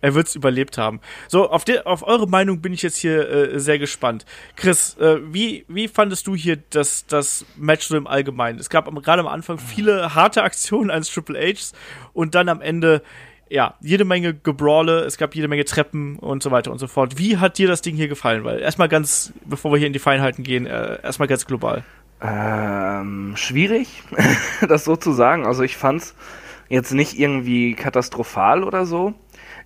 Speaker 2: er, er wird's überlebt haben. So, auf, der, auf eure Meinung bin ich jetzt hier äh, sehr gespannt. Chris, äh, wie, wie fandest du hier das, das Match so im Allgemeinen? Es gab gerade am Anfang viele harte Aktionen eines Triple Hs und dann am Ende ja, jede Menge Gebrawle, es gab jede Menge Treppen und so weiter und so fort. Wie hat dir das Ding hier gefallen? Weil erstmal ganz, bevor wir hier in die Feinheiten gehen, äh, erstmal ganz global.
Speaker 4: Ähm, schwierig, das so zu sagen. Also ich fand's jetzt nicht irgendwie katastrophal oder so.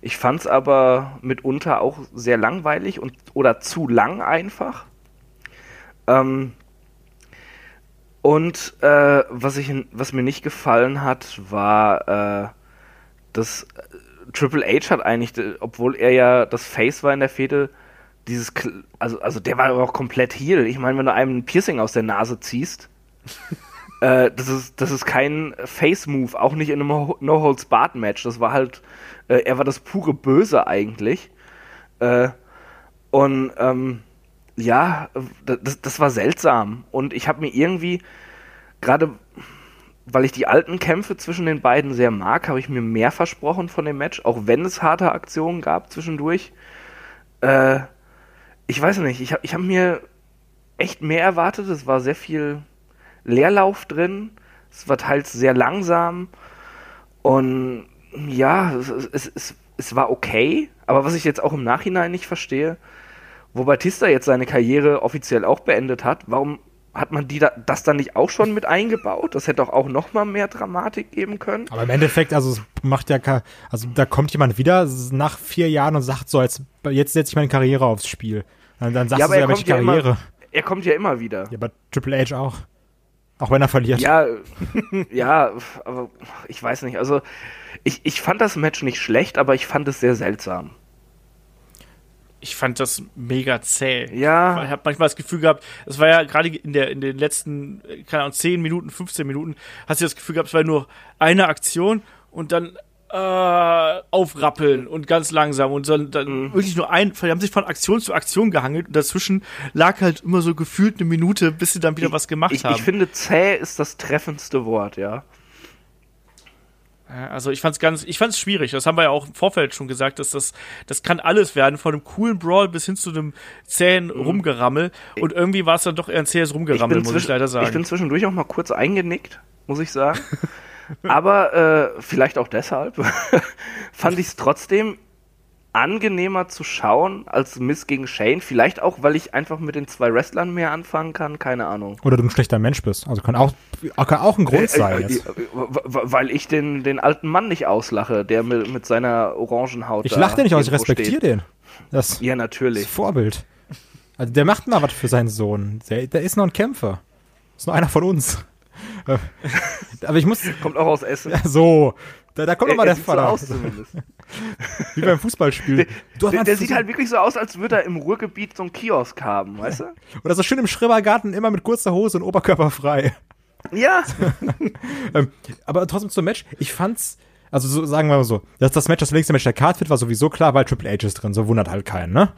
Speaker 4: Ich fand's aber mitunter auch sehr langweilig und oder zu lang einfach. Ähm, und äh, was ich was mir nicht gefallen hat, war äh, dass äh, Triple H hat eigentlich, obwohl er ja das Face war in der Fehde, dieses, also, also der war aber auch komplett heel. Ich meine, wenn du einem ein Piercing aus der Nase ziehst, äh, das ist, das ist kein Face-Move, auch nicht in einem Ho- No-Holds-Barred-Match. Das war halt, äh, er war das pure Böse eigentlich. Äh, und, ähm, ja, das, das war seltsam. Und ich habe mir irgendwie, gerade weil ich die alten Kämpfe zwischen den beiden sehr mag, habe ich mir mehr versprochen von dem Match, auch wenn es harte Aktionen gab zwischendurch. Äh, ich weiß nicht, ich habe ich hab mir echt mehr erwartet. Es war sehr viel Leerlauf drin. Es war teils sehr langsam. Und ja, es, es, es, es war okay. Aber was ich jetzt auch im Nachhinein nicht verstehe, wo Batista jetzt seine Karriere offiziell auch beendet hat, warum hat man die da, das dann nicht auch schon mit eingebaut? Das hätte doch auch noch mal mehr Dramatik geben können.
Speaker 3: Aber im Endeffekt, also es macht ja, also da kommt jemand wieder nach vier Jahren und sagt so, jetzt, jetzt setze ich meine Karriere aufs Spiel. Dann, dann sagst
Speaker 4: Ja,
Speaker 3: du
Speaker 4: aber
Speaker 3: so, ja, welche
Speaker 4: kommt ja
Speaker 3: Karriere.
Speaker 4: immer- Er kommt ja immer wieder.
Speaker 3: Ja, aber Triple H auch. Auch wenn er verliert.
Speaker 4: Ja, ja, aber ich weiß nicht. Also, ich, ich fand das Match nicht schlecht, aber ich fand es sehr seltsam.
Speaker 2: Ich fand das mega zäh.
Speaker 4: Ja.
Speaker 2: Ich habe manchmal das Gefühl gehabt, es war ja gerade in, der, in den letzten, äh, keine Ahnung, 10 Minuten, 15 Minuten, hast du das Gefühl gehabt, es war nur eine Aktion und dann äh, aufrappeln und ganz langsam und dann, dann
Speaker 4: Mhm.
Speaker 2: wirklich nur ein, die haben sich von Aktion zu Aktion gehangelt und dazwischen lag halt immer so gefühlt eine Minute, bis sie dann wieder was gemacht
Speaker 4: ich,
Speaker 2: haben.
Speaker 4: Ich finde, zäh ist das treffendste Wort, ja.
Speaker 2: Also ich fand's ganz, ich fand's schwierig. Das haben wir ja auch im Vorfeld schon gesagt, dass das, das kann alles werden, von einem coolen Brawl bis hin zu einem zähen Rumgerammel. Und irgendwie war es dann doch eher ein zähes Rumgerammel, muss ich leider sagen.
Speaker 4: ich bin zwischendurch auch mal kurz eingenickt, muss ich sagen. Aber äh, vielleicht auch deshalb fand ich es trotzdem angenehmer zu schauen als Miss gegen Shane. Vielleicht auch, weil ich einfach mit den zwei Wrestlern mehr anfangen kann, keine Ahnung.
Speaker 3: Oder du ein schlechter Mensch bist. Also kann auch, kann auch ein Grund sein
Speaker 4: Äh, äh,
Speaker 3: jetzt.
Speaker 4: äh, weil ich den, den alten Mann nicht auslache, der mit, mit seiner Orangenhaut
Speaker 3: Ich
Speaker 4: da
Speaker 3: lache den nicht aus, ich respektiere den. Das
Speaker 4: Ja,
Speaker 3: ist
Speaker 4: natürlich.
Speaker 3: Vorbild. Also der macht mal was für seinen Sohn. Der, der ist noch ein Kämpfer. Ist nur einer von uns. Aber ich muss,
Speaker 4: Kommt auch aus Essen.
Speaker 3: Ja, so. Da, da kommt
Speaker 4: Er,
Speaker 3: nochmal
Speaker 4: er
Speaker 3: der
Speaker 4: sieht so
Speaker 3: Vater.
Speaker 4: aus zumindest.
Speaker 3: Wie beim Fußballspiel.
Speaker 4: Der, der, der sieht halt wirklich so aus, als würde er im Ruhrgebiet so einen Kiosk haben, weißt du?
Speaker 3: Oder so schön im Schrebergarten, immer mit kurzer Hose und Oberkörper frei.
Speaker 4: Ja.
Speaker 3: Ähm, aber trotzdem zum Match, ich fand's, also so, sagen wir mal so, dass das Match das längste Match der Card wird, war sowieso klar, weil Triple H ist drin, so wundert halt keinen, ne?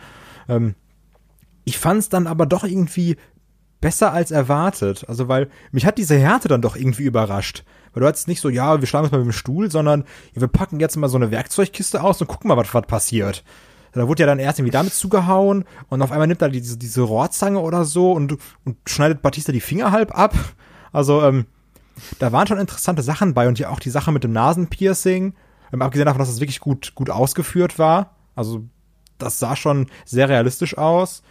Speaker 3: Ähm, ich fand's dann aber doch irgendwie besser als erwartet. Also, weil mich hat diese Härte dann doch irgendwie überrascht. Weil du hattest nicht so, ja, wir schlagen uns mal mit dem Stuhl, sondern ja, wir packen jetzt mal so eine Werkzeugkiste aus und gucken mal, was, was passiert. Da wurde ja dann erst irgendwie damit zugehauen und auf einmal nimmt er diese, diese Rohrzange oder so und, und schneidet Batista die Finger halb ab. Also, ähm, da waren schon interessante Sachen bei und ja auch die Sache mit dem Nasenpiercing. Ähm, abgesehen davon, dass das wirklich gut, gut ausgeführt war. Also, das sah schon sehr realistisch aus.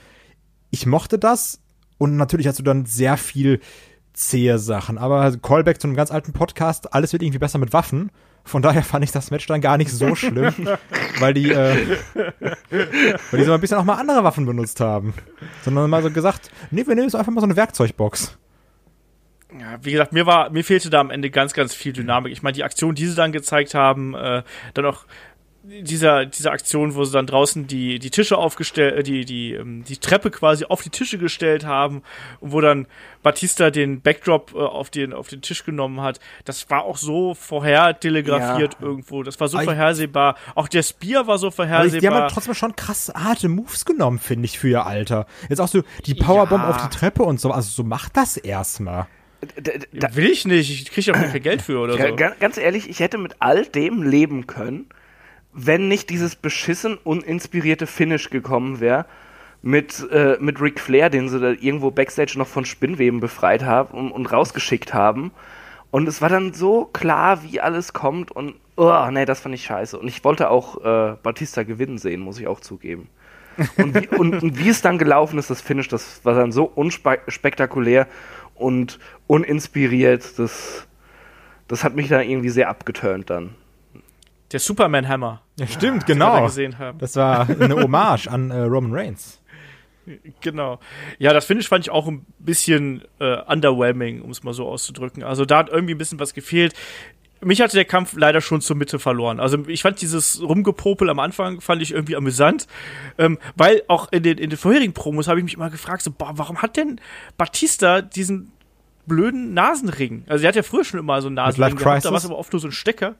Speaker 3: Ich mochte das und natürlich hast du dann sehr viel zähe Sachen. Aber Callback zu einem ganz alten Podcast, alles wird irgendwie besser mit Waffen. Von daher fand ich das Match dann gar nicht so schlimm, weil die, äh, weil die so ein bisschen auch mal andere Waffen benutzt haben. Sondern mal so gesagt, nee, wir nehmen jetzt einfach mal so eine Werkzeugbox.
Speaker 2: Ja, wie gesagt, mir war, mir fehlte da am Ende ganz, ganz viel Dynamik. Ich meine, die Aktion, die sie dann gezeigt haben, äh, dann auch dieser, diese Aktion, wo sie dann draußen die, die Tische aufgestellt, äh, die, die, ähm, die Treppe quasi auf die Tische gestellt haben und wo dann Batista den Backdrop äh, auf den, auf den Tisch genommen hat. Das war auch so vorher telegrafiert
Speaker 4: Ja.
Speaker 2: irgendwo. Das war so
Speaker 3: Aber ich-
Speaker 2: vorhersehbar. Auch der Spear war so vorhersehbar.
Speaker 3: die haben halt trotzdem schon krass harte Moves genommen, finde ich, für ihr Alter. Jetzt auch so die Powerbomb
Speaker 2: Ja.
Speaker 3: auf die Treppe und so. Also so macht das erstmal.
Speaker 4: D- d- da-
Speaker 2: Will ich nicht. Ich kriege ja auch kein Geld für oder so.
Speaker 4: ga- Ganz ehrlich, ich hätte mit all dem leben können, wenn nicht dieses beschissen uninspirierte Finish gekommen wäre mit, äh, mit Ric Flair, den sie da irgendwo Backstage noch von Spinnweben befreit haben und, und rausgeschickt haben. Und es war dann so klar, wie alles kommt und oh, nee, das fand ich scheiße. Und ich wollte auch äh, Batista gewinnen sehen, muss ich auch zugeben. Und wie, und, und wie es dann gelaufen ist, das Finish, das war dann so unspektakulär und uninspiriert, das, das hat mich da irgendwie sehr abgeturnt dann.
Speaker 2: Der Superman Hammer,
Speaker 3: Ja, stimmt,
Speaker 2: da
Speaker 3: genau. Das war eine Hommage an äh, Roman Reigns.
Speaker 2: Genau. Ja, das Finish fand ich auch ein bisschen äh, underwhelming, um es mal so auszudrücken. Also da hat irgendwie ein bisschen was gefehlt. Mich hatte der Kampf leider schon zur Mitte verloren. Also ich fand dieses Rumgepopel am Anfang fand ich irgendwie amüsant, ähm, weil auch in den, in den vorherigen Promos habe ich mich immer gefragt, so, boah, warum hat denn Batista diesen blöden Nasenring? Also er hat ja früher schon immer so einen Nasenring gehabt, da war es aber oft nur so ein Stecker.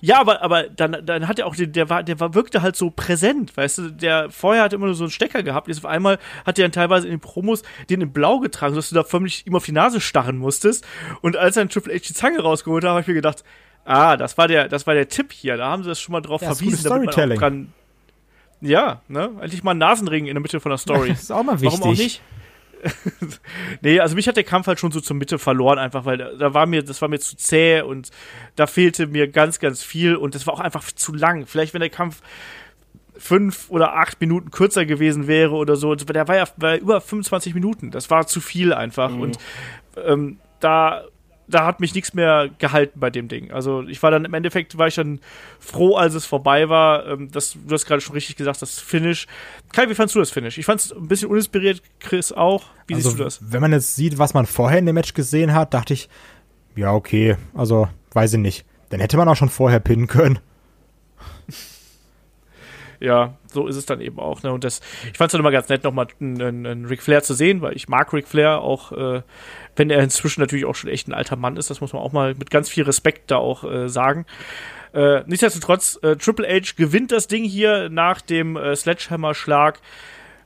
Speaker 2: Ja, aber, aber dann, dann hat er auch, den, der war, der war, wirkte halt so präsent, weißt du, der vorher hat immer nur so einen Stecker gehabt, jetzt auf einmal hat er dann teilweise in den Promos den in blau getragen, sodass du da förmlich ihm auf die Nase starren musstest. Und als er Triple H die Zange rausgeholt hat, habe ich mir gedacht, ah, das war der, das war der Tipp hier, da haben sie das schon mal drauf
Speaker 3: Ja,
Speaker 2: verwiesen, damit man auch dran, ja, ne, endlich mal einen Nasenring in der Mitte von der Story.
Speaker 3: Das ist auch mal wichtig.
Speaker 2: Warum auch nicht? Nee, also mich hat der Kampf halt schon so zur Mitte verloren, einfach, weil da, da war mir, das war mir zu zäh und da fehlte mir ganz, ganz viel und das war auch einfach zu lang. Vielleicht, wenn der Kampf fünf oder acht Minuten kürzer gewesen wäre oder so, der war ja war über 25 Minuten. Das war zu viel einfach und ähm, da da hat mich nichts mehr gehalten bei dem Ding. Also ich war dann im Endeffekt, war ich dann froh, als es vorbei war. Ähm, das, du hast gerade schon richtig gesagt, das Finish. Kai, wie fandst du das Finish? Ich fand es ein bisschen uninspiriert, Chris auch. Wie
Speaker 3: also,
Speaker 2: siehst du das?
Speaker 3: Wenn man jetzt sieht, was man vorher in dem Match gesehen hat, dachte ich, ja, okay, also, weiß ich nicht. Dann hätte man auch schon vorher pinnen können.
Speaker 2: Ja, so ist es dann eben auch. Ne? Und das, ich fand es dann immer ganz nett, nochmal einen, einen, Ric Flair zu sehen, weil ich mag Ric Flair auch, äh, wenn er inzwischen natürlich auch schon echt ein alter Mann ist. Das muss man auch mal mit ganz viel Respekt da auch äh, sagen. Äh, nichtsdestotrotz, äh, Triple H gewinnt das Ding hier nach dem äh, Sledgehammer-Schlag.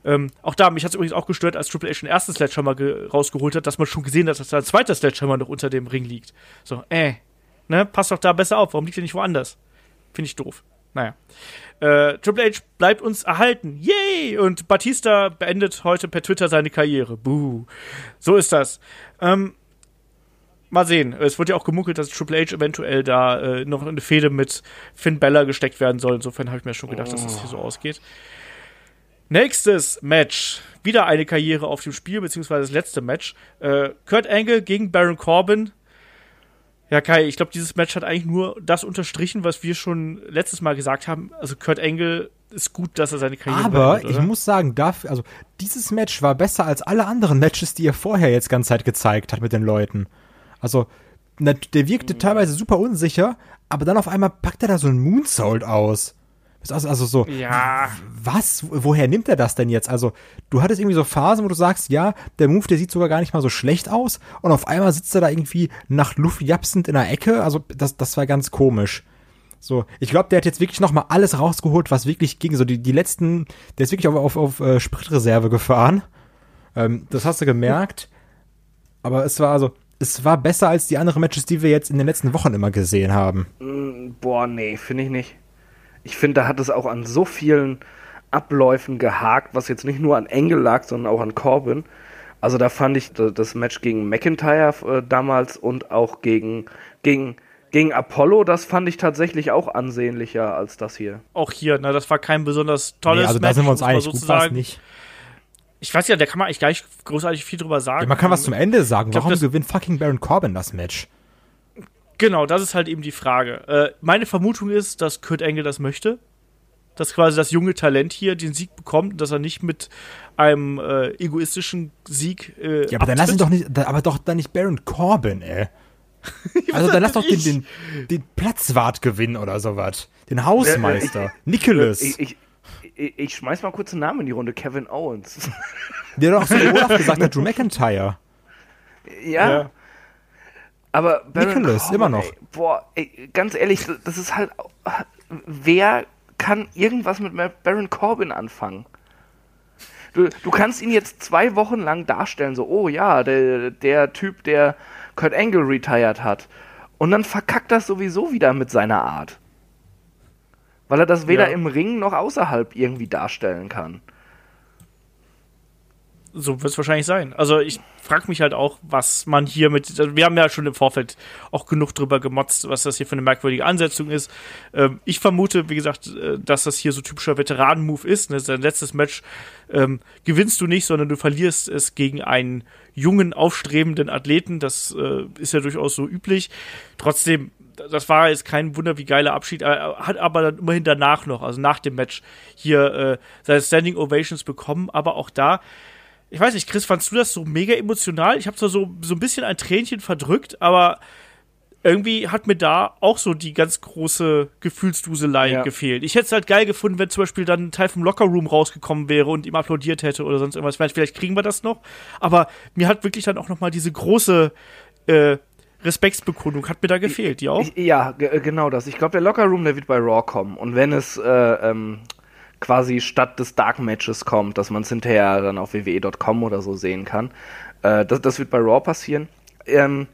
Speaker 2: Ähm, auch da, mich hat es übrigens auch gestört, als Triple H den ersten Sledgehammer ge rausgeholt hat, dass man schon gesehen hat, dass da ein zweiter Sledgehammer noch unter dem Ring liegt. So, äh, ne, passt doch da besser auf. Warum liegt der nicht woanders? Finde ich doof. Naja. Äh, Triple H bleibt uns erhalten. Yay! Und Batista beendet heute per Twitter seine Karriere. Buh. So ist das. Ähm, mal sehen. Es wird ja auch gemunkelt, dass Triple H eventuell da äh, noch in eine Fehde mit Finn Bella gesteckt werden soll. Insofern habe ich mir schon gedacht, dass das hier so ausgeht. Nächstes Match. Wieder eine Karriere auf dem Spiel, beziehungsweise das letzte Match. Äh, Kurt Angle gegen Baron Corbin. Ja, Kai, ich glaube, dieses Match hat eigentlich nur das unterstrichen, was wir schon letztes Mal gesagt haben. Also Kurt Angle ist gut, dass er seine Karriere
Speaker 3: Aber
Speaker 2: beendet,
Speaker 3: ich muss sagen, dafür, also dieses Match war besser als alle anderen Matches, die er vorher jetzt ganze Zeit gezeigt hat mit den Leuten. Also der wirkte teilweise super unsicher, aber dann auf einmal packt er da so einen Moonsault aus. Also, also so,
Speaker 2: Ja,
Speaker 3: was? Woher nimmt er das denn jetzt? Also, du hattest irgendwie so Phasen, wo du sagst, ja, der Move, der sieht sogar gar nicht mal so schlecht aus. Und auf einmal sitzt er da irgendwie nach Luft japsend in der Ecke. Also, das, das war ganz komisch. So, ich glaube, der hat jetzt wirklich noch mal alles rausgeholt, was wirklich ging. So, die, die letzten, der ist wirklich auf, auf, auf äh, Spritreserve gefahren. Ähm, das hast du gemerkt. Aber es war also, es war besser als die anderen Matches, die wir jetzt in den letzten Wochen immer gesehen haben.
Speaker 4: Mm, Boah, nee, finde ich nicht. Ich finde, da hat es auch an so vielen Abläufen gehakt, was jetzt nicht nur an Engel lag, sondern auch an Corbin. Also da fand ich da- das Match gegen McIntyre äh, damals und auch gegen, gegen, gegen Apollo, das fand ich tatsächlich auch ansehnlicher als das hier.
Speaker 2: auch hier, ne, das war kein besonders tolles
Speaker 3: Nee, also da
Speaker 2: Match,
Speaker 3: sind wir uns einig.
Speaker 2: so
Speaker 3: Gut war es nicht.
Speaker 2: Ich weiß ja, da kann man eigentlich gar nicht großartig viel drüber sagen.
Speaker 3: Ja, man kann was zum Ende sagen.
Speaker 2: glaub,
Speaker 3: Warum gewinnt fucking Baron Corbin das Match?
Speaker 2: Genau, das ist halt eben die Frage. Äh, meine Vermutung ist, dass Kurt Angle das möchte. Dass quasi das junge Talent hier den Sieg bekommt, dass er nicht mit einem äh, egoistischen Sieg. Äh,
Speaker 3: Ja, aber dann lass ihn
Speaker 2: abtritt.
Speaker 3: doch nicht, da- aber doch dann nicht Baron Corbin, ey. Also dann lass doch den, den, den Platzwart gewinnen oder sowas. Den Hausmeister. Nicholas.
Speaker 4: Ich, ich, ich, ich schmeiß mal kurz einen Namen in die Runde, Kevin Owens.
Speaker 3: der doch so Olaf gesagt hat, Drew McIntyre.
Speaker 4: ja.
Speaker 2: Ja.
Speaker 4: Aber Baron
Speaker 3: Nicholas, immer noch.
Speaker 4: Ey, boah, ey, ganz ehrlich, das ist halt. Wer kann irgendwas mit Baron Corbin anfangen? Du, du kannst ihn jetzt zwei Wochen lang darstellen, so, oh ja, der, der Typ, der Kurt Angle retired hat. Und dann verkackt das sowieso wieder mit seiner Art. Weil er das weder
Speaker 2: Ja.
Speaker 4: im Ring noch außerhalb irgendwie darstellen kann.
Speaker 2: So wird es wahrscheinlich sein. Also ich frage mich halt auch, was man hier mit. Also wir haben ja schon im Vorfeld auch genug drüber gemotzt, was das hier für eine merkwürdige Ansetzung ist. Ähm, ich vermute, wie gesagt, äh, dass das hier so typischer Veteranen-Move ist. Ne? Sein letztes Match ähm, gewinnst du nicht, sondern du verlierst es gegen einen jungen, aufstrebenden Athleten. Das äh, ist ja durchaus so üblich. Trotzdem, das war jetzt kein Wunder wie geiler Abschied, er hat aber dann immerhin danach noch, also nach dem Match, hier äh, seine Standing Ovations bekommen. Aber auch da, ich weiß nicht, Chris, fandst du das so mega emotional? Ich habe zwar so, so ein bisschen ein Tränchen verdrückt, aber irgendwie hat mir da auch so die ganz große Gefühlsduselei
Speaker 4: Ja.
Speaker 2: gefehlt. Ich hätte es halt geil gefunden, wenn zum Beispiel dann ein Teil vom Lockerroom rausgekommen wäre und ihm applaudiert hätte oder sonst irgendwas. Vielleicht kriegen wir das noch. Aber mir hat wirklich dann auch noch mal diese große äh, Respektsbekundung hat mir da gefehlt. Die auch?
Speaker 4: Ja, äh, genau das. Ich glaube, der Locker Room, der wird bei Raw kommen. Und wenn es äh, ähm, quasi statt des Dark Matches kommt, dass man es hinterher dann auf wwe.com oder so sehen kann, äh, das, das wird bei Raw passieren. Ähm,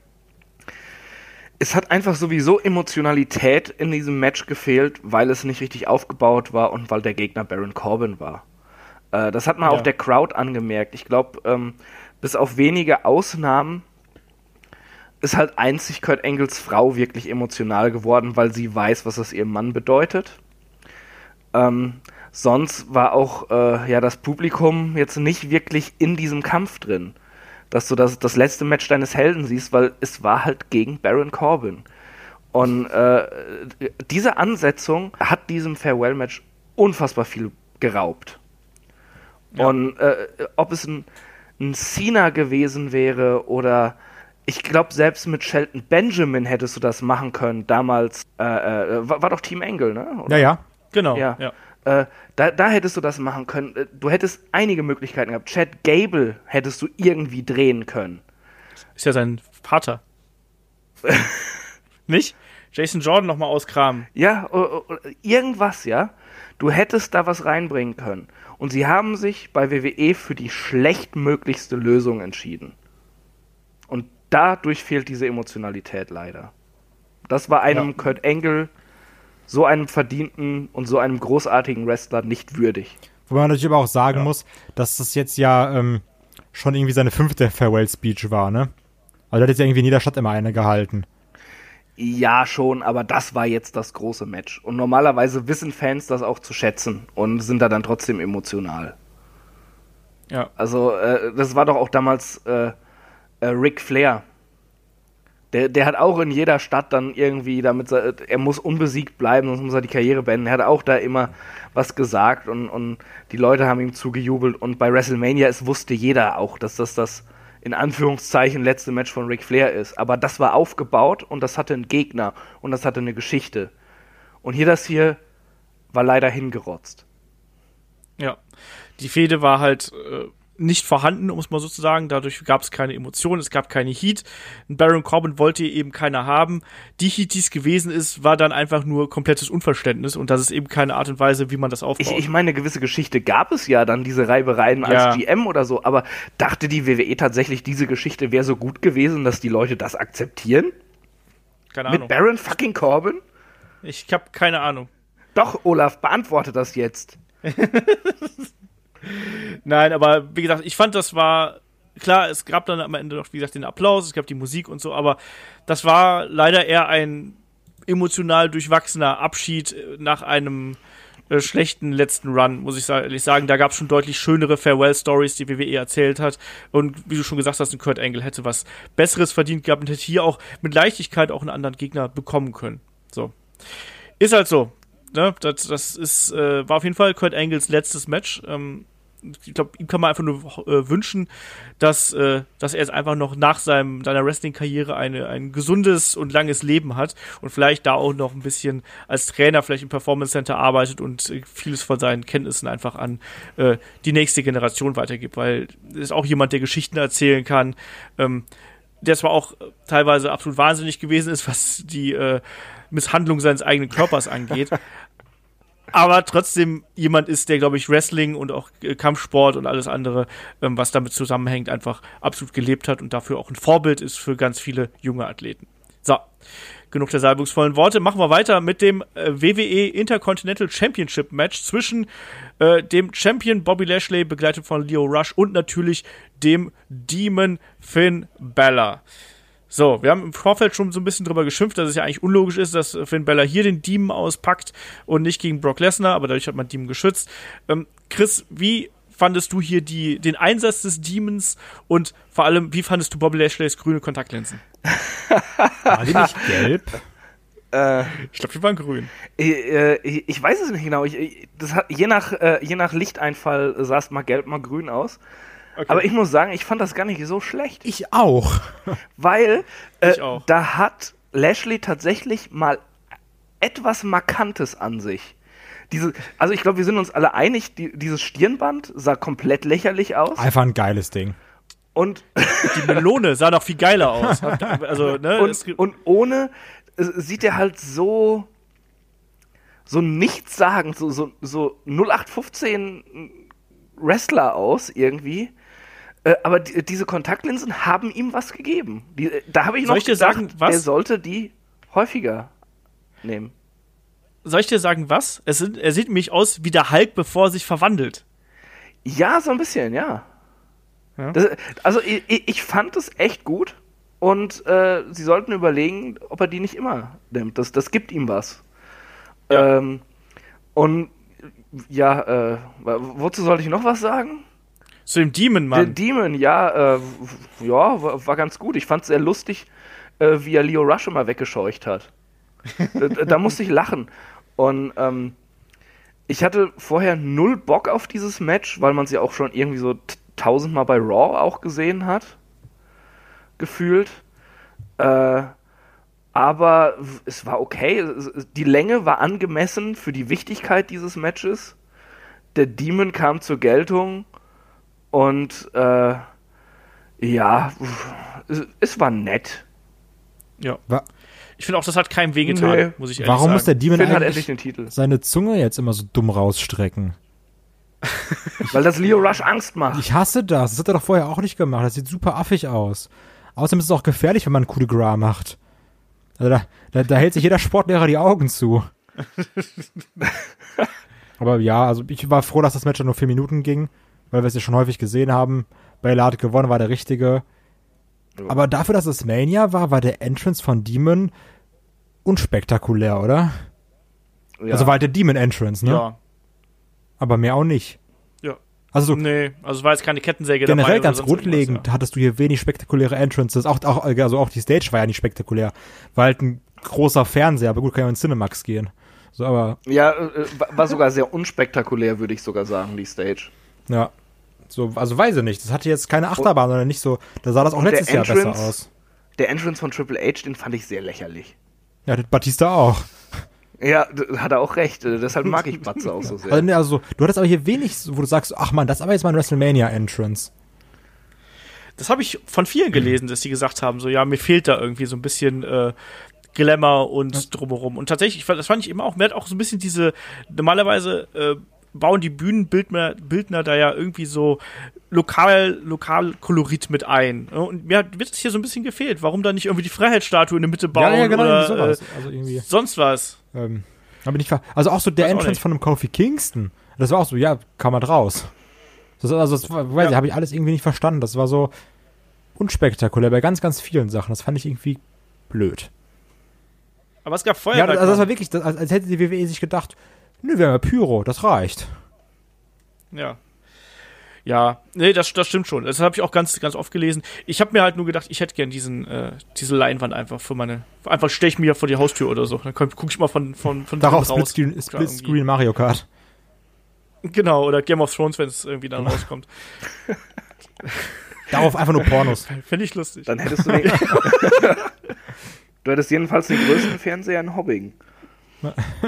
Speaker 4: es hat einfach sowieso Emotionalität in diesem Match gefehlt, weil es nicht richtig aufgebaut war und weil der Gegner Baron Corbin war. Äh, das hat man
Speaker 2: Ja.
Speaker 4: auch der Crowd angemerkt. Ich glaube, ähm, bis auf wenige Ausnahmen ist halt einzig Kurt Engels Frau wirklich emotional geworden, weil sie weiß, was das ihrem Mann bedeutet. Ähm, sonst war auch äh, ja das Publikum jetzt nicht wirklich in diesem Kampf drin, dass du das, das letzte Match deines Helden siehst, weil es war halt gegen Baron Corbin. Und äh, diese Ansetzung hat diesem Farewell-Match unfassbar viel geraubt.
Speaker 2: Ja.
Speaker 4: Und äh, ob es ein, ein Cena gewesen wäre oder ich glaube, selbst mit Shelton Benjamin hättest du das machen können. Damals äh, äh, war, war doch Team Engel, ne? Oder?
Speaker 3: Ja, ja.
Speaker 2: Genau.
Speaker 4: Ja.
Speaker 2: ja.
Speaker 4: Äh, da, da hättest du das machen können. Äh, Du hättest einige Möglichkeiten gehabt. Chad Gable hättest du irgendwie drehen können.
Speaker 2: Ist ja sein Vater. Nicht? Jason Jordan noch mal auskramen.
Speaker 4: Ja, irgendwas, ja. Du hättest da was reinbringen können. Und sie haben sich bei WWE für die schlechtmöglichste Lösung entschieden. Und dadurch fehlt diese Emotionalität leider. Das war einem
Speaker 3: Ja.
Speaker 4: Kurt Angle, so einem verdienten und so einem großartigen Wrestler nicht würdig.
Speaker 3: Wobei man natürlich aber auch sagen muss, dass das jetzt ja ähm, schon irgendwie seine fünfte Farewell-Speech war, ne? Also der hat jetzt ja irgendwie in jeder Stadt immer eine gehalten.
Speaker 4: Ja, schon, aber das war jetzt das große Match. Und normalerweise wissen Fans das auch zu schätzen und sind da dann trotzdem emotional.
Speaker 2: Ja.
Speaker 4: Also, äh, das war doch auch damals äh, äh, Ric Flair. Der, der hat auch in jeder Stadt dann irgendwie, damit se- er muss unbesiegt bleiben, sonst muss er die Karriere beenden. Er hat auch da immer was gesagt und, und die Leute haben ihm zugejubelt. Und bei WrestleMania, es wusste jeder auch, dass das das in Anführungszeichen letzte Match von Ric Flair ist. Aber das war aufgebaut und das hatte einen Gegner und das hatte eine Geschichte. Und hier das hier war leider hingerotzt.
Speaker 2: Ja. Die Fehde war halt äh, nicht vorhanden, um es mal so zu sagen. Dadurch gab es keine Emotionen, es gab keine Heat. Baron Corbin wollte eben keiner haben. Die Heat, die es gewesen ist, war dann einfach nur komplettes Unverständnis und das ist eben keine Art und Weise, wie man das aufbaut.
Speaker 4: Ich, ich meine, eine gewisse Geschichte gab es ja dann, diese Reibereien als
Speaker 2: Ja.
Speaker 4: GM oder so, aber dachte die WWE tatsächlich, diese Geschichte wäre so gut gewesen, dass die Leute das akzeptieren?
Speaker 2: keine
Speaker 4: Mit
Speaker 2: Ahnung.
Speaker 4: Baron fucking Corbin?
Speaker 2: Ich habe keine Ahnung.
Speaker 4: Doch, Olaf, beantworte das jetzt.
Speaker 2: Nein, aber wie gesagt, ich fand, das war klar, es gab dann am Ende noch, wie gesagt, den Applaus, es gab die Musik und so, aber das war leider eher ein emotional durchwachsener Abschied äh, nach einem äh, schlechten letzten Run, muss ich ehrlich sagen. Da gab es schon deutlich schönere Farewell-Stories, die WWE erzählt hat. Und wie du schon gesagt hast, ein Kurt Angle hätte was Besseres verdient gehabt und hätte hier auch mit Leichtigkeit auch einen anderen Gegner bekommen können. So. Ist halt so. Ne? Das, das ist, äh, war auf jeden Fall Kurt Angles letztes Match. Ähm, ich glaube, ihm kann man einfach nur äh, wünschen, dass, äh, dass er jetzt einfach noch nach seinem, seiner Wrestling-Karriere eine, ein gesundes und langes Leben hat und vielleicht da auch noch ein bisschen als Trainer vielleicht im Performance Center arbeitet und äh, vieles von seinen Kenntnissen einfach an äh, die nächste Generation weitergibt, weil er ist auch jemand, der Geschichten erzählen kann, ähm, der zwar auch teilweise absolut wahnsinnig gewesen ist, was die äh, Misshandlung seines eigenen Körpers angeht, aber trotzdem jemand ist, der, glaube ich, Wrestling und auch äh, Kampfsport und alles andere, ähm, was damit zusammenhängt, einfach absolut gelebt hat und dafür auch ein Vorbild ist für ganz viele junge Athleten. So, genug der salbungsvollen Worte. Machen wir weiter mit dem äh, WWE Intercontinental Championship Match zwischen äh, dem Champion Bobby Lashley, begleitet von Leo Rush, und natürlich dem Demon Finn Balor. So, wir haben im Vorfeld schon so ein bisschen drüber geschimpft, dass es ja eigentlich unlogisch ist, dass Finn Balor hier den Demon auspackt und nicht gegen Brock Lesnar, aber dadurch hat man Demon geschützt. Ähm, Chris, wie fandest du hier die, den Einsatz des Demons und vor allem, wie fandest du Bobby Lashlays grüne Kontaktlinsen?
Speaker 3: War die nicht gelb?
Speaker 4: Äh,
Speaker 2: Ich glaube, die waren grün.
Speaker 4: äh, ich, ich weiß es nicht genau. Ich, ich, das hat, je, nach, äh, je nach Lichteinfall sah es mal gelb, mal grün aus.
Speaker 2: Okay.
Speaker 4: Aber ich muss sagen, ich fand das gar nicht so schlecht.
Speaker 3: Ich auch.
Speaker 4: Weil äh,
Speaker 2: Ich auch.
Speaker 4: da hat Lashley tatsächlich mal etwas Markantes an sich. Diese, also ich glaube, wir sind uns alle einig, die, dieses Stirnband sah komplett lächerlich aus.
Speaker 3: Einfach ein geiles Ding.
Speaker 4: Und,
Speaker 2: die Melone sah doch viel geiler aus. Also, ne,
Speaker 4: und, und ohne äh, sieht er halt so so nichtssagend, so, so, so 0815 Wrestler aus irgendwie. Äh, aber die, diese Kontaktlinsen haben ihm was gegeben. Die, äh, da habe ich
Speaker 2: Soll
Speaker 4: noch
Speaker 2: dir
Speaker 4: gedacht,
Speaker 2: sagen, was?
Speaker 4: er sollte die häufiger nehmen.
Speaker 2: soll ich dir sagen, was? Es er sieht nämlich aus wie der Hulk, bevor er sich verwandelt.
Speaker 4: Ja, so ein bisschen, ja.
Speaker 2: Ja.
Speaker 4: Das, also ich, ich fand es echt gut und äh, sie sollten überlegen, ob er die nicht immer nimmt. Das, das gibt ihm was.
Speaker 2: Ja.
Speaker 4: Ähm, und ja, äh, wo- wozu sollte ich noch was sagen?
Speaker 2: Zu dem Demon,
Speaker 4: Der
Speaker 2: Mann.
Speaker 4: Demon, ja, äh, ja, war, war ganz gut. Ich fand es sehr lustig, äh, wie er Leo Rush immer weggescheucht hat. da, da musste ich lachen. Und ähm, ich hatte vorher null Bock auf dieses Match, weil man es ja auch schon irgendwie so tausendmal bei Raw auch gesehen hat. Gefühlt. Äh, aber es war okay. Die Länge war angemessen für die Wichtigkeit dieses Matches. Der Demon kam zur Geltung. Und äh, ja, es, es war nett.
Speaker 2: Ja. Ich finde auch, das hat keinem wehgetan,
Speaker 4: Nee.
Speaker 2: muss ich ehrlich
Speaker 3: Warum
Speaker 2: sagen.
Speaker 3: muss der Demon
Speaker 4: Finn hat endlich
Speaker 3: eigentlich
Speaker 4: den Titel.
Speaker 3: seine Zunge jetzt immer so dumm rausstrecken?
Speaker 4: Weil das Leo Rush Angst macht.
Speaker 3: Ich hasse das. Das hat er doch vorher auch nicht gemacht. Das sieht super affig aus. Außerdem ist es auch gefährlich, wenn man Coup de Gras macht. Also da, da, da hält sich jeder Sportlehrer die Augen zu. Aber ja, also ich war froh, dass das Match dann nur vier Minuten ging, weil wir es ja schon häufig gesehen haben. Bale hat gewonnen, war der Richtige. Aber dafür, dass es Mania war, war der Entrance von Demon unspektakulär, oder?
Speaker 4: Ja.
Speaker 3: Also war halt der Demon Entrance, ne?
Speaker 2: Ja.
Speaker 3: Aber mehr auch nicht.
Speaker 2: Ja.
Speaker 3: Also so
Speaker 2: Nee, also war jetzt keine Kettensäge
Speaker 3: generell
Speaker 2: dabei.
Speaker 3: ganz grundlegend hattest du hier wenig spektakuläre Entrances. Auch, auch, also auch die Stage war ja nicht spektakulär. War halt ein großer Fernseher, aber gut, kann ja in Cinemax gehen. So, aber
Speaker 4: Ja, äh, war- war sogar sehr unspektakulär, würde ich sogar sagen, die Stage.
Speaker 3: ja. So, also weiß ich nicht. Das hatte jetzt keine Achterbahn, sondern nicht so. Da sah das auch letztes Jahr besser
Speaker 4: Entrance?
Speaker 3: aus.
Speaker 4: Der Entrance von Triple H, den fand ich sehr lächerlich.
Speaker 3: Ja, das Batista auch.
Speaker 4: Ja, hat er auch recht. äh, Deshalb mag ich Batze auch so sehr.
Speaker 3: Also, nee, also, du hattest aber hier wenig, wo du sagst, ach man, das ist aber jetzt mal ein WrestleMania-Entrance.
Speaker 2: Das habe ich von vielen gelesen, dass die gesagt haben, so ja, mir fehlt da irgendwie so ein bisschen äh, Glamour und drumherum. Und tatsächlich, das fand ich immer auch, mir hat auch so ein bisschen diese, normalerweise äh, bauen die Bühnenbildner Bildner da ja irgendwie so lokal, lokal Kolorit mit ein. Und mir hat, wird es hier so ein bisschen gefehlt. Warum da nicht irgendwie die Freiheitsstatue in der Mitte bauen oder
Speaker 3: genau, irgendwie sowas.
Speaker 2: äh,
Speaker 3: Also irgendwie.
Speaker 2: sonst was?
Speaker 3: Ähm, aber nicht also auch so der
Speaker 2: Weiß
Speaker 3: Entrance von einem Kofi Kingston. Das war auch so, ja, kam halt raus. Das, also, das war, weiß ich,
Speaker 2: Ja.
Speaker 3: habe ich alles irgendwie nicht verstanden. Das war so unspektakulär bei ganz, ganz vielen Sachen. Das fand ich irgendwie blöd.
Speaker 2: Aber es gab
Speaker 3: Ja,
Speaker 2: Feuerwerk.
Speaker 3: also das war wirklich, das, als, als hätte die WWE sich gedacht, nö, wir haben ja Pyro, das reicht.
Speaker 2: Ja. Ja, nee, das, das stimmt schon. Das habe ich auch ganz, ganz oft gelesen. Ich habe mir halt nur gedacht, ich hätte gern diesen, äh, diese Leinwand einfach für meine. Einfach stelle ich mir vor die Haustür oder so. Dann gucke ich mal von, von, von
Speaker 3: Darauf
Speaker 2: drinnen
Speaker 3: Splitscreen,
Speaker 2: Klar,
Speaker 3: Splitscreen Mario Kart.
Speaker 2: Genau, oder Game of Thrones, wenn es irgendwie dann rauskommt.
Speaker 3: Darauf einfach nur Pornos.
Speaker 2: Finde ich lustig.
Speaker 4: Dann hättest du den, Du hättest jedenfalls den größten Fernseher in Hobbing.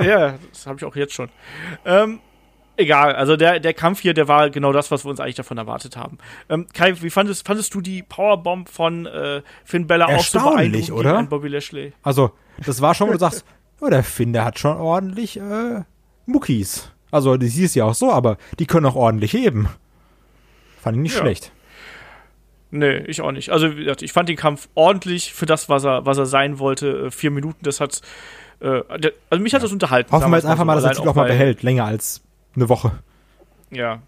Speaker 2: Ja, das habe ich auch jetzt schon. Ähm, egal, also der, der Kampf hier, der war genau das, was wir uns eigentlich davon erwartet haben. Ähm, Kai, wie fandest, fandest du die Powerbomb von äh, Finn Bella auch so beeindruckend
Speaker 3: oder?
Speaker 2: einen Bobby Lashley?
Speaker 3: Also, das war schon, wo du sagst, oh, der Finn, der hat schon ordentlich äh, Muckis. Also, die siehst ja auch so, aber die können auch ordentlich heben. Fand ich nicht
Speaker 2: Ja.
Speaker 3: schlecht.
Speaker 2: Nee, ich auch nicht. Also, wie gesagt, ich fand den Kampf ordentlich für das, was er, was er sein wollte. Äh, vier Minuten, das hat. Äh, der, also, mich hat das unterhalten.
Speaker 3: Hoffen wir jetzt einfach
Speaker 2: so.
Speaker 3: mal, dass der
Speaker 2: Allein
Speaker 3: Titel auch mal behält, länger als eine Woche.
Speaker 2: Ja.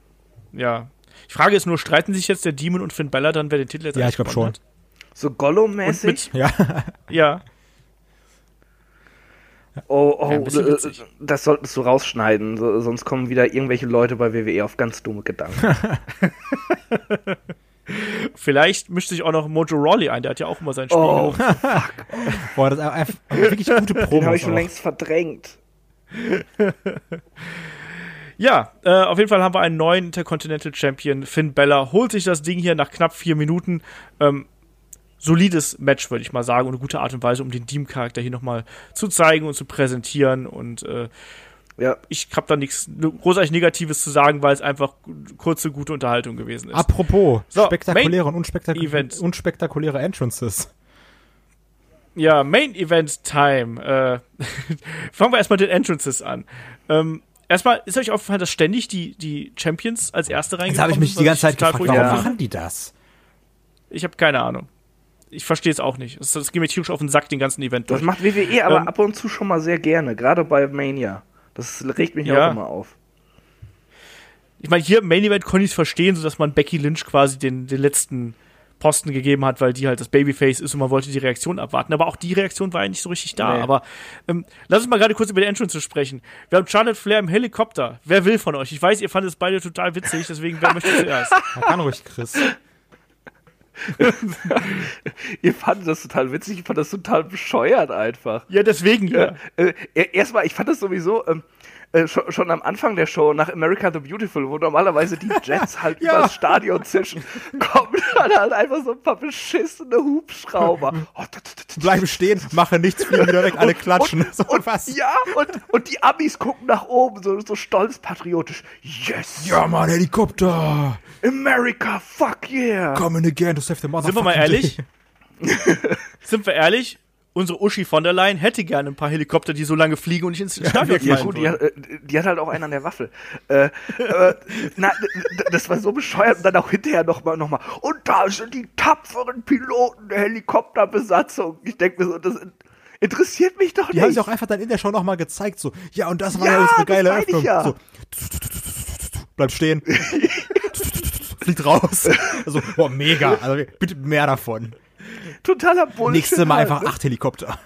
Speaker 2: Ja. Ich frage jetzt nur, streiten sich jetzt der Demon und Finn Bella dann, wer den Titel jetzt
Speaker 3: Ja, ich glaub
Speaker 2: gewonnen
Speaker 3: schon.
Speaker 4: So
Speaker 2: hat?
Speaker 4: Gollum-mäßig?
Speaker 2: mit,
Speaker 3: Ja.
Speaker 2: ja.
Speaker 4: Oh, oh,
Speaker 2: Ja,
Speaker 4: äh, das solltest du rausschneiden, so, sonst kommen wieder irgendwelche Leute bei WWE auf ganz dumme Gedanken.
Speaker 2: Vielleicht mischt sich auch noch Mojo Rawley ein, der hat ja auch immer sein Spiel.
Speaker 4: Oh,
Speaker 3: Boah, das ist einfach wirklich gute
Speaker 4: den habe ich schon
Speaker 3: auch.
Speaker 4: längst verdrängt.
Speaker 2: Ja, äh, auf jeden Fall haben wir einen neuen Intercontinental Champion. Finn Bella holt sich das Ding hier nach knapp vier Minuten. Ähm, solides Match, würde ich mal sagen, und eine gute Art und Weise, um den Team-Charakter hier nochmal zu zeigen und zu präsentieren. Und äh,
Speaker 4: Ja,
Speaker 2: ich habe da nichts großartig Negatives zu sagen, weil es einfach kurze, gute Unterhaltung gewesen ist.
Speaker 3: Apropos,
Speaker 2: So,
Speaker 3: spektakuläre und unspektakul
Speaker 2: Event.
Speaker 3: unspektakuläre Entrances.
Speaker 2: Ja, Main Event Time. Äh, fangen wir erstmal mit den Entrances an. Ähm, erstmal ist euch aufgefallen, dass ständig die, die Champions als erste
Speaker 3: Jetzt
Speaker 2: reingekommen
Speaker 3: habe ich mich
Speaker 2: sind,
Speaker 3: die ganze Zeit
Speaker 2: total
Speaker 3: gefragt, warum
Speaker 4: Ja.
Speaker 3: machen die das?
Speaker 2: Ich habe keine Ahnung. Ich verstehe es auch nicht. Das, das geht mir tierisch auf den Sack, den ganzen Event
Speaker 4: das
Speaker 2: durch.
Speaker 4: macht WWE aber
Speaker 2: Ähm,
Speaker 4: ab und zu schon mal sehr gerne, gerade bei Mania. Das regt mich
Speaker 2: Ja.
Speaker 4: auch immer auf.
Speaker 2: Ich meine, hier im Main Event konnte ich es verstehen, so dass man Becky Lynch quasi den, den letzten Posten gegeben hat, weil die halt das Babyface ist und man wollte die Reaktion abwarten. Aber auch die Reaktion war ja nicht so richtig da.
Speaker 4: Nee.
Speaker 2: Aber ähm, lass uns mal gerade kurz über die Entrance sprechen. Wir haben Charlotte Flair im Helikopter. Wer will von euch? Ich weiß, ihr fandet es beide total witzig, deswegen wer möchte zuerst?
Speaker 3: Man kann ruhig, Chris.
Speaker 4: Ihr fandet das total witzig, ich fand das total bescheuert einfach.
Speaker 2: Ja, deswegen ja.
Speaker 4: Äh, äh, erstmal, ich fand das sowieso ähm, äh, schon, schon am Anfang der Show nach America the Beautiful, wo normalerweise die Jets halt
Speaker 3: Ja.
Speaker 4: übers Stadion zischen, kommen dann halt einfach so ein paar beschissene Hubschrauber. Oh, tut, tut.
Speaker 3: Bleiben stehen, machen nichts, fliegen wieder weg, alle klatschen. so
Speaker 4: Und,
Speaker 3: was?
Speaker 4: ja, und, und die Amis gucken nach oben, so, so stolz patriotisch. Yes!
Speaker 3: Ja, Mann, Helikopter!
Speaker 4: America, fuck yeah!
Speaker 3: Coming again to save the motherfucking
Speaker 2: Sind wir mal ehrlich? Sind wir ehrlich? Unsere Uschi von der Leyen hätte gerne ein paar Helikopter, die so lange fliegen und nicht ins Stadion
Speaker 4: Ja,
Speaker 2: fallen
Speaker 4: gut, die hat, äh, die hat halt auch einen an der Waffel. Äh, äh, na, das war so bescheuert und dann auch hinterher nochmal, noch mal. Und da sind die tapferen Piloten der Helikopterbesatzung. Ich denke mir so, das in- interessiert mich doch
Speaker 3: Die haben
Speaker 4: nicht.
Speaker 3: sich auch einfach dann in der Show nochmal gezeigt, so, ja, und das war
Speaker 4: Ja,
Speaker 3: ja unsere geile
Speaker 4: meine ich
Speaker 3: Öffnung.
Speaker 4: ja.
Speaker 3: So, bleib stehen. Fliegt raus. Also, boah, mega. Also, bitte mehr davon.
Speaker 4: Totaler Bullshit.
Speaker 3: Nächstes Mal einfach
Speaker 4: ne?
Speaker 3: acht Helikopter.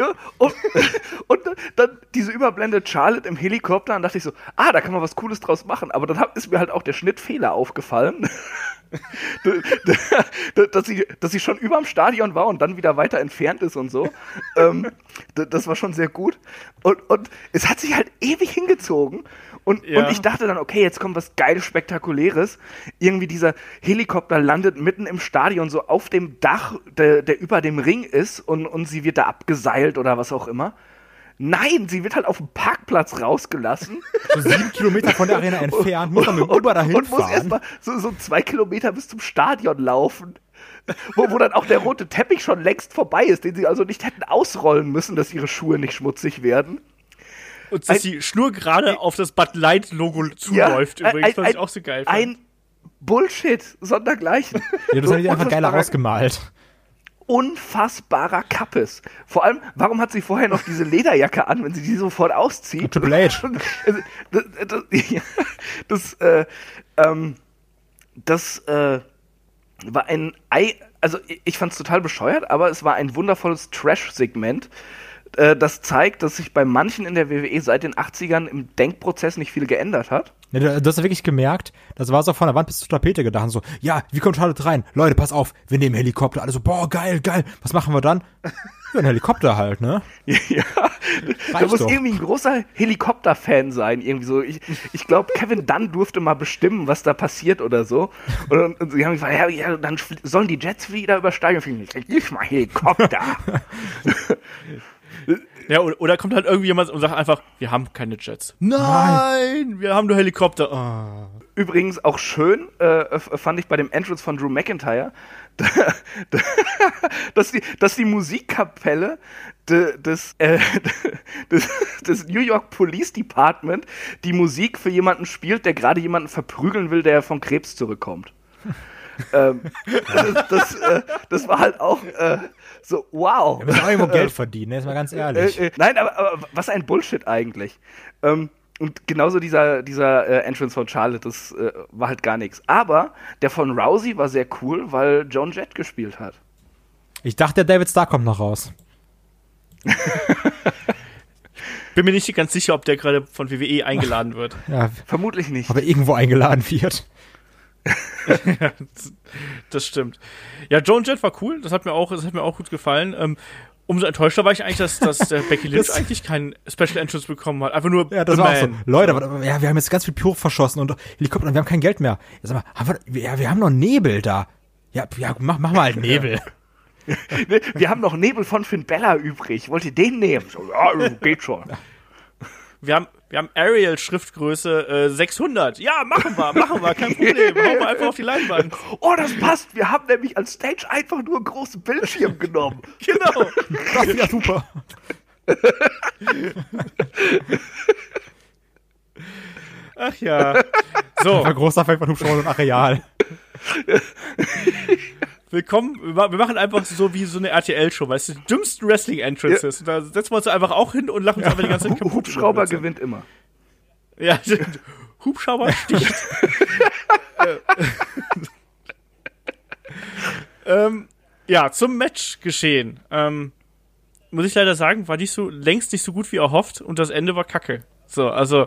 Speaker 4: Ja, und, und dann diese Überblende Charlotte im Helikopter, dann dachte ich so, ah, da kann man was Cooles draus machen. Aber dann ist mir halt auch der Schnittfehler aufgefallen. dass, sie, dass sie schon überm Stadion war und dann wieder weiter entfernt ist und so. ähm, das war schon sehr gut. Und, und es hat sich halt ewig hingezogen. Und,
Speaker 2: Ja.
Speaker 4: und ich dachte dann, okay, jetzt kommt was geiles, spektakuläres. Irgendwie dieser Helikopter landet mitten im Stadion, so auf dem Dach, der, der über dem Ring ist und, und sie wird da abgeseilt oder was auch immer. Nein, sie wird halt auf dem Parkplatz rausgelassen.
Speaker 3: So sieben Kilometer von der Arena entfernt, muss man mit dem Uber dahin
Speaker 4: und muss
Speaker 3: fahren.
Speaker 4: erstmal so, so zwei Kilometer bis zum Stadion laufen. Wo, wo dann auch der rote Teppich schon längst vorbei ist, den sie also nicht hätten ausrollen müssen, dass ihre Schuhe nicht schmutzig werden.
Speaker 2: Und dass die Schnur gerade auf das Bud Light Logo zuläuft
Speaker 4: Ja,
Speaker 2: übrigens,
Speaker 4: ein-
Speaker 2: was ich
Speaker 4: ein-
Speaker 2: auch so geil fand.
Speaker 4: Ein Bullshit, sondergleichen.
Speaker 3: Ja, das haben die einfach geiler
Speaker 4: Unfassbarer-
Speaker 3: ausgemalt.
Speaker 4: Unfassbarer Kappes. Vor allem, warum hat sie vorher noch diese Lederjacke an, wenn sie die sofort auszieht?
Speaker 3: Triple H.
Speaker 4: das, das, das, äh, ähm, das äh, war ein Ei, also ich, ich fand es total bescheuert, aber es war ein wundervolles Trash-Segment, äh, das zeigt, dass sich bei manchen in der WWE seit den 80ern im Denkprozess nicht viel geändert hat.
Speaker 3: Ja, du, du hast ja wirklich gemerkt, das war so von der Wand bis zur Tapete gedacht. So, ja, wie kommt Charlotte rein? Leute, pass auf, wir nehmen Helikopter. Alle so, boah, geil, geil. Was machen wir dann? Ja, ein Helikopter halt, ne?
Speaker 4: Ja, da muss
Speaker 3: doch.
Speaker 4: irgendwie ein großer Helikopter-Fan sein, irgendwie so. Ich, ich glaube, Kevin Dunn durfte mal bestimmen, was da passiert oder so. Und, und sie haben gesagt, ja, ja, dann sollen die Jets wieder über Stadion fliegen. Ich nicht mal Helikopter.
Speaker 2: Ja, oder, oder kommt halt irgendwie jemand und sagt einfach, wir haben keine Jets. Nein, wir haben nur Helikopter. Ah.
Speaker 4: Übrigens auch schön, äh, f- fand ich bei dem Entrance von Drew McIntyre, da, da, dass, die, dass die Musikkapelle de, des, äh, des, des New York Police Department die Musik für jemanden spielt, der gerade jemanden verprügeln will, der von Krebs zurückkommt. ähm, das, das, äh, das war halt auch äh, so, wow.
Speaker 3: Wir müssen auch irgendwo Geld verdienen, ne? Ist mal ganz ehrlich.
Speaker 4: Äh, äh, nein, aber, aber was ein Bullshit eigentlich. Ähm, und genauso dieser, dieser äh, Entrance von Charlotte, das äh, war halt gar nichts. Aber der von Rousey war sehr cool, weil Joan Jett gespielt hat.
Speaker 3: Ich dachte, der David Starr kommt noch raus.
Speaker 2: Bin mir nicht ganz sicher, ob der gerade von WWE eingeladen wird.
Speaker 3: Ja,
Speaker 4: Vermutlich nicht.
Speaker 3: aber irgendwo eingeladen wird.
Speaker 2: Das stimmt. Ja, Joan Jett war cool, das hat mir auch, das hat mir auch gut gefallen. Ähm, umso enttäuschter war ich eigentlich, dass, dass der Becky Lynch
Speaker 3: Das-
Speaker 2: eigentlich keinen Special Entrance bekommen hat. Einfach nur
Speaker 3: Ja, das war auch so. Leute, aber, ja, wir haben jetzt ganz viel Pyro verschossen und Helikopter und wir haben kein Geld mehr. Ja, sag mal, haben wir, ja, wir haben noch Nebel da. Ja, ja mach, mach mal halt Nebel.
Speaker 4: Wir haben noch Nebel von Finn Bella übrig. Wollt ihr den nehmen? So, ja, geht schon.
Speaker 2: Wir haben, wir haben Arial Schriftgröße äh, 600. Ja, machen wir, machen wir, kein Problem. Hauen wir einfach auf die Leinwand.
Speaker 4: Oh, das passt. Wir haben nämlich als Stage einfach nur einen großen Bildschirm genommen.
Speaker 2: Genau.
Speaker 3: Das ist ja super.
Speaker 2: Ach ja. So,
Speaker 3: Ein großer Fan von Hubschrauber und Areal.
Speaker 2: willkommen. Wir ma- wir machen einfach so wie so eine RTL-Show, weißt du, die dümmsten Wrestling-Entrances. Und Da setzen wir uns einfach auch hin und lachen uns einfach die ganze Zeit kaputt.
Speaker 4: Hubschrauber gewinnt immer.
Speaker 2: Ja, Hubschrauber sticht. ähm, ja, zum Match geschehen. Ähm, muss ich leider sagen, war nicht so, längst nicht so gut wie erhofft und das Ende war kacke. So, also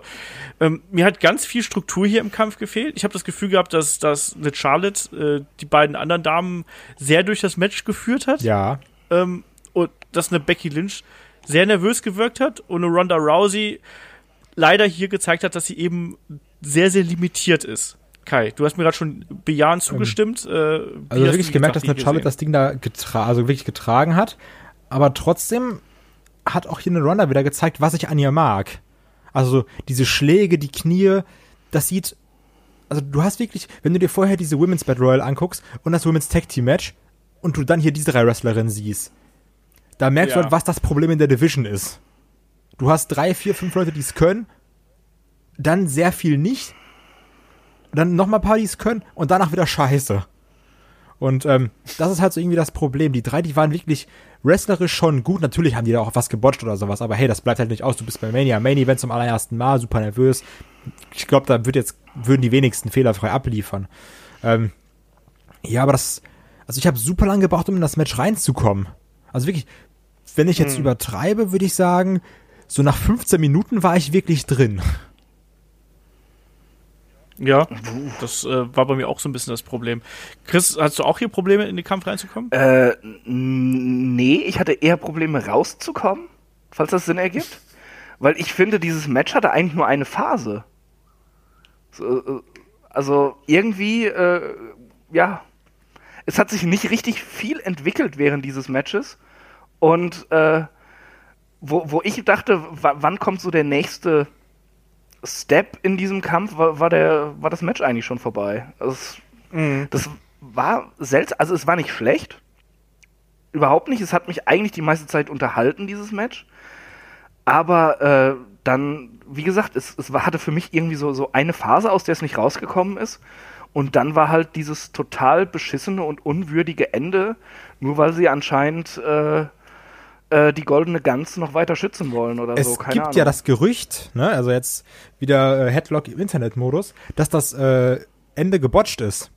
Speaker 2: ähm, mir hat ganz viel Struktur hier im Kampf gefehlt. Ich habe das Gefühl gehabt, dass, dass eine Charlotte äh, die beiden anderen Damen sehr durch das Match geführt hat
Speaker 3: Ja.
Speaker 2: ähm, und dass eine Becky Lynch sehr nervös gewirkt hat und eine Ronda Rousey leider hier gezeigt hat, dass sie eben sehr, sehr limitiert ist. Kai, du hast mir gerade schon bejahend zugestimmt. äh, wie
Speaker 3: Also wirklich gemerkt, dass eine Charlotte das Ding da getra also wirklich getragen hat. Aber trotzdem hat auch hier eine Ronda wieder gezeigt, was ich an ihr mag. Also diese Schläge, die Knie, das sieht. Also du hast wirklich, wenn du dir vorher diese Women's Battle Royal anguckst und das Women's Tag Team Match und du dann hier diese drei Wrestlerinnen siehst, da merkst
Speaker 2: Ja.
Speaker 3: du halt, was das Problem in der Division ist. Du hast drei, vier, fünf Leute, die es können, dann sehr viel nicht, dann noch mal ein paar, die es können und danach wieder Scheiße. Und ähm, das ist halt so irgendwie das Problem. Die drei, die waren wirklich wrestlerisch schon gut. Natürlich haben die da auch was gebotcht oder sowas, aber hey, das bleibt halt nicht aus. Du bist bei Mania. Main Event zum allerersten Mal, super nervös. Ich glaube, da wird jetzt, würden die wenigsten fehlerfrei abliefern. Ähm, ja, aber das, also ich habe super lange gebraucht, um in das Match reinzukommen. Also wirklich, wenn ich jetzt übertreibe, würde ich sagen, so nach 15 Minuten war ich wirklich drin.
Speaker 2: Ja, das äh, war bei mir auch so ein bisschen das Problem. Chris, hast du auch hier Probleme, in den Kampf reinzukommen?
Speaker 4: Äh, nee, ich hatte eher Probleme rauszukommen, falls das Sinn ergibt. Weil ich finde, dieses Match hatte eigentlich nur eine Phase. So, äh, also irgendwie, äh, ja, es hat sich nicht richtig viel entwickelt während dieses Matches. Und äh, wo, wo ich dachte, wann kommt so der nächste Step in diesem Kampf, war, war, der, war das Match eigentlich schon vorbei. Also es, mhm. Das war seltsam, also es war nicht schlecht. Überhaupt nicht. Es hat mich eigentlich die meiste Zeit unterhalten, dieses Match. Aber äh, dann, wie gesagt, es, es war, hatte für mich irgendwie so, so eine Phase, aus der es nicht rausgekommen ist. Und dann war halt dieses total beschissene und unwürdige Ende, nur weil sie anscheinend äh, äh, die goldene Gans noch weiter schützen wollen oder
Speaker 3: es
Speaker 4: so.
Speaker 3: Keine es gibt Ahnung. ja das Gerücht, ne, also jetzt wieder äh, Headlock im Internetmodus, dass das äh, Ende gebotcht ist.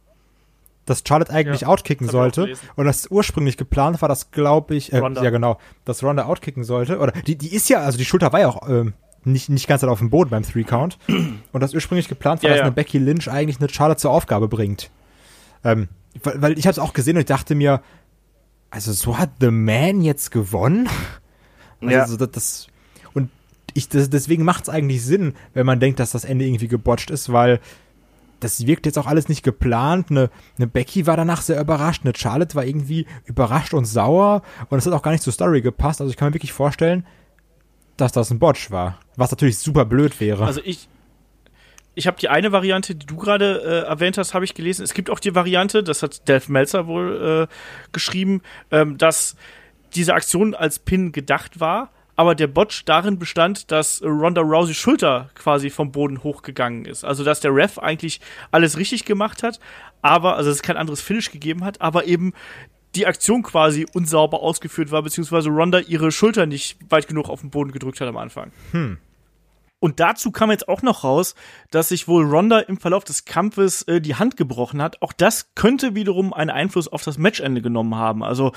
Speaker 3: Dass Charlotte eigentlich ja, outkicken sollte. Und das ursprünglich geplant war, dass, glaube ich, äh, ja genau, dass Ronda outkicken sollte. Oder die, die ist ja, also die Schulter war ja auch ähm, nicht, nicht ganz auf dem Boden beim Three Count. Und das ursprünglich geplant war, ja, dass ja. eine Becky Lynch eigentlich eine Charlotte zur Aufgabe bringt. Ähm, weil, weil ich habe es auch gesehen und ich dachte mir, also so hat The Man jetzt gewonnen? Ja. Also das, das und ich, das, deswegen macht es eigentlich Sinn, wenn man denkt, dass das Ende irgendwie gebotcht ist, weil das wirkt jetzt auch alles nicht geplant. Eine, eine Becky war danach sehr überrascht, eine Charlotte war irgendwie überrascht und sauer und es hat auch gar nicht zur Story gepasst. Also ich kann mir wirklich vorstellen, dass das ein Botch war. Was natürlich super blöd wäre.
Speaker 2: Also ich, ich habe die eine Variante, die du gerade äh, erwähnt hast, habe ich gelesen. Es gibt auch die Variante, das hat Delph Melzer wohl äh, geschrieben, ähm, dass diese Aktion als Pin gedacht war, aber der Botch darin bestand, dass Ronda Rousey Schulter quasi vom Boden hochgegangen ist. Also dass der Ref eigentlich alles richtig gemacht hat, aber, also es kein anderes Finish gegeben hat, aber eben die Aktion quasi unsauber ausgeführt war, beziehungsweise Ronda ihre Schulter nicht weit genug auf den Boden gedrückt hat am Anfang. Hm. Und dazu kam jetzt auch noch raus, dass sich wohl Ronda im Verlauf des Kampfes äh, die Hand gebrochen hat. Auch das könnte wiederum einen Einfluss auf das Matchende genommen haben. Also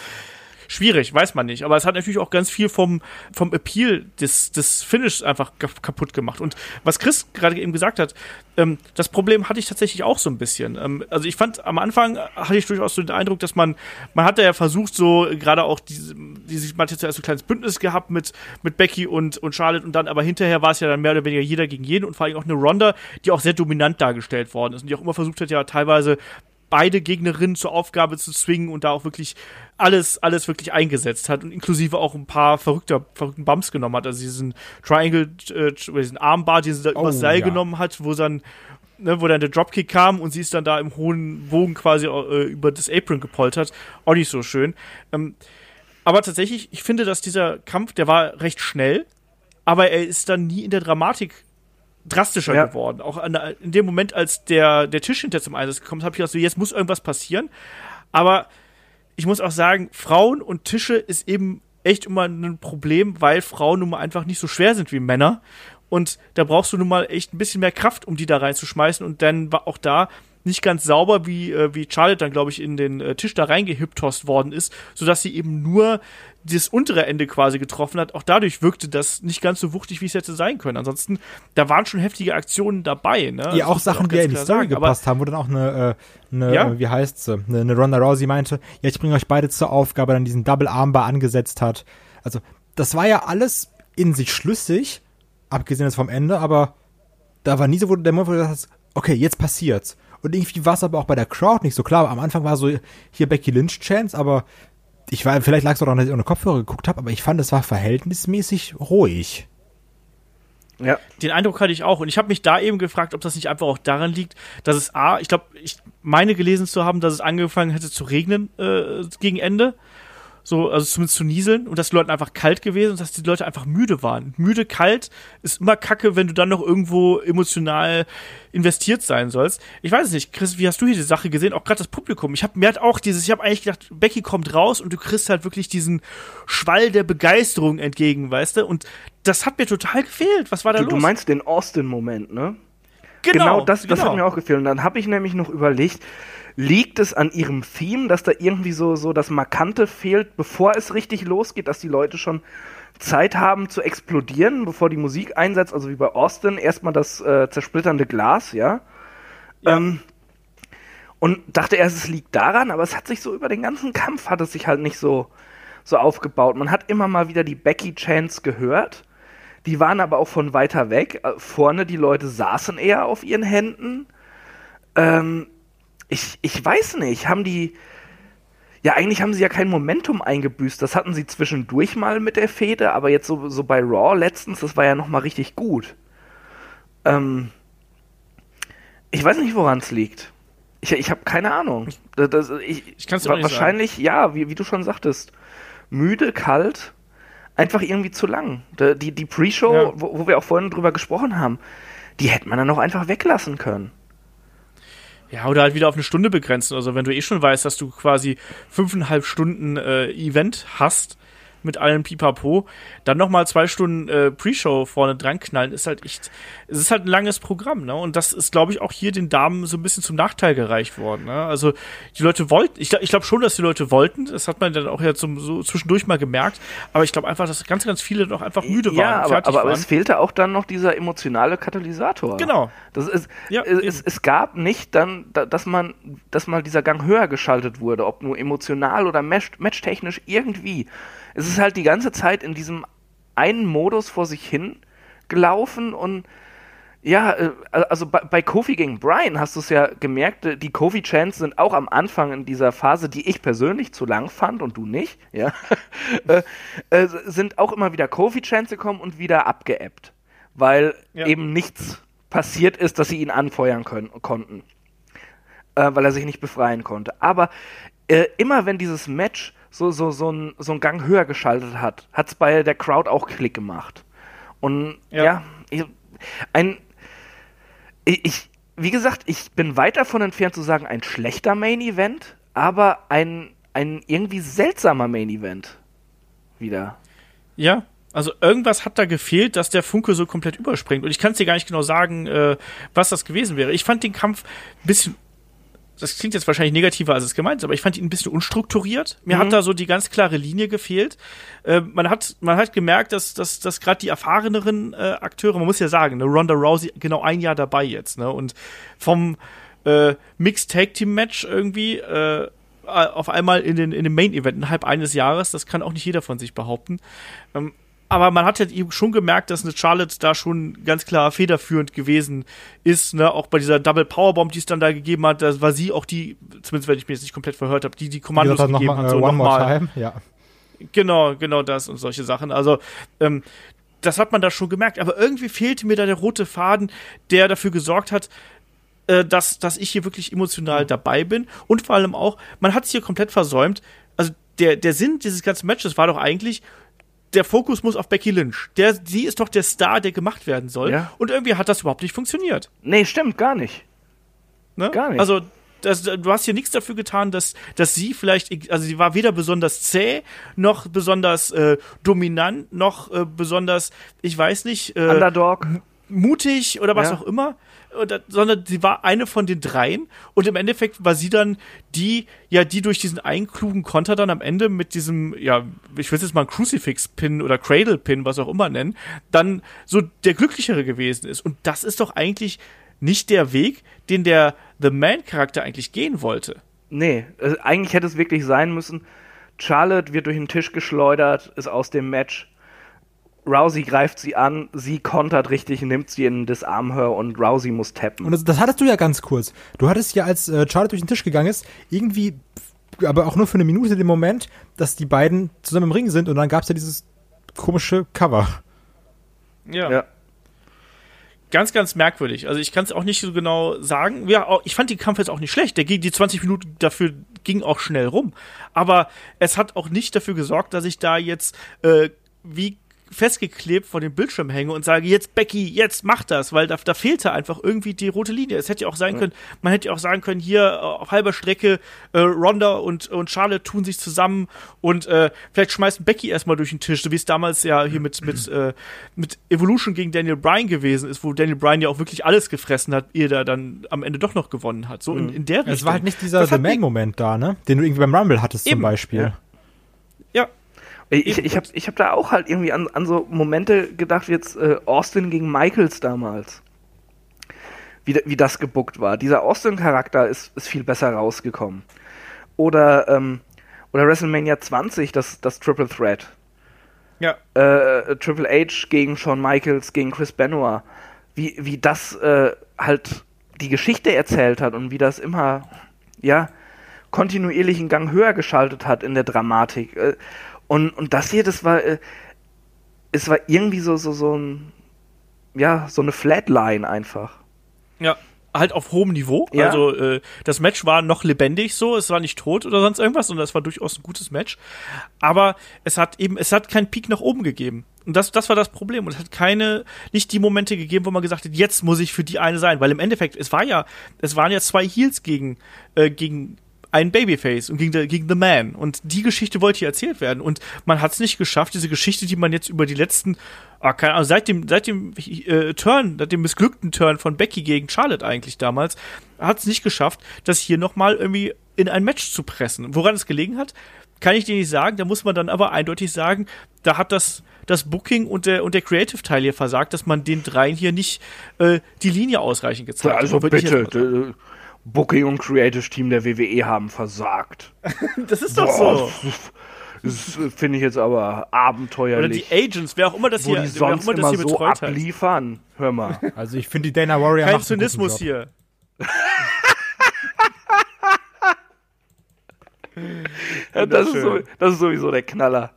Speaker 2: schwierig, weiß man nicht. Aber es hat natürlich auch ganz viel vom, vom Appeal des, des Finishes einfach kaputt gemacht. Und was Chris gerade eben gesagt hat, ähm, das Problem hatte ich tatsächlich auch so ein bisschen. Ähm, also ich fand, am Anfang hatte ich durchaus so den Eindruck, dass man, man hatte ja versucht, so gerade auch diese, diese man hat jetzt so ein kleines Bündnis gehabt mit, mit Becky und, und Charlotte und dann, aber hinterher war es ja dann mehr oder weniger jeder gegen jeden und vor allem auch eine Ronda, die auch sehr dominant dargestellt worden ist und die auch immer versucht hat, ja teilweise beide Gegnerinnen zur Aufgabe zu zwingen und da auch wirklich alles, alles wirklich eingesetzt hat und inklusive auch ein paar verrückter, verrückten Bumps genommen hat. Also diesen Triangle, äh, diesen Armbar, den sie da oh, übers Seil ja. genommen hat, wo dann, ne, wo dann der Dropkick kam und sie ist dann da im hohen Bogen quasi äh, über das Apron gepoltert. Auch nicht so schön. Ähm, aber tatsächlich, ich finde, dass dieser Kampf, der war recht schnell, aber er ist dann nie in der Dramatik drastischer ja. geworden. Auch an, in dem Moment, als der, der Tisch hinter zum Einsatz gekommen ist, habe ich gedacht, so, jetzt muss irgendwas passieren. Aber ich muss auch sagen, Frauen und Tische ist eben echt immer ein Problem, weil Frauen nun mal einfach nicht so schwer sind wie Männer. Und da brauchst du nun mal echt ein bisschen mehr Kraft, um die da reinzuschmeißen. Und dann war auch da nicht ganz sauber, wie, äh, wie Charlotte dann, glaube ich, in den äh, Tisch da reingehiptost worden ist, sodass sie eben nur das untere Ende quasi getroffen hat. Auch dadurch wirkte das nicht ganz so wuchtig, wie es hätte sein können. Ansonsten, da waren schon heftige Aktionen dabei. Ne?
Speaker 3: Ja, auch Sachen, auch die ja in die Story sagen. gepasst haben, wo dann auch eine, äh, eine ja? wie heißt sie, eine, eine Ronda Rousey meinte, ja, ich bringe euch beide zur Aufgabe, dann diesen Double Armbar angesetzt hat. Also, das war ja alles in sich schlüssig, abgesehen jetzt vom Ende, aber da war nie so, wo der Moment, wo du gesagt hast, okay, jetzt passiert's. Und irgendwie war es aber auch bei der Crowd nicht so klar. Am Anfang war so hier Becky Lynch Chance, aber ich war, vielleicht lag es auch daran, dass ich ohne Kopfhörer geguckt habe, aber ich fand, es war verhältnismäßig ruhig.
Speaker 2: Ja. Den Eindruck hatte ich auch. Und ich habe mich da eben gefragt, ob das nicht einfach auch daran liegt, dass es A, ich glaube, ich meine gelesen zu haben, dass es angefangen hätte zu regnen äh, gegen Ende so, also zumindest zu nieseln und dass die Leute einfach kalt gewesen und dass die Leute einfach müde waren. Müde, kalt ist immer kacke, wenn du dann noch irgendwo emotional investiert sein sollst. Ich weiß es nicht, Chris, wie hast du hier die Sache gesehen? Auch gerade das Publikum. Ich habe mir hat auch dieses, ich habe eigentlich gedacht, Becky kommt raus und du kriegst halt wirklich diesen Schwall der Begeisterung entgegen, weißt du? Und das hat mir total gefehlt. Was war da
Speaker 4: du,
Speaker 2: los?
Speaker 4: Du meinst den Austin-Moment, ne? Genau, genau das, das genau. hat mir auch gefehlt. Und dann habe ich nämlich noch überlegt, Liegt es an ihrem Theme, dass da irgendwie so, so das Markante fehlt, bevor es richtig losgeht, dass die Leute schon Zeit haben zu explodieren, bevor die Musik einsetzt, also wie bei Austin, erstmal das äh, zersplitternde Glas, ja? ja. Ähm, und dachte erst, es liegt daran, aber es hat sich so über den ganzen Kampf hat es sich halt nicht so, so aufgebaut. Man hat immer mal wieder die Becky Chance gehört, Die waren aber auch von weiter weg. Äh, Vorne die Leute saßen eher auf ihren Händen. Ähm, ich, ich weiß nicht, haben die. Ja, eigentlich haben sie ja kein Momentum eingebüßt. Das hatten sie zwischendurch mal mit der Fehde, aber jetzt so, so bei Raw letztens, das war ja nochmal richtig gut. Ähm, ich weiß nicht, woran es liegt. Ich, ich habe keine Ahnung. Das, das, ich
Speaker 2: Ich auch nicht
Speaker 4: Wahrscheinlich, ja, wie, wie du schon sagtest. Müde, kalt, einfach irgendwie zu lang. Die, die Pre-Show,
Speaker 2: Ja.
Speaker 4: wo, wo wir auch vorhin drüber gesprochen haben, die hätte man dann auch einfach weglassen können.
Speaker 2: Ja, oder halt wieder auf eine Stunde begrenzen. Also wenn du eh schon weißt, dass du quasi fünfeinhalb Stunden äh, Event hast mit allem Pipapo, dann nochmal zwei Stunden äh, Pre-Show vorne dran knallen, ist halt echt, es ist halt ein langes Programm, ne? Und das ist, glaube ich, auch hier den Damen so ein bisschen zum Nachteil gereicht worden, ne? Also die Leute wollten, ich, ich glaube schon, dass die Leute wollten, das hat man dann auch ja zum, so zwischendurch mal gemerkt, aber ich glaube einfach, dass ganz, ganz viele noch einfach müde waren,
Speaker 4: ja, aber, aber, aber es fehlte auch dann noch dieser emotionale Katalysator.
Speaker 2: Genau.
Speaker 4: Das ist,
Speaker 2: Ja,
Speaker 4: es, es, es gab nicht dann, da- dass man, dass mal dieser Gang höher geschaltet wurde, ob nur emotional oder match, matchtechnisch irgendwie. Es ist halt die ganze Zeit in diesem einen Modus vor sich hin gelaufen und ja, äh, also bei, bei Kofi gegen Brian hast du es ja gemerkt, äh, die Kofi-Chants sind auch am Anfang in dieser Phase, die ich persönlich zu lang fand und du nicht, ja, äh, äh, sind auch immer wieder Kofi-Chants gekommen und wieder abgeebbt, weil
Speaker 2: Ja.
Speaker 4: eben nichts passiert ist, dass sie ihn anfeuern können, konnten, äh, weil er sich nicht befreien konnte. Aber immer wenn dieses Match so, so, so, ein, so einen Gang höher geschaltet hat, hat es bei der Crowd auch Klick gemacht. Und
Speaker 2: Ja.
Speaker 4: ja, ich, ein, ich, wie gesagt, ich bin weit davon entfernt zu sagen, ein schlechter Main Event, aber ein, ein irgendwie seltsamer Main Event. Wieder.
Speaker 2: Ja, also irgendwas hat da gefehlt, dass der Funke so komplett überspringt. Und ich kann es dir gar nicht genau sagen, äh, was das gewesen wäre. Ich fand den Kampf ein bisschen. Das klingt jetzt wahrscheinlich negativer, als es gemeint ist, aber ich fand ihn ein bisschen unstrukturiert. Mir hat da so die ganz klare Linie gefehlt. Äh, man hat, man hat gemerkt, dass, dass, dass gerade die erfahreneren äh, Akteure, man muss ja sagen, ne, Ronda Rousey genau ein Jahr dabei jetzt, ne? Und vom äh, Mixed Tag Team Match irgendwie äh, auf einmal in den, in dem Main Event innerhalb eines Jahres, das kann auch nicht jeder von sich behaupten. Ähm, aber man hat eben schon gemerkt, dass eine Charlotte da schon ganz klar federführend gewesen ist, ne, auch bei dieser Double Powerbomb, die es dann da gegeben hat, da war sie auch die, zumindest wenn ich mir jetzt nicht komplett verhört habe, die die Kommandos
Speaker 3: hat,
Speaker 2: gegeben
Speaker 3: noch
Speaker 2: hat,
Speaker 3: mal,
Speaker 2: so
Speaker 3: äh, one more
Speaker 2: nochmal.
Speaker 3: time. Ja.
Speaker 2: Genau, genau das und solche Sachen. Also, ähm, das hat man da schon gemerkt. Aber irgendwie fehlte mir da der rote Faden, der dafür gesorgt hat, äh, dass, dass ich hier wirklich emotional dabei bin. Und vor allem auch, man hat es hier komplett versäumt. Also, der, der Sinn dieses ganzen Matches war doch eigentlich, der Fokus muss auf Becky Lynch. Der, sie ist doch der Star, der gemacht werden soll.
Speaker 4: Ja.
Speaker 2: Und irgendwie hat das überhaupt nicht funktioniert.
Speaker 4: Nee, stimmt, gar nicht.
Speaker 2: Ne?
Speaker 4: Gar nicht.
Speaker 2: Also, das, du hast hier nichts dafür getan, dass, dass sie vielleicht, also sie war weder besonders zäh, noch besonders äh, dominant, noch äh, besonders, ich weiß nicht, äh,
Speaker 4: Underdog.
Speaker 2: Mutig oder was
Speaker 4: Ja.
Speaker 2: auch immer, sondern sie war eine von den dreien und im Endeffekt war sie dann die, ja, die durch diesen einen klugen Konter dann am Ende mit diesem, ja, ich will es jetzt mal Crucifix-Pin oder Cradle-Pin, was auch immer nennen, dann so der Glücklichere gewesen ist. Und das ist doch eigentlich nicht der Weg, den der The Man-Charakter eigentlich gehen wollte.
Speaker 4: Nee, äh, eigentlich hätte es wirklich sein müssen. Charlotte wird durch den Tisch geschleudert, ist aus dem Match. Rousey greift sie an, sie kontert richtig, nimmt sie in das Armhör und Rousey muss tappen.
Speaker 3: Und das, das hattest du ja ganz kurz. Du hattest ja, als äh, Charlotte durch den Tisch gegangen ist, irgendwie, aber auch nur für eine Minute den Moment, dass die beiden zusammen im Ring sind und dann gab es ja dieses komische Cover.
Speaker 4: ja.
Speaker 2: Ganz, ganz merkwürdig. Also ich kann es auch nicht so genau sagen. Ja, auch, ich fand den Kampf jetzt auch nicht schlecht. Der ging, die 20 Minuten dafür ging auch schnell rum. Aber es hat auch nicht dafür gesorgt, dass ich da jetzt äh, wie festgeklebt vor dem Bildschirm hänge und sage, jetzt Becky, jetzt mach das, weil da, da fehlte einfach irgendwie die rote Linie. Es hätte ja auch sein können, man hätte ja auch sagen können, hier äh, auf halber Strecke äh, Ronda und, und Charlotte tun sich zusammen und äh, vielleicht schmeißt Becky erstmal durch den Tisch, so wie es damals ja hier mit, mit, äh, mit Evolution gegen Daniel Bryan gewesen ist, wo Daniel Bryan ja auch wirklich alles gefressen hat, ehe der dann am Ende doch noch gewonnen hat. So in, in der Richtung.
Speaker 3: Es war halt nicht dieser The Man-Moment da, ne? Den du irgendwie beim Rumble hattest
Speaker 2: Eben,
Speaker 3: zum Beispiel.
Speaker 4: ja.
Speaker 2: Ja,
Speaker 4: Ich, ich habe ich hab da auch halt irgendwie an, an so Momente gedacht, wie jetzt äh, Austin gegen Michaels damals. Wie, wie das gebuckt war. Dieser Austin-Charakter ist, ist viel besser rausgekommen. Oder, ähm, oder WrestleMania 20, das, das Triple Threat.
Speaker 2: Ja.
Speaker 4: äh, Triple H gegen Shawn Michaels, gegen Chris Benoit, wie, wie das äh, halt die Geschichte erzählt hat und wie das immer, ja, kontinuierlich einen Gang höher geschaltet hat in der Dramatik. Und, und das hier, das war, äh, es war irgendwie so, so, so ein, ja, so eine Flatline einfach.
Speaker 2: Ja, halt auf hohem Niveau.
Speaker 4: Ja.
Speaker 2: Also äh, das Match war noch lebendig so, es war nicht tot oder sonst irgendwas, sondern es war durchaus ein gutes Match. Aber es hat eben, es hat keinen Peak nach oben gegeben. Und das, das war das Problem. Und es hat keine, nicht die Momente gegeben, wo man gesagt hat, jetzt muss ich für die eine sein. Weil im Endeffekt, es war ja, es waren ja zwei Heels gegen, äh, gegen ein Babyface und gegen, gegen The Man. Und die Geschichte wollte hier erzählt werden. Und man hat es nicht geschafft, diese Geschichte, die man jetzt über die letzten, ah, keine Ahnung, seit dem, seit dem äh, Turn, seit dem missglückten Turn von Becky gegen Charlotte eigentlich damals, hat es nicht geschafft, das hier nochmal irgendwie in ein Match zu pressen. Woran es gelegen hat, kann ich dir nicht sagen. Da muss man dann aber eindeutig sagen, da hat das das Booking und der, und der Creative-Teil hier versagt, dass man den dreien hier nicht äh, die Linie ausreichend gezeigt hat.
Speaker 4: Also
Speaker 2: Würde ich
Speaker 4: bitte, Booking und Creative Team der WWE haben versagt.
Speaker 2: Das ist doch so.
Speaker 4: Das finde ich jetzt aber
Speaker 2: Oder
Speaker 4: abenteuerlich.
Speaker 2: die Agents, wer auch immer das
Speaker 4: wo
Speaker 2: hier,
Speaker 4: die
Speaker 2: wer auch
Speaker 4: sonst
Speaker 2: immer das
Speaker 4: immer
Speaker 2: hier
Speaker 4: so
Speaker 2: betreut hat.
Speaker 4: abliefern. Hör mal.
Speaker 3: Also ich finde die Dana Warrior
Speaker 2: Kein Zynismus hier.
Speaker 4: Ja, das, ist so, das ist sowieso der Knaller.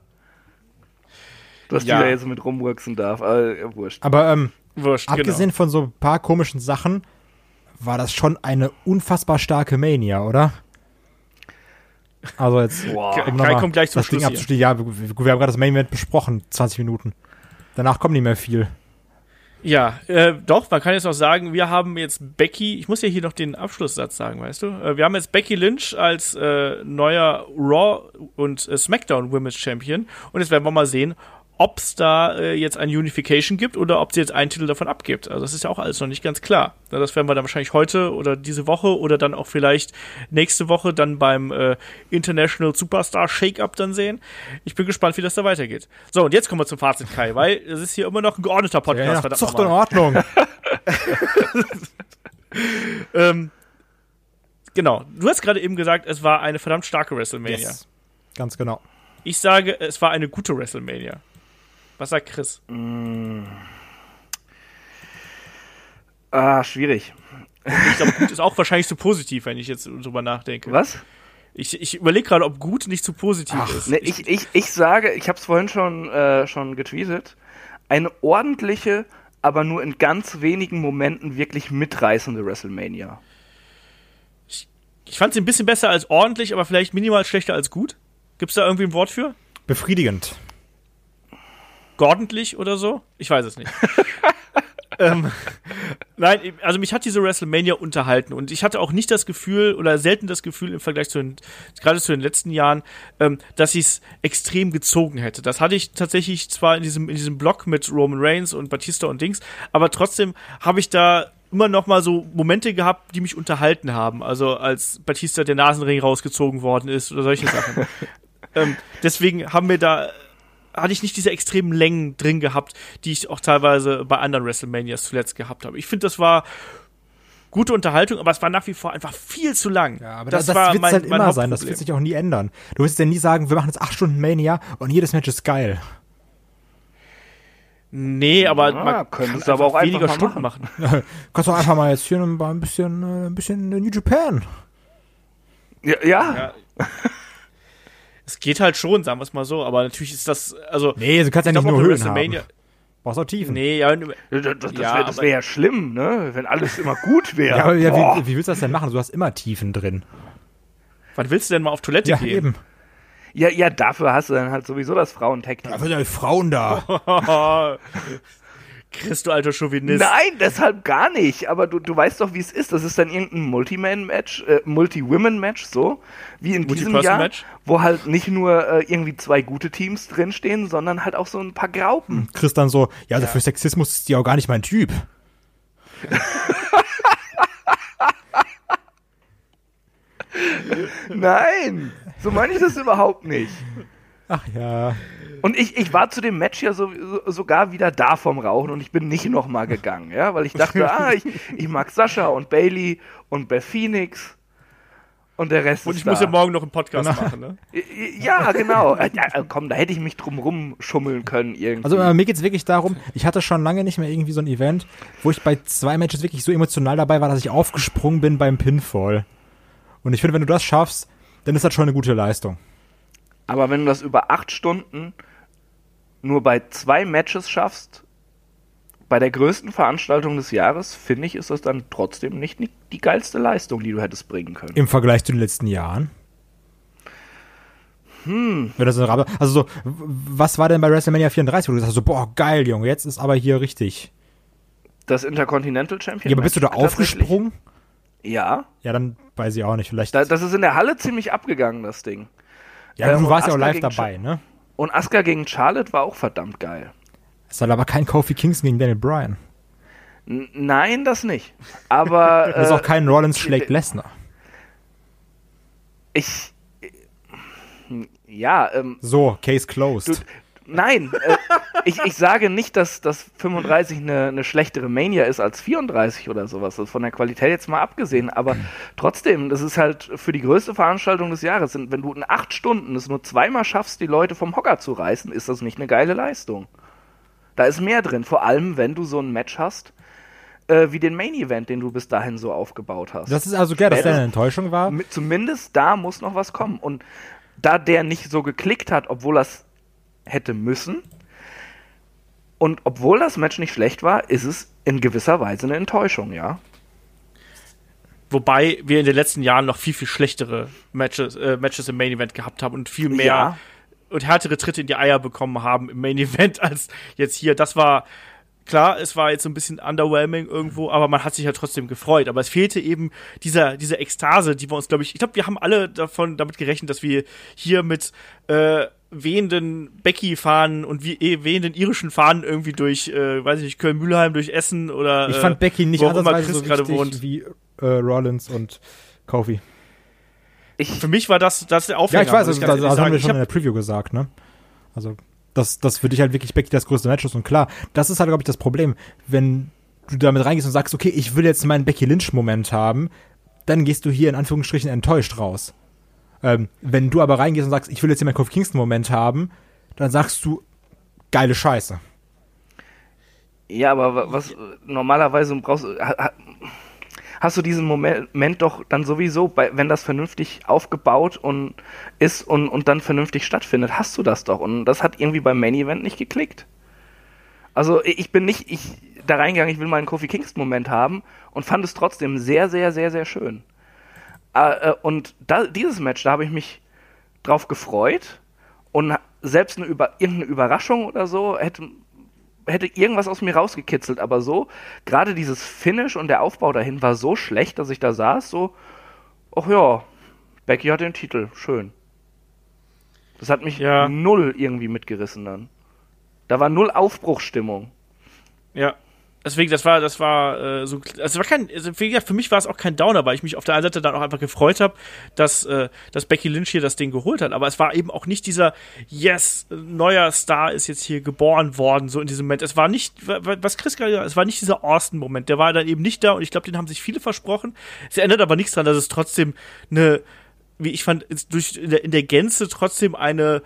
Speaker 4: Dass
Speaker 2: Ja.
Speaker 4: die da jetzt mit rumwachsen darf. Aber ja, wurscht.
Speaker 3: Aber ähm,
Speaker 2: Wurscht,
Speaker 3: abgesehen von so ein paar komischen Sachen, war das schon eine unfassbar starke Mania, oder? Also jetzt.
Speaker 2: Kai
Speaker 3: um nochmal
Speaker 2: kommt gleich zum
Speaker 3: das Ding
Speaker 2: Schluss
Speaker 3: abzuschließen. Ja, wir, wir wir haben gerade das Main Event besprochen, 20 Minuten. Danach kommt nicht mehr viel.
Speaker 2: Ja, äh, doch, man kann jetzt noch sagen, wir haben jetzt Becky, ich muss ja hier noch den Abschlusssatz sagen, weißt du? Äh, wir haben jetzt Becky Lynch als äh, neuer Raw und äh, SmackDown Women's Champion und jetzt werden wir mal sehen, ob es da äh, jetzt ein Unification gibt oder ob sie jetzt einen Titel davon abgibt. Also das ist ja auch alles noch nicht ganz klar. Ja, das werden wir dann wahrscheinlich heute oder diese Woche oder dann auch vielleicht nächste Woche dann beim äh, International Superstar Shake-Up dann sehen. Ich bin gespannt, wie das da weitergeht. So, und jetzt kommen wir zum Fazit, Kai, weil es ist hier immer noch ein geordneter Podcast.
Speaker 3: Ja,
Speaker 2: verdammt
Speaker 3: Zucht
Speaker 2: nochmal.
Speaker 3: Ordnung.
Speaker 2: Ähm, genau. Du hast gerade eben gesagt, es war eine verdammt starke WrestleMania.
Speaker 3: Yes. Ganz genau.
Speaker 2: Ich sage, es war eine gute WrestleMania. Was sagt Chris?
Speaker 4: Ah, schwierig.
Speaker 2: Ich glaube, gut ist auch wahrscheinlich zu positiv, wenn ich jetzt drüber nachdenke.
Speaker 4: Was?
Speaker 2: Ich, ich überlege gerade, ob gut nicht zu positiv ist.
Speaker 4: Ne, ich, ich, ich sage, ich habe es vorhin schon, äh, schon getweetet, eine ordentliche, aber nur in ganz wenigen Momenten wirklich mitreißende WrestleMania.
Speaker 2: ich fand sie ein bisschen besser als ordentlich, aber vielleicht minimal schlechter als gut. Gibt es da irgendwie ein Wort für?
Speaker 3: Befriedigend.
Speaker 2: Gordentlich oder so? Ich weiß es nicht. ähm, nein, also mich hat diese WrestleMania unterhalten und ich hatte auch nicht das Gefühl oder selten das Gefühl im Vergleich zu den, gerade zu den letzten Jahren, ähm, dass ich es extrem gezogen hätte. Das hatte ich tatsächlich zwar in diesem, in diesem Block mit Roman Reigns und Batista und Dings, aber trotzdem habe ich da immer noch mal so Momente gehabt, die mich unterhalten haben. Also als Batista der Nasenring rausgezogen worden ist oder solche Sachen. ähm, deswegen haben wir da hatte ich nicht diese extremen Längen drin gehabt, die ich auch teilweise bei anderen WrestleManias zuletzt gehabt habe. Ich finde, das war gute Unterhaltung, aber es war nach wie vor einfach viel zu lang.
Speaker 3: Ja, aber das, das wird halt immer sein. Das wird sich auch nie ändern. Du wirst ja nie sagen, wir machen jetzt acht Stunden Mania und jedes Match ist geil.
Speaker 2: Nee, aber
Speaker 4: Ja,
Speaker 2: man kann
Speaker 4: du aber auch
Speaker 2: weniger
Speaker 4: einfach mal
Speaker 2: Stunden machen.
Speaker 3: Kannst doch einfach mal jetzt hier ein, ein bisschen, äh, ein bisschen New Japan.
Speaker 4: Ja, ja.
Speaker 2: Ja. Es geht halt schon, sagen wir es mal so, aber natürlich ist das, also
Speaker 3: Nee, du kannst ja
Speaker 2: ich
Speaker 3: nicht
Speaker 2: glaub,
Speaker 3: nur Höhen haben. Brauchst auch Tiefen.
Speaker 2: nee, ja,
Speaker 4: das, das,
Speaker 2: Ja,
Speaker 4: wäre wär ja schlimm, ne? Wenn alles immer gut wäre.
Speaker 3: Ja, aber ja, wie, wie willst du das denn machen? Du hast immer Tiefen drin.
Speaker 2: wann willst du denn mal auf Toilette
Speaker 3: Ja,
Speaker 2: gehen?
Speaker 3: eben.
Speaker 4: ja, ja, dafür hast du dann halt sowieso das Frauentag-Team.
Speaker 3: Da sind ja Frauen da.
Speaker 2: Chris, du alter Chauvinist.
Speaker 4: Nein, deshalb gar nicht. Aber du, du weißt doch, wie es ist. Das ist dann irgendein Multi-Man-Match, äh, Multi-Women-Match, so wie in diesem Jahr, wo halt nicht nur äh, irgendwie zwei gute Teams drinstehen, sondern halt auch so ein paar Graupen.
Speaker 3: Chris dann so, ja, also für Sexismus ist die auch gar nicht mein Typ.
Speaker 4: Nein, so meine ich das überhaupt nicht.
Speaker 3: Ach ja.
Speaker 4: Und ich, ich war zu dem Match ja so, so, sogar wieder da vom Rauchen und ich bin nicht nochmal gegangen, ja, weil ich dachte, ah, ich, ich mag Sascha und Bailey und Beth Phoenix. Und der Rest
Speaker 2: Und
Speaker 4: ist
Speaker 2: ich
Speaker 4: da.
Speaker 2: muss ja morgen noch einen Podcast
Speaker 3: Genau.
Speaker 2: machen, ne?
Speaker 4: Ja, genau. Äh, ja, äh, komm, da hätte ich mich drum rumschummeln können irgendwie.
Speaker 3: Also äh, mir geht's wirklich darum, ich hatte schon lange nicht mehr irgendwie so ein Event, wo ich bei zwei Matches wirklich so emotional dabei war, dass ich aufgesprungen bin beim Pinfall. Und ich finde, wenn du das schaffst, dann ist das schon eine gute Leistung.
Speaker 4: Aber wenn du das über acht Stunden nur bei zwei Matches schaffst, bei der größten Veranstaltung des Jahres, finde ich, ist das dann trotzdem nicht die- geilste Leistung, die du hättest bringen können.
Speaker 3: Im Vergleich zu den letzten Jahren. Hm. Also so, was war denn bei WrestleMania 34, wo du gesagt hast, so, boah, geil, Junge, jetzt ist aber hier richtig.
Speaker 4: Das Intercontinental Champion.
Speaker 3: Ja, aber bist du da aufgesprungen?
Speaker 4: Ja.
Speaker 3: Ja, dann weiß ich auch nicht, vielleicht.
Speaker 4: Da, das ist in der Halle ziemlich abgegangen, das Ding.
Speaker 3: Ja,
Speaker 4: äh,
Speaker 3: du warst ja auch live dabei, ne?
Speaker 4: Und Asuka gegen Charlotte war auch verdammt geil.
Speaker 3: Es war aber kein Kofi Kingston gegen Daniel Bryan.
Speaker 4: N nein, das nicht. Aber
Speaker 3: Es ist auch
Speaker 4: äh,
Speaker 3: kein Rollins schlägt Lesnar.
Speaker 4: ich. Ja, ähm,
Speaker 3: So, Case closed.
Speaker 4: Du, nein, äh, ich, ich sage nicht, dass, dass 35 eine, eine schlechtere Mania ist als 34 oder sowas. Das ist von der Qualität jetzt mal abgesehen. Aber trotzdem, das ist halt für die größte Veranstaltung des Jahres. Und wenn du in acht Stunden es nur zweimal schaffst, die Leute vom Hocker zu reißen, ist das nicht eine geile Leistung. Da ist mehr drin. Vor allem, wenn du so ein Match hast, äh, wie den Main Event, den du bis dahin so aufgebaut hast.
Speaker 3: das ist also geil, dass der
Speaker 4: Später-
Speaker 3: eine Enttäuschung war.
Speaker 4: mit, zumindest da muss noch was kommen. Und da der nicht so geklickt hat, obwohl das hätte müssen, und obwohl das Match nicht schlecht war, ist es in gewisser Weise eine Enttäuschung, ja.
Speaker 2: Wobei wir in den letzten Jahren noch viel, viel schlechtere Matches, äh, Matches im Main Event gehabt haben und viel mehr
Speaker 4: Ja.
Speaker 2: und härtere Tritte in die Eier bekommen haben im Main Event als jetzt hier. Das war klar, es war jetzt so ein bisschen underwhelming irgendwo, aber man hat sich ja trotzdem gefreut. Aber es fehlte eben dieser, diese Ekstase, die wir uns, glaube ich, ich glaube, wir haben alle davon damit gerechnet, dass wir hier mit äh, wehenden Becky-Fahnen und wie, eh, wehenden irischen Fahnen irgendwie durch, äh, weiß ich nicht, Köln-Mühlheim, durch Essen oder
Speaker 3: Ich
Speaker 2: äh,
Speaker 3: fand Becky nicht
Speaker 2: wo auch immer
Speaker 3: ansatzweise
Speaker 2: Chris
Speaker 3: so
Speaker 2: gerade wohnt.
Speaker 3: wie äh, Rollins und Kofi.
Speaker 4: Ich,
Speaker 2: Für mich war das, das der Aufhänger.
Speaker 3: Ja, ich weiß, also, das, das haben
Speaker 2: sagen.
Speaker 3: wir
Speaker 2: Ich
Speaker 3: schon in der Preview gesagt, ne? Also, dass das für dich halt wirklich Becky das größte Match ist und klar, das ist halt, glaube ich, das Problem. Wenn du damit reingehst und sagst, okay, ich will jetzt meinen Becky Lynch-Moment haben, dann gehst du hier in Anführungsstrichen enttäuscht raus. Ähm, wenn du aber reingehst und sagst, ich will jetzt hier meinen Kofi Kingston-Moment haben, dann sagst du, geile Scheiße.
Speaker 4: ja, aber wa- was normalerweise brauchst du. ha- ha- Hast du diesen Moment doch dann sowieso, wenn das vernünftig aufgebaut und ist und, und dann vernünftig stattfindet, hast du das doch. Und das hat irgendwie beim Main Event nicht geklickt. Also ich bin nicht ich da reingegangen, ich will meinen Kofi Kingston Moment haben und fand es trotzdem sehr, sehr, sehr, sehr schön. Äh, äh, und da, dieses Match, da habe ich mich drauf gefreut und selbst eine über, irgendeine Überraschung oder so hätte, hätte irgendwas aus mir rausgekitzelt, aber so, gerade dieses Finish und der Aufbau dahin war so schlecht, dass ich da saß, so, ach ja, Becky hat den Titel, schön. Das hat mich
Speaker 2: Ja.
Speaker 4: null irgendwie mitgerissen dann. Da war null Aufbruchstimmung.
Speaker 2: Ja. Deswegen, das war, das war äh, so, also war kein, also wie gesagt, für mich war es auch kein Downer, weil ich mich auf der einen Seite dann auch einfach gefreut habe, dass, äh, dass Becky Lynch hier das Ding geholt hat. Aber es war eben auch nicht dieser, yes, neuer Star ist jetzt hier geboren worden, so in diesem Moment. Es war nicht, wa- wa- was Chris gerade es war nicht dieser Austin-Moment. Der war dann eben nicht da und ich glaube, den haben sich viele versprochen. Es ändert aber nichts daran, dass es trotzdem eine, wie ich fand, durch, in der, in der Gänze trotzdem eine,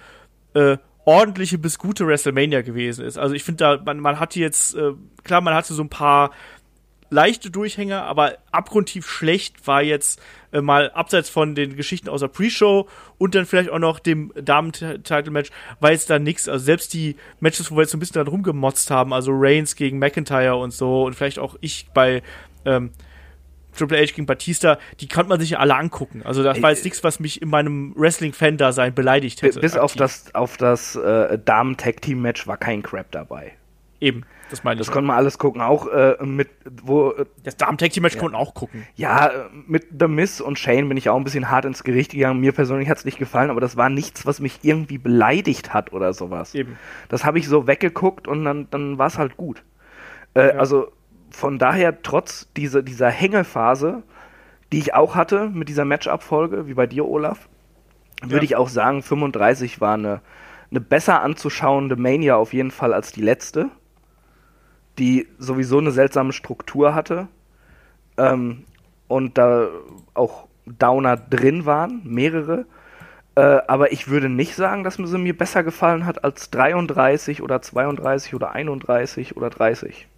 Speaker 2: äh, ordentliche bis gute WrestleMania gewesen ist. Also ich finde da, man, man hatte jetzt, äh, klar, man hatte so ein paar leichte Durchhänger, aber abgrundtief schlecht war jetzt äh, mal abseits von den Geschichten aus der Pre-Show und dann vielleicht auch noch dem Damen-Title-Match, war jetzt da nix. Also selbst die Matches, wo wir jetzt so ein bisschen dran rumgemotzt haben, also Reigns gegen McIntyre und so und vielleicht auch ich bei ähm, Triple H gegen Batista, die konnte man sich ja alle angucken. Also das war jetzt nichts, was mich in meinem Wrestling-Fan-Dasein beleidigt hätte.
Speaker 4: Bis auf
Speaker 2: aktiv.
Speaker 4: das, auf das äh, Damen-Tag-Team-Match war kein Crap dabei.
Speaker 2: Eben, das meine ich.
Speaker 4: Das konnte man alles gucken, auch äh, mit, wo, äh,
Speaker 2: das Damen-Tag-Team-Match konnten auch gucken.
Speaker 4: ja, äh, mit The Miz und Shane bin ich auch ein bisschen hart ins Gericht gegangen. Mir persönlich hat es nicht gefallen, aber das war nichts, was mich irgendwie beleidigt hat oder sowas.
Speaker 2: Eben.
Speaker 4: Das habe ich so weggeguckt und dann, dann war es halt gut. Äh, Also von daher, trotz dieser, dieser Hängephase, die ich auch hatte mit dieser Match-Abfolge, wie bei dir, Olaf, würde
Speaker 2: Ja.
Speaker 4: ich auch sagen, 35 war eine, eine besser anzuschauende Mania auf jeden Fall als die letzte, die sowieso eine seltsame Struktur hatte ähm, und da auch Downer drin waren, mehrere. Äh, aber ich würde nicht sagen, dass sie mir besser gefallen hat als 33 oder 32 oder 31 oder 30.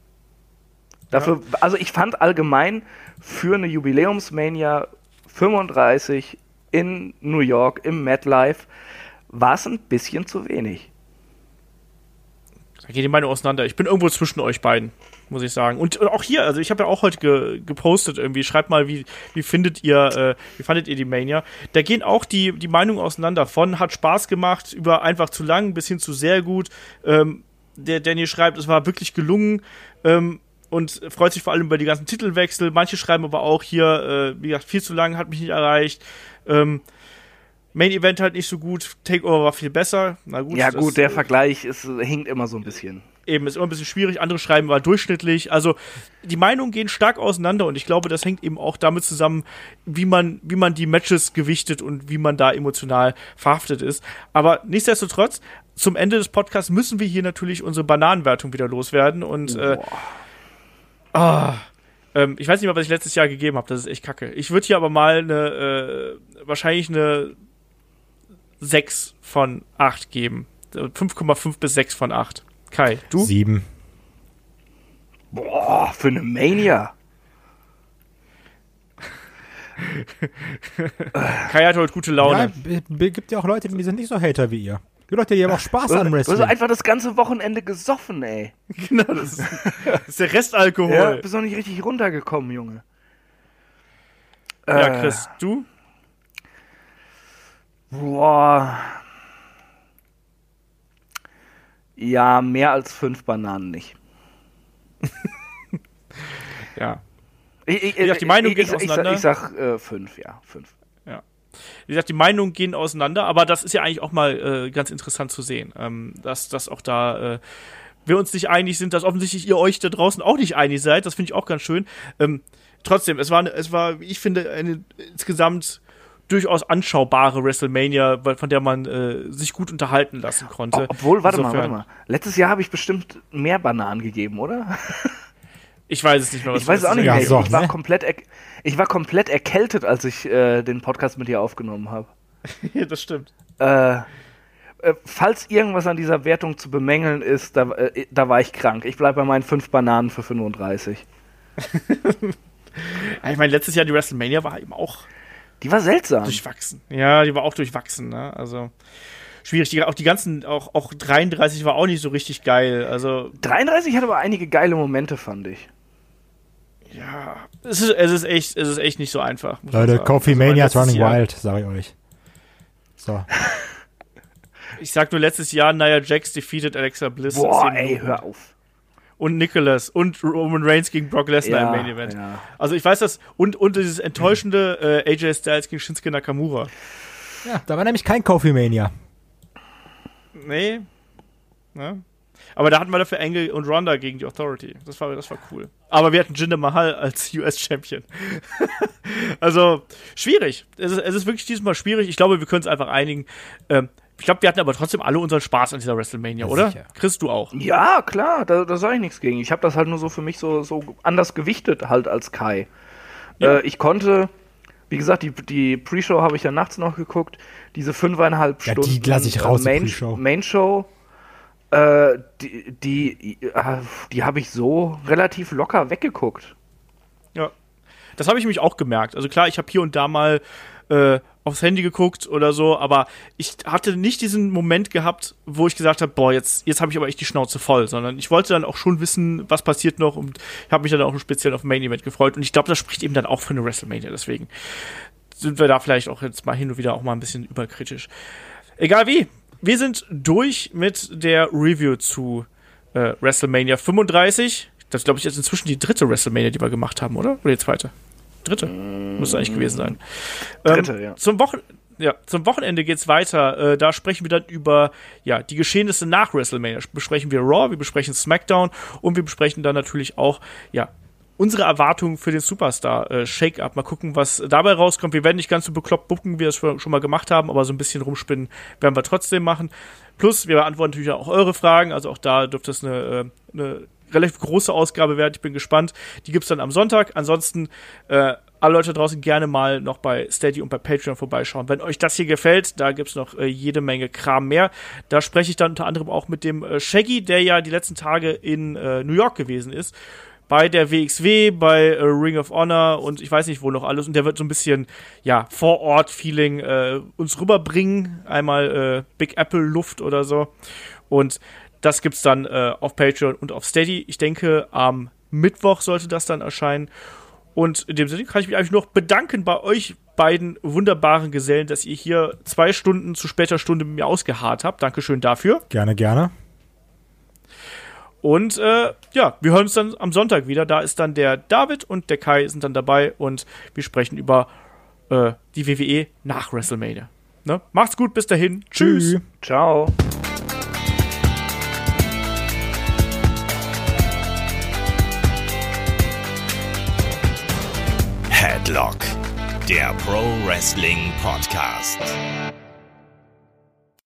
Speaker 4: Dafür, also ich fand allgemein für eine Jubiläumsmania 35 in New York im MetLife war es ein bisschen zu wenig.
Speaker 2: Da geht die Meinung auseinander. Ich bin irgendwo zwischen euch beiden, muss ich sagen. Und, und auch hier, also ich habe ja auch heute ge gepostet irgendwie. Schreibt mal, wie, wie findet ihr, äh, wie fandet ihr die Mania? Da gehen auch die, die Meinungen auseinander. Von hat Spaß gemacht, über einfach zu lang bis hin zu sehr gut. Ähm, der Danny schreibt, es war wirklich gelungen. Ähm, und freut sich vor allem über die ganzen Titelwechsel. Manche schreiben aber auch hier, äh, wie gesagt, viel zu lang, hat mich nicht erreicht. Ähm, Main Event halt nicht so gut, Takeover war viel besser. Na gut.
Speaker 4: Ja, gut,
Speaker 2: das,
Speaker 4: der
Speaker 2: äh,
Speaker 4: Vergleich ist, hinkt immer so ein bisschen.
Speaker 2: Eben, ist immer ein bisschen schwierig. Andere schreiben war durchschnittlich. Also, die Meinungen gehen stark auseinander und ich glaube, das hängt eben auch damit zusammen, wie man, wie man die Matches gewichtet und wie man da emotional verhaftet ist. Aber nichtsdestotrotz, zum Ende des Podcasts müssen wir hier natürlich unsere Bananenwertung wieder loswerden und, äh, ah, ähm, ich weiß nicht mal, was ich letztes Jahr gegeben habe. Das ist echt kacke. Ich würde hier aber mal eine, äh, wahrscheinlich eine 6 von 8 geben. 5,5 bis 6 von 8. Kai, du?
Speaker 3: Sieben.
Speaker 4: Boah, für eine Mania.
Speaker 2: Kai hat heute gute
Speaker 3: Ja,
Speaker 2: Laune.
Speaker 3: b- gibt ja auch Leute, die sind nicht so Hater wie ihr. Die Leute, die haben auch Spaß
Speaker 4: Du
Speaker 3: an
Speaker 4: hast
Speaker 3: Wrestling.
Speaker 4: einfach das ganze Wochenende gesoffen, ey.
Speaker 2: Genau, das ist, das ist der Restalkohol.
Speaker 4: Ja, bist noch nicht richtig runtergekommen, Junge.
Speaker 2: ja
Speaker 4: Äh,
Speaker 2: Chris, du?
Speaker 4: Boah. Ja, mehr als fünf Bananen nicht.
Speaker 2: Ja.
Speaker 4: Ich, ich,
Speaker 2: gesagt, die Meinung
Speaker 4: ich,
Speaker 2: geht
Speaker 4: ich, ich,
Speaker 2: auseinander.
Speaker 4: ich sag äh, fünf, ja, fünf.
Speaker 2: Wie gesagt, die Meinungen gehen auseinander, aber das ist ja eigentlich auch mal äh, ganz interessant zu sehen, ähm, dass, dass auch da äh, wir uns nicht einig sind, dass offensichtlich ihr euch da draußen auch nicht einig seid. Das finde ich auch ganz schön. Ähm, trotzdem, es war, es war, ich finde, eine insgesamt durchaus anschaubare WrestleMania, von der man äh, sich gut unterhalten lassen konnte.
Speaker 4: Ob- Obwohl, warte mal,
Speaker 2: Insofern-
Speaker 4: warte mal. Letztes Jahr habe ich bestimmt mehr Bananen gegeben, oder?
Speaker 2: Ich weiß es nicht mehr. was
Speaker 4: Ich weiß es auch nicht
Speaker 3: Ja,
Speaker 4: mehr.
Speaker 3: so,
Speaker 4: ich, war
Speaker 3: ne?
Speaker 4: komplett ich war komplett erkältet, als ich äh, den Podcast mit dir aufgenommen habe.
Speaker 2: Ja, das stimmt.
Speaker 4: Äh, äh, falls irgendwas an dieser Wertung zu bemängeln ist, da, äh, da war ich krank. Ich bleibe bei meinen fünf Bananen für 35.
Speaker 2: Ja, ich meine, letztes Jahr die WrestleMania war eben auch
Speaker 4: Die war seltsam.
Speaker 2: durchwachsen. Ja, die war auch durchwachsen, ne? Also schwierig. Die, auch die ganzen, auch, auch 33 war auch nicht so richtig geil. Also,
Speaker 4: 33 hat aber einige geile Momente, fand ich.
Speaker 2: Ja, es ist, es ist echt, es ist echt nicht so einfach.
Speaker 3: Leute,
Speaker 2: sagen.
Speaker 3: Coffee
Speaker 2: Also,
Speaker 3: Mania
Speaker 2: letztes
Speaker 3: running
Speaker 2: Jahr,
Speaker 3: wild, sage ich euch. So.
Speaker 2: Ich sag nur letztes Jahr, Nia Jax defeated Alexa Bliss.
Speaker 4: Boah, ey,
Speaker 2: Minuten.
Speaker 4: hör auf.
Speaker 2: Und Nicholas und Roman Reigns gegen Brock Lesnar
Speaker 4: Ja,
Speaker 2: im Main Event.
Speaker 4: ja.
Speaker 2: Also ich weiß das, und, und dieses enttäuschende äh, AJ Styles gegen Shinsuke Nakamura.
Speaker 3: Ja, da war nämlich kein Coffee Mania.
Speaker 2: Nee. Ne? Aber da hatten wir dafür Angle und Ronda gegen die Authority. Das war, das war cool. Aber wir hatten Jinder Mahal als US-Champion. also, schwierig. Es ist, es ist wirklich diesmal schwierig. Ich glaube, wir können es einfach einigen. Ähm, ich glaube, wir hatten aber trotzdem alle unseren Spaß an dieser WrestleMania,
Speaker 3: Ja,
Speaker 2: oder?
Speaker 3: sicher.
Speaker 2: Chris, du auch.
Speaker 4: Ja, klar, da, da sage ich nichts gegen. Ich habe das halt nur so für mich so, so anders gewichtet halt als Kai.
Speaker 2: Ja.
Speaker 4: Äh, ich konnte, wie gesagt, die, die Pre-Show habe ich ja nachts noch geguckt. Diese fünfeinhalb
Speaker 3: Ja, die
Speaker 4: Stunden
Speaker 3: lass ich raus, die
Speaker 4: Main,
Speaker 3: Pre-Show.
Speaker 4: Äh, die, die, äh, die habe ich so relativ locker weggeguckt.
Speaker 2: Ja. Das habe ich mich auch gemerkt. Also klar, ich habe hier und da mal äh, aufs Handy geguckt oder so, aber ich hatte nicht diesen Moment gehabt, wo ich gesagt habe, boah, jetzt, jetzt habe ich aber echt die Schnauze voll, sondern ich wollte dann auch schon wissen, was passiert noch und habe mich dann auch speziell auf Main Event gefreut und ich glaube, das spricht eben dann auch für eine WrestleMania, deswegen sind wir da vielleicht auch jetzt mal hin und wieder auch mal ein bisschen überkritisch. Egal wie, wir sind durch mit der Review zu äh, WrestleMania 35. Das glaube ich jetzt inzwischen die dritte WrestleMania, die wir gemacht haben, oder? Oder die zweite? Dritte. Muss eigentlich gewesen sein.
Speaker 4: Dritte,
Speaker 2: ähm,
Speaker 4: ja.
Speaker 2: Zum, Wochen ja, zum Wochenende geht's weiter. Äh, da sprechen wir dann über ja, die Geschehnisse nach WrestleMania. Besprechen wir Raw, wir besprechen SmackDown und wir besprechen dann natürlich auch ja, unsere Erwartungen für den Superstar äh, Shake-Up. Mal gucken, was dabei rauskommt. Wir werden nicht ganz so bekloppt bucken, wie wir es schon schon mal gemacht haben, aber so ein bisschen rumspinnen werden wir trotzdem machen. Plus, wir beantworten natürlich auch eure Fragen. Also auch da dürfte es eine, äh, eine relativ große Ausgabe werden. Ich bin gespannt. Die gibt's dann am Sonntag. Ansonsten äh, alle Leute draußen gerne mal noch bei Steady und bei Patreon vorbeischauen. Wenn euch das hier gefällt, da gibt's noch äh, jede Menge Kram mehr. Da spreche ich dann unter anderem auch mit dem äh, Shaggy, der ja die letzten Tage in äh, New York gewesen ist. Bei der WXW, bei äh, Ring of Honor und ich weiß nicht wo noch alles. Und der wird so ein bisschen, ja, Vor-Ort-Feeling äh, uns rüberbringen. Einmal äh, Big Apple-Luft oder so. Und das gibt's dann äh, auf Patreon und auf Steady. Ich denke, am Mittwoch sollte das dann erscheinen. Und in dem Sinne kann ich mich eigentlich noch bedanken bei euch beiden wunderbaren Gesellen, dass ihr hier zwei Stunden zu später Stunde mit mir ausgeharrt habt. Dankeschön dafür.
Speaker 3: Gerne, gerne.
Speaker 2: Und äh, ja, wir hören uns dann am Sonntag wieder. Da ist dann der David und der Kai sind dann dabei und wir sprechen über äh, die WWE nach WrestleMania. Ne? Macht's gut, bis dahin. Tschüss.
Speaker 3: Tschüss.
Speaker 4: Ciao.
Speaker 1: Headlock, der Pro Wrestling Podcast.